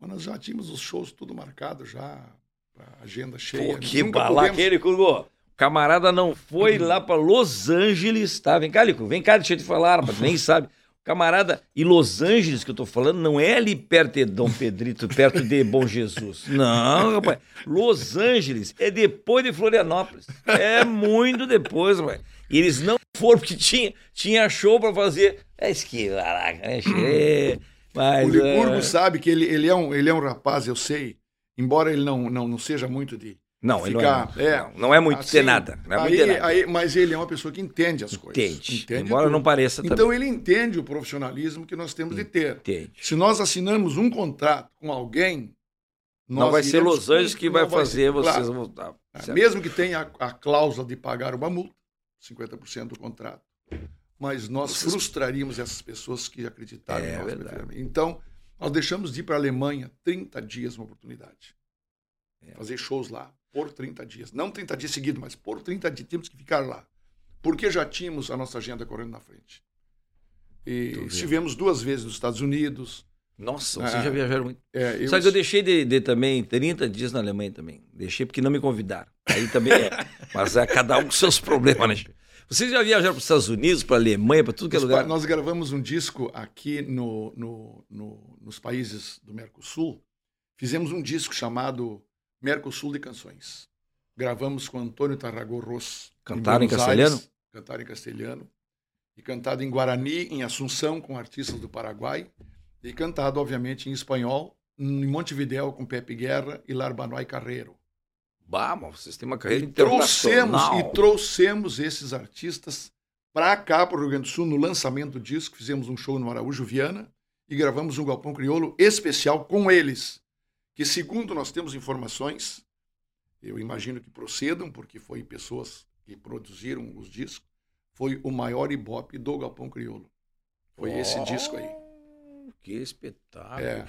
Speaker 2: Mas nós já tínhamos os shows tudo marcado já, a agenda cheia.
Speaker 1: Pô, que
Speaker 2: pudemos-
Speaker 1: ele, Curgo. Camarada não foi lá para Los Angeles, tá? Vem cá, Lico, vem cá, deixa eu te falar, rapaz, nem sabe. Camarada, e Los Angeles que eu tô falando, não é ali perto de Dom Pedrito, perto de Bom Jesus. Não, rapaz. Los Angeles é depois de Florianópolis. É muito depois, rapaz. E eles não foram porque tinha, tinha show para fazer. É caraca, né? che- Mas,
Speaker 2: O Licurgo
Speaker 1: é...
Speaker 2: sabe que ele, ele, é um, ele é um rapaz, eu sei, embora ele não, não, não seja muito de.
Speaker 1: Não, ele
Speaker 2: ficar-
Speaker 1: não é,
Speaker 2: é.
Speaker 1: não, é muito
Speaker 2: assim,
Speaker 1: ter nada. Não é muito
Speaker 2: aí,
Speaker 1: ter nada.
Speaker 2: aí- mas ele é uma pessoa que entende as coisas.
Speaker 1: Entende. Embora
Speaker 2: tudo.
Speaker 1: não pareça também.
Speaker 2: Então ele entende o profissionalismo que nós temos de ter.
Speaker 1: Entende.
Speaker 2: Se nós assinamos um contrato com alguém.
Speaker 1: Não vai ser Los Angeles que vai fazer
Speaker 2: ser,
Speaker 1: vocês
Speaker 2: claro.
Speaker 1: voltar. Certo.
Speaker 2: Mesmo que tenha a, a cláusula de pagar uma multa, 50% do contrato. Mas nós
Speaker 1: Vocês-
Speaker 2: frustraríamos essas pessoas que acreditaram
Speaker 1: É
Speaker 2: em nós. Então, nós deixamos de ir para a Alemanha 30 dias uma oportunidade.
Speaker 1: É.
Speaker 2: Fazer shows lá por 30 dias. Não 30 dias seguidos, mas por 30 dias temos que ficar lá. Porque já tínhamos a nossa agenda correndo na frente. E estivemos duas vezes nos Estados Unidos.
Speaker 1: Nossa, vocês
Speaker 2: Ah,
Speaker 1: já viajaram muito.
Speaker 2: É, eu-
Speaker 1: Sabe que eu deixei de, de também 30 dias na Alemanha também. Deixei porque não me convidaram. Aí também é. Mas é cada um com seus problemas, né? Vocês já viajaram para os Estados Unidos, para a Alemanha, para tudo que é lugar?
Speaker 2: nós gravamos um disco aqui no, no- no- nos países do Mercosul. Fizemos um disco chamado Mercosul de Canções. Gravamos com Antônio Tarragó Ros.
Speaker 1: Cantaram em
Speaker 2: Buenos
Speaker 1: castelhano?
Speaker 2: Aires, Cantaram em castelhano. E cantado em Guarani, em Assunção, com artistas do Paraguai. E cantado, obviamente, em espanhol, em Montevidéu, com Pepe Guerra e Larbanoy Carreiro.
Speaker 1: Bah, mas vocês têm uma carreira
Speaker 2: Trouxemos
Speaker 1: internacional.
Speaker 2: e trouxemos esses artistas para cá, para o Rio Grande do Sul, no lançamento do disco. Fizemos um show no Araújo Viana e gravamos um Galpão Crioulo especial com eles. Que, segundo nós temos informações, eu imagino que procedam, porque foi pessoas que produziram os discos, foi o maior ibope do Galpão Crioulo. Foi esse
Speaker 1: Oh,
Speaker 2: disco aí.
Speaker 1: Que espetáculo,
Speaker 2: É.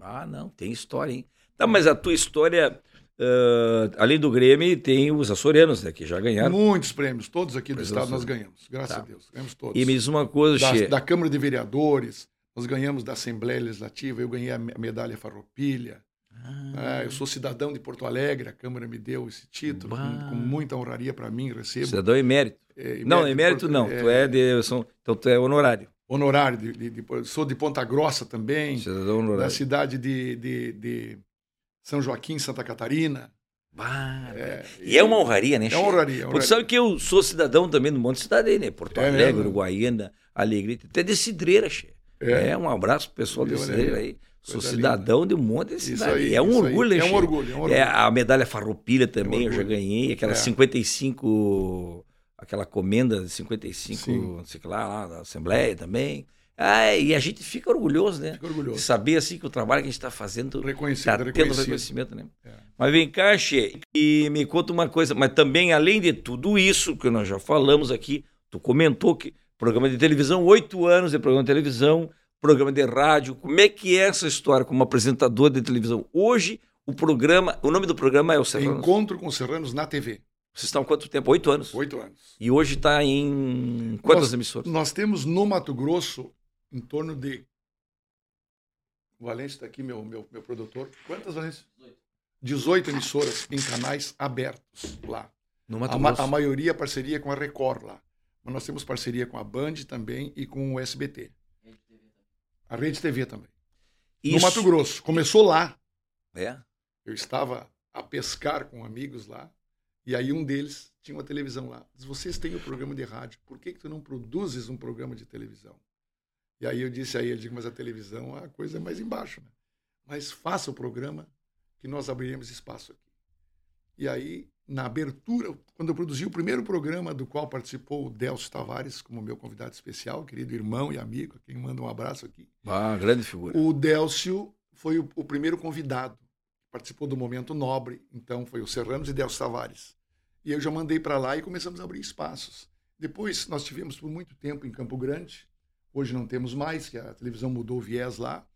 Speaker 1: Ah, não, tem história, hein? Tá, mas a tua história, ah, além do Grêmio, tem os açorianos, né? Que já ganharam.
Speaker 2: Muitos prêmios, todos aqui do estado nós ganhamos, graças
Speaker 1: Tá.
Speaker 2: a Deus. Ganhamos todos.
Speaker 1: E me diz uma coisa,
Speaker 2: da,
Speaker 1: che.
Speaker 2: da Câmara de Vereadores, nós ganhamos da Assembleia Legislativa, eu ganhei a medalha Farroupilha.
Speaker 1: Ah,
Speaker 2: É, eu sou cidadão de Porto Alegre, a Câmara me deu esse título, com, com muita honraria para mim, recebo.
Speaker 1: cidadão emérito.
Speaker 2: É,
Speaker 1: Não,
Speaker 2: de
Speaker 1: emérito
Speaker 2: Porto-
Speaker 1: não. Tu é de. São, então tu é honorário.
Speaker 2: Honorário, de, de- de- sou de Ponta Grossa também,
Speaker 1: Cidadão
Speaker 2: da
Speaker 1: honorário.
Speaker 2: cidade de, de- de São Joaquim, Santa Catarina.
Speaker 1: Bah,
Speaker 2: É,
Speaker 1: e é uma honraria, né,
Speaker 2: É uma honraria.
Speaker 1: Tu
Speaker 2: honraria.
Speaker 1: sabe que eu sou cidadão também do monte de cidade aí, né? Porto
Speaker 2: É
Speaker 1: Alegre,
Speaker 2: mesmo?
Speaker 1: Uruguaiana, Alegrete, até de Cidreira, che.
Speaker 2: É.
Speaker 1: É. um abraço pro pessoal de
Speaker 2: Olha
Speaker 1: Cidreira
Speaker 2: aí.
Speaker 1: Aí. Sou
Speaker 2: Coisa
Speaker 1: cidadão de um monte de cidade.
Speaker 2: aí,
Speaker 1: é um orgulho,
Speaker 2: É um orgulho, é um orgulho.
Speaker 1: É, a medalha farroupilha também,
Speaker 2: É um
Speaker 1: eu já ganhei. Aquela
Speaker 2: É.
Speaker 1: 55, aquela comenda de 55,
Speaker 2: Sim.
Speaker 1: não sei o que lá, lá, da Assembleia também. Ah, e a gente fica orgulhoso, né?
Speaker 2: Fico
Speaker 1: De
Speaker 2: orgulhoso.
Speaker 1: saber, assim, que o trabalho que a gente está fazendo
Speaker 2: Reconhecido,
Speaker 1: Tá tendo
Speaker 2: reconhecido.
Speaker 1: reconhecimento, né?
Speaker 2: É.
Speaker 1: Mas vem cá, Che, e me conta uma coisa, mas também, além de tudo isso que nós já falamos aqui, tu comentou que programa de televisão, oito anos de programa de televisão, programa de rádio, como é que é essa história como apresentador de televisão? Hoje, o programa, o nome do programa é o Serrano.
Speaker 2: Encontro com Serranos na TV.
Speaker 1: Vocês estão há quanto tempo? Oito anos.
Speaker 2: Oito anos.
Speaker 1: E hoje está em quantas
Speaker 2: Nós-
Speaker 1: emissoras?
Speaker 2: Nós temos no Mato Grosso em torno de. O Valente está aqui, meu, meu, meu produtor. Quantas, Valente? 18 emissoras em canais abertos lá.
Speaker 1: No Mato
Speaker 2: A,
Speaker 1: Grosso.
Speaker 2: a maioria parceria com a Record lá. Mas nós temos parceria com a Band também e com o SBT. A Rede TV também. No
Speaker 1: Isso-
Speaker 2: Mato Grosso. Começou lá.
Speaker 1: É?
Speaker 2: Eu estava a pescar com amigos lá. E aí um deles tinha uma televisão lá. Diz, vocês têm o programa de rádio. Por que, que tu não produzes um programa de televisão? E aí eu disse a ele, digo, mas a televisão a coisa é mais embaixo. Né? Mas faça o programa que nós abriremos espaço aqui. E aí, na abertura, quando eu produzi o primeiro programa do qual participou o Delcio Tavares como meu convidado especial, querido irmão e amigo, a quem manda um abraço aqui.
Speaker 1: Ah, grande figura.
Speaker 2: O Délcio foi o, o primeiro convidado. Participou do Momento Nobre, então foi o Serranos e Délcio Tavares. E eu já mandei para lá e começamos a abrir espaços. Depois nós tivemos por muito tempo em Campo Grande. Hoje não temos mais, que a televisão mudou o viés lá.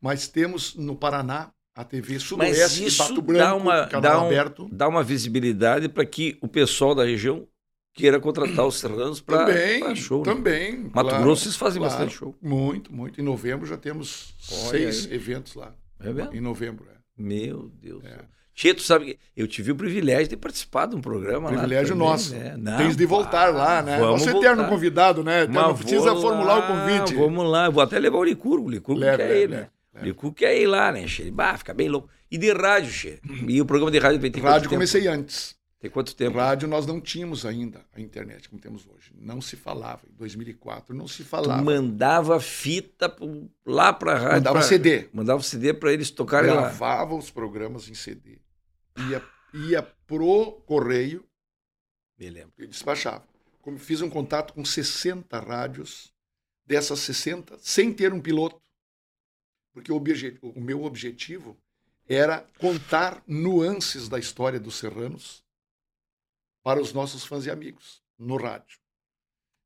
Speaker 2: Mas temos no Paraná a TV
Speaker 1: Mas
Speaker 2: Sudoeste e
Speaker 1: isso
Speaker 2: Pato
Speaker 1: dá
Speaker 2: Branco,
Speaker 1: uma,
Speaker 2: canal
Speaker 1: dá, um-
Speaker 2: aberto.
Speaker 1: dá uma visibilidade para que o pessoal da região queira contratar os serranos para
Speaker 2: Também,
Speaker 1: show. né?
Speaker 2: também.
Speaker 1: Mato
Speaker 2: claro,
Speaker 1: Grosso vocês fazem
Speaker 2: claro.
Speaker 1: bastante show.
Speaker 2: Muito, muito. Em novembro já temos
Speaker 1: Olha
Speaker 2: seis
Speaker 1: aí.
Speaker 2: eventos lá.
Speaker 1: É mesmo?
Speaker 2: Em novembro, é.
Speaker 1: Meu Deus.
Speaker 2: É.
Speaker 1: tu sabe que eu tive o privilégio de participar de um programa lá.
Speaker 2: Privilégio nosso.
Speaker 1: né? Não,
Speaker 2: Tens de voltar
Speaker 1: pá,
Speaker 2: lá, né? Você é eterno convidado, né?
Speaker 1: Mas
Speaker 2: não precisa
Speaker 1: vou
Speaker 2: formular
Speaker 1: lá,
Speaker 2: o convite.
Speaker 1: Vamos lá, eu vou até levar o Licurgo. O Licurgo
Speaker 2: Leve,
Speaker 1: quer
Speaker 2: leve,
Speaker 1: ir, né?
Speaker 2: Leve,
Speaker 1: O. Licurgo quer ir lá, né, Che? Bah, fica bem louco. E de rádio, Che? E o programa de rádio quanto
Speaker 2: Rádio
Speaker 1: tempo?
Speaker 2: comecei antes.
Speaker 1: Tem quanto tempo?
Speaker 2: Rádio nós não tínhamos ainda a internet como temos hoje. Não se falava. Em 2004 não se
Speaker 1: Tu
Speaker 2: falava.
Speaker 1: mandava fita lá pra rádio.
Speaker 2: Mandava
Speaker 1: pra-
Speaker 2: CD.
Speaker 1: Mandava CD pra eles tocarem lá.
Speaker 2: Gravava os programas em CD. Ia, ia pro correio
Speaker 1: Me lembro.
Speaker 2: e despachava. Como fiz um contato com 60 rádios, dessas 60, sem ter um piloto. Porque o, o meu objetivo era contar nuances da história dos serranos para os nossos fãs e amigos no rádio.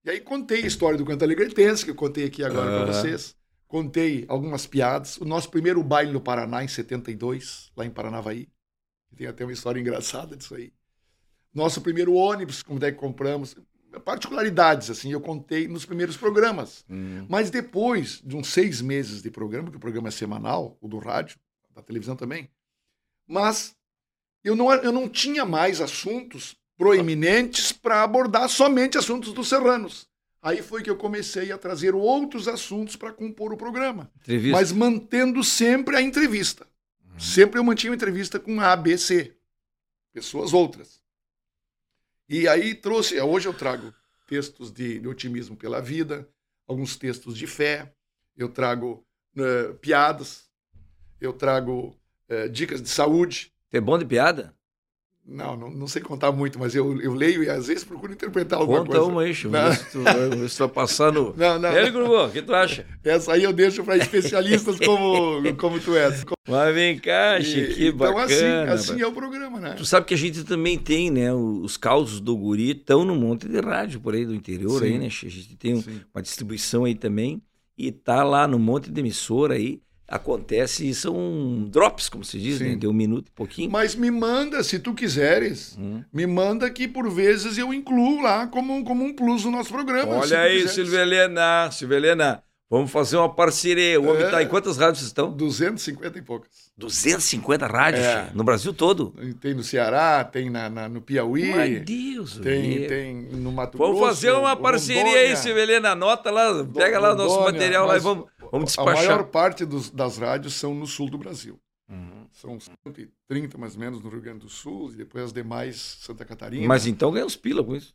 Speaker 2: E aí contei a história do Canto Alegretense, que eu contei aqui agora para
Speaker 1: Aham.
Speaker 2: vocês. Contei algumas piadas. O nosso primeiro baile no Paraná, em 72, lá em Paranavaí. Tem até uma história engraçada disso aí. Nosso primeiro ônibus, como é que compramos. Particularidades, assim, eu contei nos primeiros programas.
Speaker 1: Hum.
Speaker 2: Mas depois de uns seis meses de programa, que o programa é semanal, o do rádio, da televisão também, mas eu não, eu não tinha mais assuntos proeminentes para abordar somente assuntos dos serranos. Aí foi que eu comecei a trazer outros assuntos para compor o programa,
Speaker 1: Entrevista.
Speaker 2: mas mantendo sempre a entrevista. Sempre eu mantinha uma entrevista com A, B, C, pessoas outras. E aí trouxe, hoje eu trago textos de, de otimismo pela vida, alguns textos de fé, eu trago eh, piadas, eu trago eh, dicas de saúde.
Speaker 1: Tu é bom de piada?
Speaker 2: Não, não, não sei contar muito, mas eu, eu leio e às vezes procuro interpretar alguma
Speaker 1: Conta
Speaker 2: coisa.
Speaker 1: uma Chico. Vamos ver se tu vai- passar no.
Speaker 2: Não, não,
Speaker 1: É, Licurgo, o que tu acha?
Speaker 2: essa aí eu deixo para especialistas como, como tu és.
Speaker 1: Mas vem cá,
Speaker 2: E-
Speaker 1: que
Speaker 2: então
Speaker 1: bacana.
Speaker 2: assim, assim
Speaker 1: rapaz.
Speaker 2: é o programa, né?
Speaker 1: Tu sabe que a gente também tem, né? Os causos do guri estão no monte de rádio por aí do interior,
Speaker 2: Sim.
Speaker 1: aí, né? A gente tem um- uma distribuição aí também. E tá lá no monte de emissora aí. Acontece, são drops, como se diz, né? De um minuto e pouquinho.
Speaker 2: Mas me manda, se tu quiseres,
Speaker 1: Hum.
Speaker 2: me manda que por vezes eu incluo lá como, um- como um plus no nosso programa.
Speaker 1: Olha aí. Silvia Helena. Silvia Helena, vamos fazer uma parceria. O homem
Speaker 2: É.
Speaker 1: tá em quantas rádios estão?
Speaker 2: 250 e poucas.
Speaker 1: 250 rádios,
Speaker 2: É.
Speaker 1: No Brasil todo.
Speaker 2: Tem no Ceará, tem na, na- no Piauí,
Speaker 1: Meu Deus,
Speaker 2: tem,
Speaker 1: meu.
Speaker 2: tem no Mato
Speaker 1: Vamos
Speaker 2: Grosso.
Speaker 1: fazer uma parceria aí,
Speaker 2: Rondônia.
Speaker 1: Silvia Helena. Anota lá, pega lá o nosso material lá e vamos, vamos
Speaker 2: A
Speaker 1: despachar.
Speaker 2: maior parte dos- das rádios são no sul do Brasil.
Speaker 1: Uhum.
Speaker 2: São 130 mais ou menos no Rio Grande do Sul, e depois as demais Santa Catarina.
Speaker 1: Mas então ganha uns pila com isso.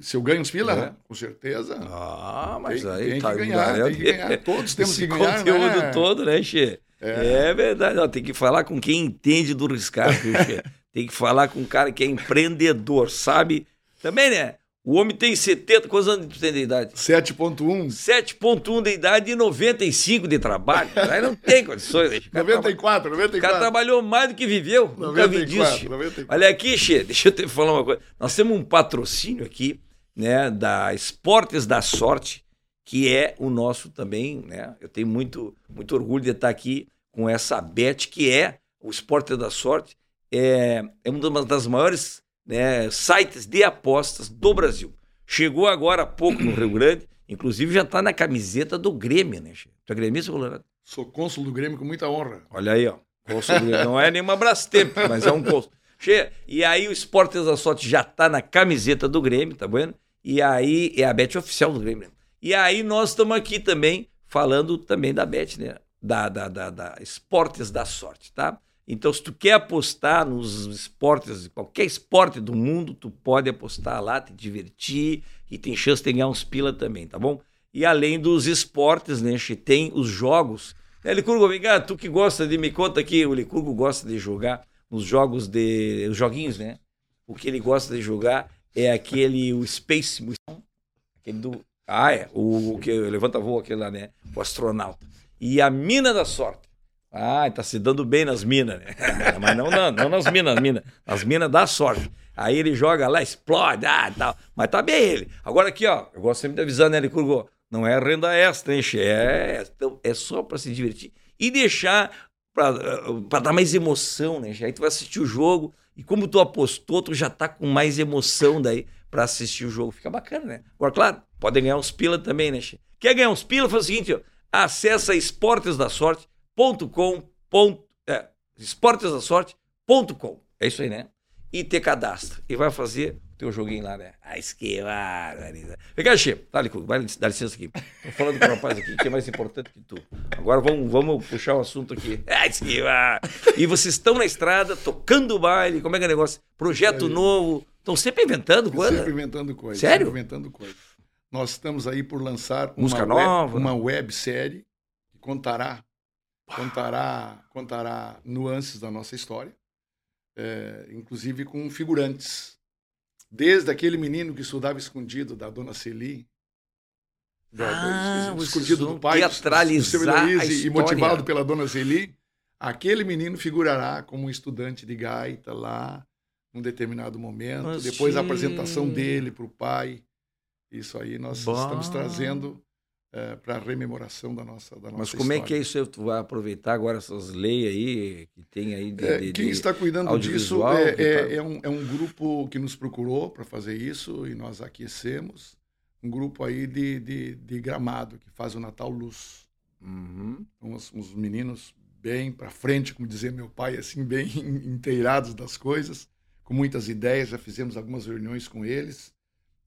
Speaker 2: Se eu ganho uns pila,
Speaker 1: É.
Speaker 2: com certeza.
Speaker 1: Ah, mas
Speaker 2: tem,
Speaker 1: aí
Speaker 2: tem
Speaker 1: tá
Speaker 2: que ganhar, tem que ganhar. Todos temos
Speaker 1: Esse
Speaker 2: que ganhar,
Speaker 1: conteúdo
Speaker 2: né?
Speaker 1: todo, né, Che? É, verdade. Ó, tem que falar com quem entende do Che? Tem que falar com um cara que é empreendedor, sabe? Também, né? O homem tem 70, quantos anos tu tem de idade?
Speaker 2: 7.1,
Speaker 1: 7.1 de idade e 95 de trabalho. Aí não tem condições. né? O cara, traba-
Speaker 2: 94,
Speaker 1: o cara
Speaker 2: 94.
Speaker 1: trabalhou mais do que viveu. Nunca vi disso.
Speaker 2: 94,
Speaker 1: Che.
Speaker 2: 94.
Speaker 1: Olha aqui, Che, deixa eu te falar uma coisa. Nós temos um patrocínio aqui, né, da Esportes da Sorte, que é o nosso também, né? Eu tenho muito, muito orgulho de estar aqui com essa bet, que é o Esportes da Sorte, é, é uma das maiores né, sites de apostas do Brasil. Chegou agora há pouco no Rio Grande, inclusive já está na camiseta do Grêmio, né, Che? Tu é gremista, Colorado?
Speaker 2: Sou cônsul do Grêmio com muita honra.
Speaker 1: Olha aí, ó. Colson do Grêmio. Não é nenhuma Brastemp, mas é um Colson. Che, e aí o Esportes da Sorte já tá na camiseta do Grêmio, tá vendo? E aí é a Bet oficial do Grêmio. E aí nós estamos aqui também falando também da Bet, né? Da, da, da, da Esportes da Sorte, tá? Então, se tu quer apostar nos esportes, qualquer esporte do mundo, tu pode apostar lá, te divertir e tem chance de ganhar uns pila também, tá bom? E além dos esportes, né, tem os jogos. É, Licurgo, vem cá, tu que gosta de, me conta aqui, o Licurgo gosta de jogar nos jogos de, os joguinhos, né? O que ele gosta de jogar é aquele, o Space, aquele do, ah, é, o, o que levanta voo aquele lá, né? O astronauta. E a mina da sorte. Ah, tá se dando bem nas minas, né? Mas não, não, não nas minas, minas, nas minas da sorte. Aí ele joga lá, explode, ah, tal. Mas tá bem ele. Agora aqui, ó, eu gosto sempre de avisar, né, Licurgo? Não é renda extra, hein? É, é só para se divertir e deixar para dar mais emoção, né? Aí tu vai assistir o jogo e como tu apostou, tu já tá com mais emoção daí para assistir o jogo. Fica bacana, né? Agora, claro, podem ganhar uns pila também, né, che? Quer ganhar uns pila? Faz o seguinte, ó, acessa esportesdasorte.com. É, esportesdasorte.com. É isso aí, né? E te cadastra. E vai fazer o teu joguinho lá, né? Ah, esquivar, Vem cá, Che. Dá, licença aqui. Tô falando com o rapaz aqui que é mais importante que tu. Agora vamos, vamos puxar o um assunto aqui. Ah, esquivar. E vocês estão na estrada, tocando o baile. Como é que é o negócio? Projeto é novo. Estão sempre inventando coisa.
Speaker 2: Sempre inventando coisa.
Speaker 1: Sério?
Speaker 2: Sempre inventando coisa. Nós estamos aí por lançar
Speaker 1: Música
Speaker 2: uma,
Speaker 1: nova.
Speaker 2: Web, uma websérie que contará contará, contará nuances da nossa história, é, inclusive com figurantes. Desde aquele menino que estudava escondido da dona Celi,
Speaker 1: da,
Speaker 2: ah, escondido do pai,
Speaker 1: teatralizar
Speaker 2: do, do e motivado pela dona Celi, aquele menino figurará como um estudante de gaita lá, num determinado momento. Mas Depois sim. a apresentação dele para o pai. Isso aí nós bah. estamos trazendo é, para rememoração da nossa da nossa
Speaker 1: Mas como
Speaker 2: história.
Speaker 1: é que é isso? Tu vai aproveitar agora essas leis aí que tem aí de,
Speaker 2: é,
Speaker 1: de
Speaker 2: Quem está cuidando disso é, é, é, um, é um grupo que nos procurou para fazer isso e nós aquecemos. Um grupo aí de, de, de Gramado, que faz o Natal Luz.
Speaker 1: Uhum.
Speaker 2: Uns, uns meninos bem para frente, como dizia meu pai, assim, bem inteirados das coisas, com muitas ideias. Já fizemos algumas reuniões com eles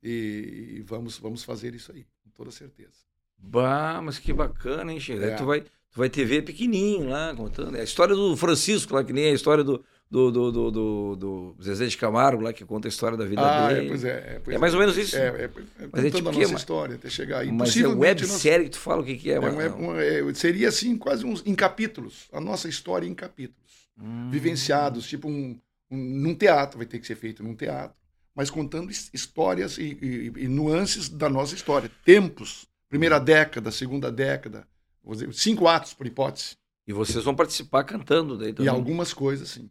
Speaker 2: e, e vamos, vamos fazer isso aí, com toda certeza.
Speaker 1: Bah, mas que bacana, hein, Chico? É. Tu, vai, tu vai ver pequenininho lá, contando. É a história do Francisco, lá, que nem a história do, do, do, do, do, do Zezé de Camargo, lá, que conta a história da vida
Speaker 2: ah,
Speaker 1: dele.
Speaker 2: É, pois é, é, pois
Speaker 1: é mais ou menos isso.
Speaker 2: É, é, é
Speaker 1: mas é
Speaker 2: tipo
Speaker 1: a
Speaker 2: nossa história, até chegar aí.
Speaker 1: Mas é websérie nós... que tu fala o que, que é.
Speaker 2: é, um, é seria, assim, quase uns, em capítulos. A nossa história em capítulos.
Speaker 1: Hum.
Speaker 2: Vivenciados, tipo um, um, num teatro, vai ter que ser feito num teatro. Mas contando histórias e, e, e nuances da nossa história. Tempos primeira década, segunda década, dizer, cinco atos por hipótese.
Speaker 1: E vocês vão participar cantando daí também?
Speaker 2: E algumas coisas, sim.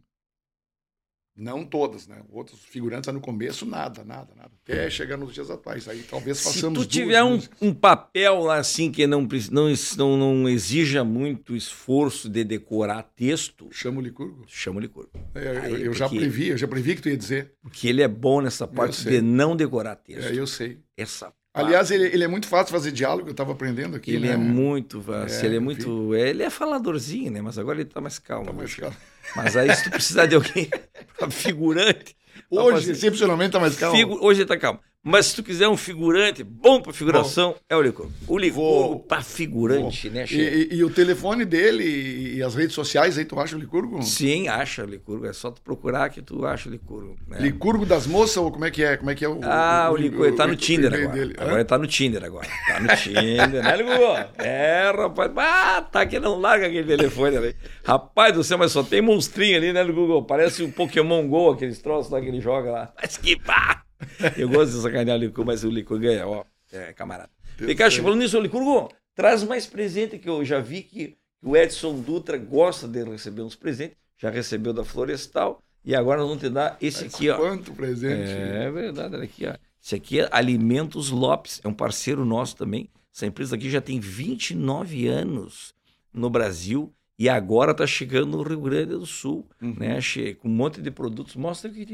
Speaker 2: Não todas, né? Outros figurantes no começo, nada, nada, nada. Até chegar nos dias atuais. Aí talvez façamos.
Speaker 1: Se tu tiver um, um, papel lá assim que não, não, não, não exija muito esforço de decorar texto.
Speaker 2: Chama o Licurgo?
Speaker 1: Chama o Licurgo.
Speaker 2: É, Aí, eu já previ, eu já previ que tu ia dizer.
Speaker 1: Porque ele é bom nessa parte de não decorar texto.
Speaker 2: É, eu sei.
Speaker 1: Essa
Speaker 2: Aliás, ele, ele, é muito fácil fazer diálogo, eu estava aprendendo aqui.
Speaker 1: Ele
Speaker 2: né?
Speaker 1: é muito fácil, é, ele é muito. É, ele é faladorzinho, né? Mas agora ele está mais calmo.
Speaker 2: Tá mais calmo.
Speaker 1: Mas aí, se tu precisar de alguém figurante.
Speaker 2: Hoje, fazer... excepcionalmente, está mais calmo.
Speaker 1: Figu... Hoje ele está calmo. Mas se tu quiser um figurante bom para figuração, bom, é o Licor. O Licurgo para figurante, vou. né,
Speaker 2: e, e, e, o telefone dele e as redes sociais aí, tu acha o Licurgo?
Speaker 1: Sim, acha o Licurgo. É só tu procurar que tu acha o Licurgo. Né?
Speaker 2: Licurgo das moças ou como é que é? Como é que é o
Speaker 1: Ah, o, o Licurgo, ele tá no Tinder agora. Dele. Agora ele tá no Tinder agora. Tá no Tinder, né, Licurgo? É, rapaz. Ah, tá que não larga aquele telefone ali. Rapaz do céu, mas só tem monstrinho ali, né, Licurgo? Parece um Pokémon GO, aqueles troços lá que ele joga lá. Mas que pá! Eu gosto de sacanear o Licurgo, mas o Licurgo ganha, ó. É, camarada. Pikachu, falando nisso, Licurgo, traz mais presente que eu já vi que o Edson Dutra gosta de receber uns presentes. Já recebeu da Florestal. E agora nós vamos te dar esse mas aqui, ó.
Speaker 2: Quanto presente?
Speaker 1: É verdade, olha aqui, ó. Esse aqui é Alimentos Lopes, é um parceiro nosso também. Essa empresa aqui já tem 29 anos no Brasil e agora está chegando no Rio Grande do Sul, uhum. né? Com um monte de produtos. Mostra aqui,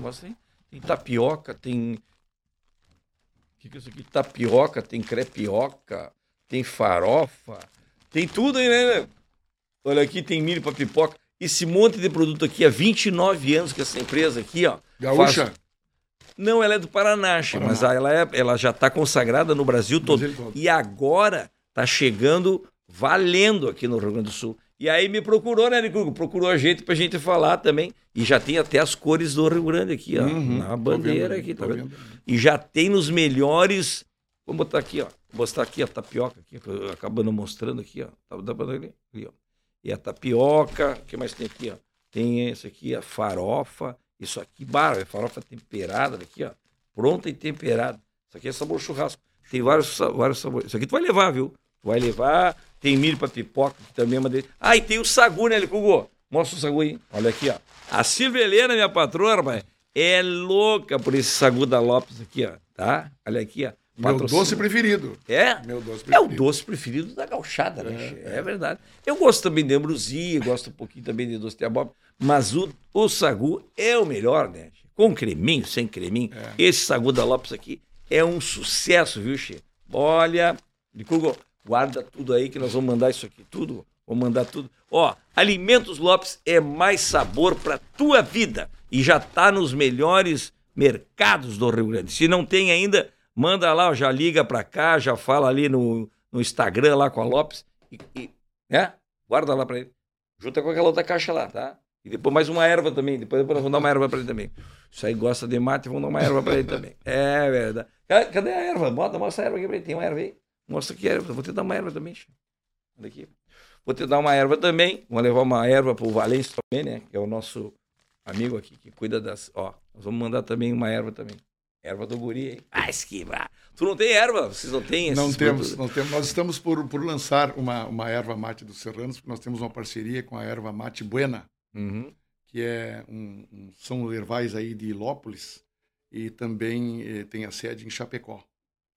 Speaker 1: mostra aí. Tem tapioca, tem. O que, que é isso aqui? Tapioca, tem crepioca, tem farofa, tem tudo aí, né? Olha aqui, tem milho para pipoca. esse monte de produto aqui há 29 anos que essa empresa aqui, ó.
Speaker 2: Gaúcha?
Speaker 1: faz- Não, ela é do Paraná,
Speaker 2: Paraná.
Speaker 1: mas ela, é- ela já está consagrada no Brasil todo. E agora tá chegando valendo aqui no Rio Grande do Sul. E aí me procurou, né, Nicugo? Procurou a gente pra gente falar também. E já tem até as cores do Rio Grande aqui, ó.
Speaker 2: Uhum,
Speaker 1: na bandeira
Speaker 2: vendo,
Speaker 1: aqui, tá vendo?
Speaker 2: vendo.
Speaker 1: E já tem nos melhores. Vou botar aqui, ó. Vou mostrar aqui a tapioca, aqui, acabando mostrando aqui, ó. Tá dá pra ver ali? Ó. E a tapioca, o que mais tem aqui, ó? Tem esse aqui, a farofa. Isso aqui, barra, é farofa temperada, aqui, ó. Pronta e temperada. Isso aqui é sabor churrasco. Tem vários, vários sabores. Isso aqui tu vai levar, viu? Vai levar. Tem milho pra pipoca, que também é uma delícia. Ah, e tem o sagu, né, Licugo? Mostra o sagu aí. Olha aqui, ó. A Silvia Helena, minha patroa, rapaz, é louca por esse sagu da Lopes aqui, ó. Tá? Olha aqui, ó.
Speaker 2: Meu
Speaker 1: Patrocínio.
Speaker 2: doce preferido.
Speaker 1: É?
Speaker 2: Meu doce
Speaker 1: É o
Speaker 2: preferido.
Speaker 1: doce preferido da gauchada, né? che? É, verdade. Eu gosto também de ambrosia, gosto um pouquinho também de doce de abóbora, mas o, o sagu é o melhor, né? Com creminho, sem creminho. Esse sagu da Lopes aqui é um sucesso, viu, Che? Olha, Licugo, guarda tudo aí que nós vamos mandar isso aqui tudo. Vamos mandar tudo. Ó, Alimentos Lopes é mais sabor para tua vida e já tá nos melhores mercados do Rio Grande. Se não tem ainda, manda lá, já liga para cá, já fala ali no, no Instagram lá com a Lopes e, e, né? Guarda lá para ele. Junta com aquela outra caixa lá, tá? E depois mais uma erva também. Depois, depois nós vamos dar uma erva para ele também. Isso aí gosta de mate, vamos dar uma erva para ele também. É verdade. Ca- Cadê a erva? Bota, mostra a erva aqui pra ele. Tem uma erva aí. Mostra que erva. Vou te dar uma erva também. Chico. Olha aqui. Vou te dar uma erva também. Vamos levar uma erva pro Valência também, né? Que é o nosso amigo aqui que cuida das. Ó, nós vamos mandar também uma erva também. Erva do guri, hein? Ah, esquiva. Tu não tem erva? Vocês não têm esses
Speaker 2: Não temos,
Speaker 1: produtos?
Speaker 2: não temos. Nós estamos por, por lançar uma, uma erva mate dos Serranos, porque nós temos uma parceria com a erva mate Buena,
Speaker 1: Uhum.
Speaker 2: que é um, um- são ervais aí de Ilópolis e também eh, tem a sede em Chapecó.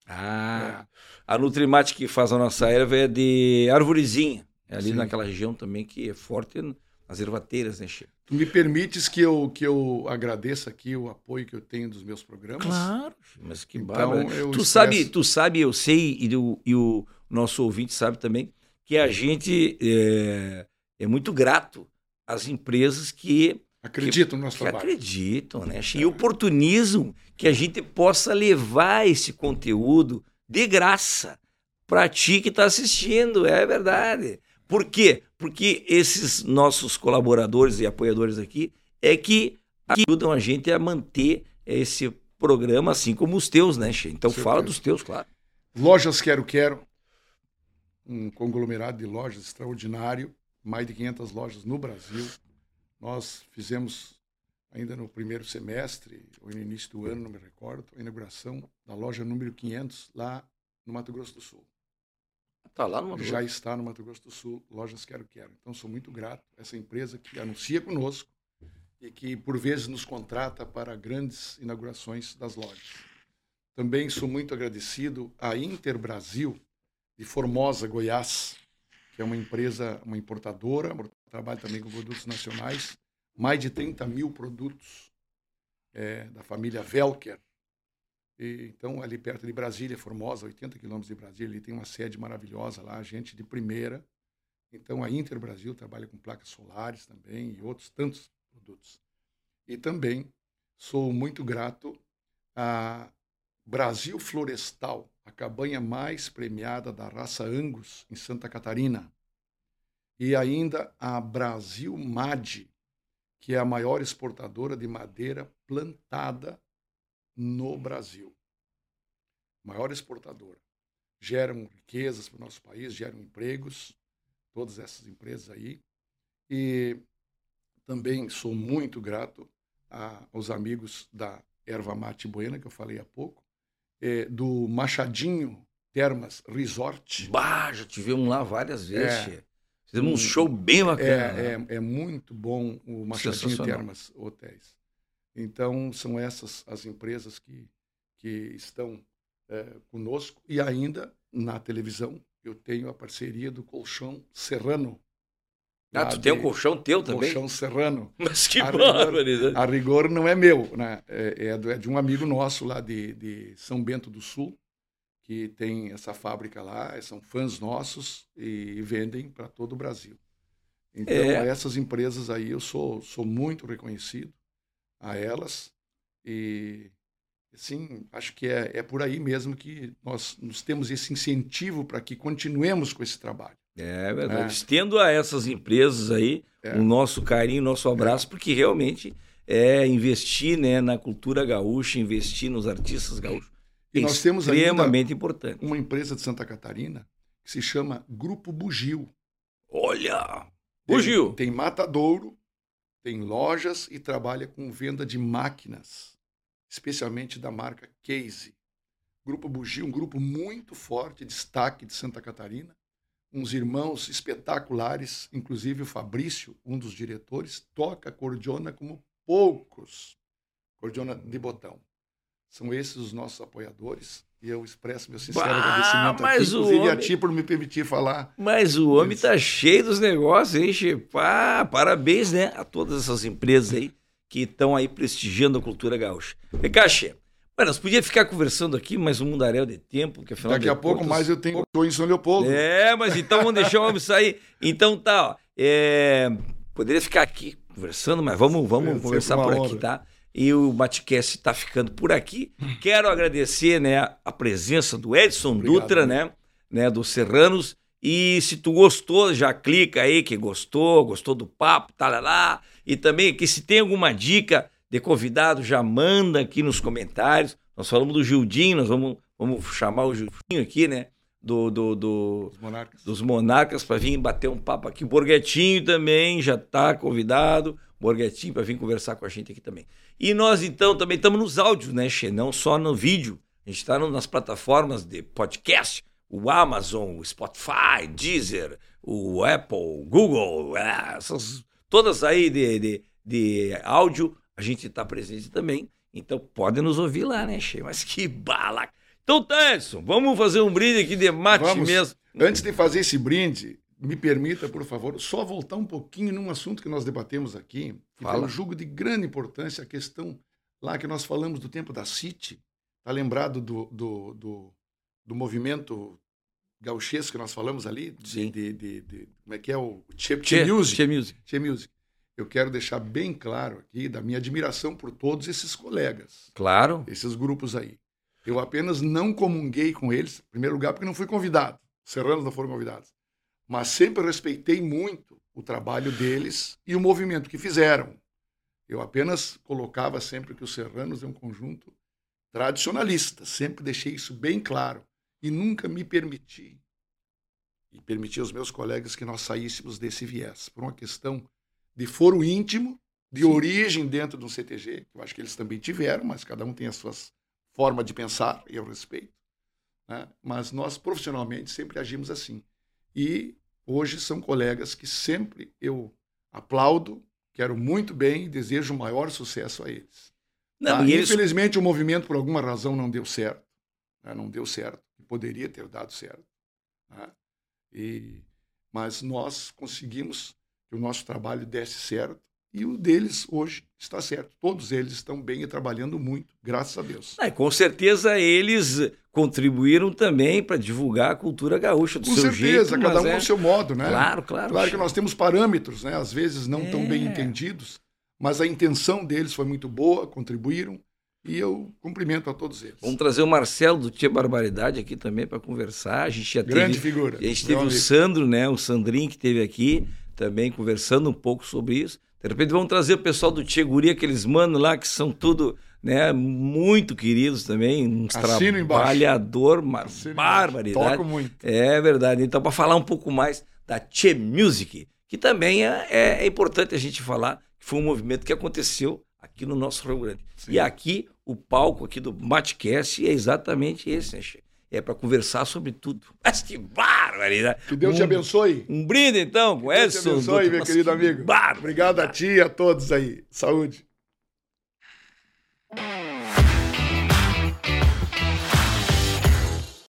Speaker 1: Ah, a Nutrimate que faz a nossa erva é de arvorezinha. É ali
Speaker 2: Sim.
Speaker 1: naquela região também que é forte nas ervateiras, né, Chico?
Speaker 2: Tu me permites que eu, que eu agradeça aqui o apoio que eu tenho dos meus programas?
Speaker 1: Claro, mas que
Speaker 2: Então,
Speaker 1: bárbaro.
Speaker 2: eu
Speaker 1: Tu
Speaker 2: expresso-
Speaker 1: sabe, tu sabe, eu sei, e o, e o nosso ouvinte sabe também, que a gente é, é muito grato às empresas que,
Speaker 2: Acredito no nosso
Speaker 1: que
Speaker 2: trabalho.
Speaker 1: acreditam, né? E oportunizam que a gente possa levar esse conteúdo de graça para ti que está assistindo, é verdade. Por quê? Porque esses nossos colaboradores e apoiadores aqui é que ajudam a gente a manter esse programa, assim como os teus, né, Che? Então fala dos teus, claro.
Speaker 2: Lojas Quero Quero, um conglomerado de lojas extraordinário, mais de 500 lojas no Brasil. Nós fizemos, ainda no primeiro semestre, ou no início do ano, não me recordo, a inauguração da loja número 500 lá no Mato Grosso do Sul.
Speaker 1: Tá lá no
Speaker 2: Já está no Mato Grosso do Sul, Lojas Quero Quero. Então, sou muito grato a essa empresa que anuncia conosco e que, por vezes, nos contrata para grandes inaugurações das lojas. Também sou muito agradecido à Inter Brasil, de Formosa, Goiás, que é uma empresa, uma importadora, trabalha também com produtos nacionais, mais de 30 mil produtos eh, da família Velker. E, então, ali perto de Brasília, Formosa, 80 quilômetros de Brasília, ele tem uma sede maravilhosa lá, gente de primeira. Então, a Inter Brasil trabalha com placas solares também e outros tantos produtos. E também sou muito grato a Brasil Florestal, a cabanha mais premiada da raça Angus em Santa Catarina. E ainda a Brasil Made, que é a maior exportadora de madeira plantada no Brasil. Maior exportadora. Geram riquezas para o nosso país, geram empregos, todas essas empresas aí. E também sou muito grato a- aos amigos da Erva Mate Buena, que eu falei há pouco, eh, do Machadinho Termas Resort.
Speaker 1: Bah, já tivemos lá várias vezes,
Speaker 2: É.
Speaker 1: Fizemos um show bem bacana. né?
Speaker 2: É, é, é muito bom o Machadinho. Termas Hotéis. Então, são essas as empresas que, que estão é, conosco. E ainda, na televisão, eu tenho a parceria do Colchão Serrano.
Speaker 1: Ah, tu tem
Speaker 2: de-
Speaker 1: um colchão teu também?
Speaker 2: Colchão Serrano.
Speaker 1: Mas que
Speaker 2: A rigor-
Speaker 1: barbaridade.
Speaker 2: A rigor não é meu, né? é, é é de um amigo nosso lá de, de São Bento do Sul, que tem essa fábrica lá, são fãs nossos e vendem para todo o Brasil. Então, é. essas empresas aí eu sou, sou muito reconhecido a elas e sim, acho que é, é por aí mesmo que nós, nós temos esse incentivo para que continuemos com esse trabalho.
Speaker 1: É verdade. É. Estendo a essas empresas aí é. o nosso carinho, o nosso abraço, é. porque realmente é investir né, na cultura gaúcha, investir nos artistas gaúchos.
Speaker 2: E nós temos
Speaker 1: extremamente importante.
Speaker 2: Uma empresa de Santa Catarina que se chama Grupo Bugio.
Speaker 1: Olha! Bugio!
Speaker 2: Tem, tem matadouro, tem lojas e trabalha com venda de máquinas, especialmente da marca Case. Grupo Bugio, um grupo muito forte, destaque de Santa Catarina uns irmãos espetaculares, inclusive o Fabrício, um dos diretores, toca cordiona como poucos. Cordiona de botão. São esses os nossos apoiadores. E eu expresso meu sincero bah, agradecimento aqui, inclusive homem... a ti por me permitir falar.
Speaker 1: Mas o homem está cheio dos negócios, hein? Ah, parabéns, né, a todas essas empresas aí que estão aí prestigiando a cultura gaúcha. Recaxe, Mano, nós podíamos ficar conversando aqui, mas um mundaréu de tempo, que afinal
Speaker 2: Daqui a pouco contas... mais eu tenho show em São Leopoldo.
Speaker 1: É, mas então vamos deixar o homem sair. Então tá, ó. É... Poderia ficar aqui conversando, mas vamos, vamos é, conversar por aqui, tá? E o Batcast está ficando por aqui. Quero agradecer né, a presença do Edson Obrigado, Dutra, né, né, do Serranos. E se tu gostou, já clica aí que gostou, gostou do papo, tá lá, lá. E também que se tem alguma dica de convidado, já manda aqui nos comentários. Nós falamos do Gildinho, nós vamos, vamos chamar o Gildinho aqui, né? Do, do, do
Speaker 2: monarcas.
Speaker 1: dos monarcas para vir bater um papo aqui. O Borguetinho também já está convidado. Borguetinho para vir conversar com a gente aqui também. E nós então também estamos nos áudios, né, Che? Não só no vídeo. A gente está nas plataformas de podcast, o Amazon, o Spotify, Deezer, o Apple, o Google, é, essas, todas aí de, de, de áudio a gente está presente também. Então pode nos ouvir lá, né, Che? Mas que bala! Então, Tyson, vamos fazer um brinde aqui de mate vamos. mesmo.
Speaker 2: Antes de fazer esse brinde, me permita, por favor, só voltar um pouquinho num assunto que nós debatemos aqui, que Fala. eu julgo de grande importância, a questão lá que nós falamos do tempo da City. Está lembrado do, do, do, do, movimento gauchesco que nós falamos ali?
Speaker 1: Sim.
Speaker 2: De, de, de, como é que é o Che, che, che Music?
Speaker 1: Che Music.
Speaker 2: Che Music eu quero deixar bem claro aqui da minha admiração por todos esses colegas.
Speaker 1: Claro.
Speaker 2: Esses grupos aí. Eu apenas não comunguei com eles, em primeiro lugar, porque não fui convidado. Os serranos não foram convidados. Mas sempre respeitei muito o trabalho deles e o movimento que fizeram. Eu apenas colocava sempre que os serranos é um conjunto tradicionalista. Sempre deixei isso bem claro. E nunca me permiti, e permiti aos meus colegas que nós saíssemos desse viés, por uma questão de foro íntimo, de Sim. origem dentro de um CTG, que eu acho que eles também tiveram, mas cada um tem as suas formas de pensar, e eu respeito. Né? Mas nós, profissionalmente, sempre agimos assim. E hoje são colegas que sempre eu aplaudo, quero muito bem e desejo o maior sucesso a eles. Não, tá? eles... Infelizmente, o movimento, por alguma razão, não deu certo. Né? Não deu certo. Poderia ter dado certo. Né? E... Mas nós conseguimos que o nosso trabalho desse certo. E o deles hoje está certo. Todos eles estão bem e trabalhando muito, graças a Deus.
Speaker 1: É, com certeza eles contribuíram também para divulgar a cultura gaúcha do
Speaker 2: com
Speaker 1: seu
Speaker 2: certeza,
Speaker 1: jeito.
Speaker 2: cada um é... seu modo, né?
Speaker 1: Claro, claro.
Speaker 2: Claro que nós temos parâmetros, né? Às vezes não é... tão bem entendidos, mas a intenção deles foi muito boa, contribuíram. E eu cumprimento a todos eles.
Speaker 1: Vamos trazer o Marcelo do Tia Barbaridade aqui também para conversar. A gente já
Speaker 2: Grande
Speaker 1: teve,
Speaker 2: figura.
Speaker 1: A gente teve o Sandro, né? O Sandrinho que teve aqui também conversando um pouco sobre isso. De repente vamos trazer o pessoal do Tcheguri, aqueles manos lá que são tudo né, muito queridos também, uns Assino trabalhador, uma barbaridade.
Speaker 2: Toco muito.
Speaker 1: É verdade. Então, para falar um pouco mais da Che Music, que também é, é, é, importante a gente falar que foi um movimento que aconteceu aqui no nosso Rio Grande. Sim. E aqui, o palco aqui do Matcast é exatamente esse, né, che? É para conversar sobre tudo. Mas que barbaridade!
Speaker 2: Que Deus
Speaker 1: um,
Speaker 2: te abençoe.
Speaker 1: Um brinde, então, com Edson.
Speaker 2: Deus te abençoe, meu querido amigo. Obrigado a ti e a todos aí. Saúde.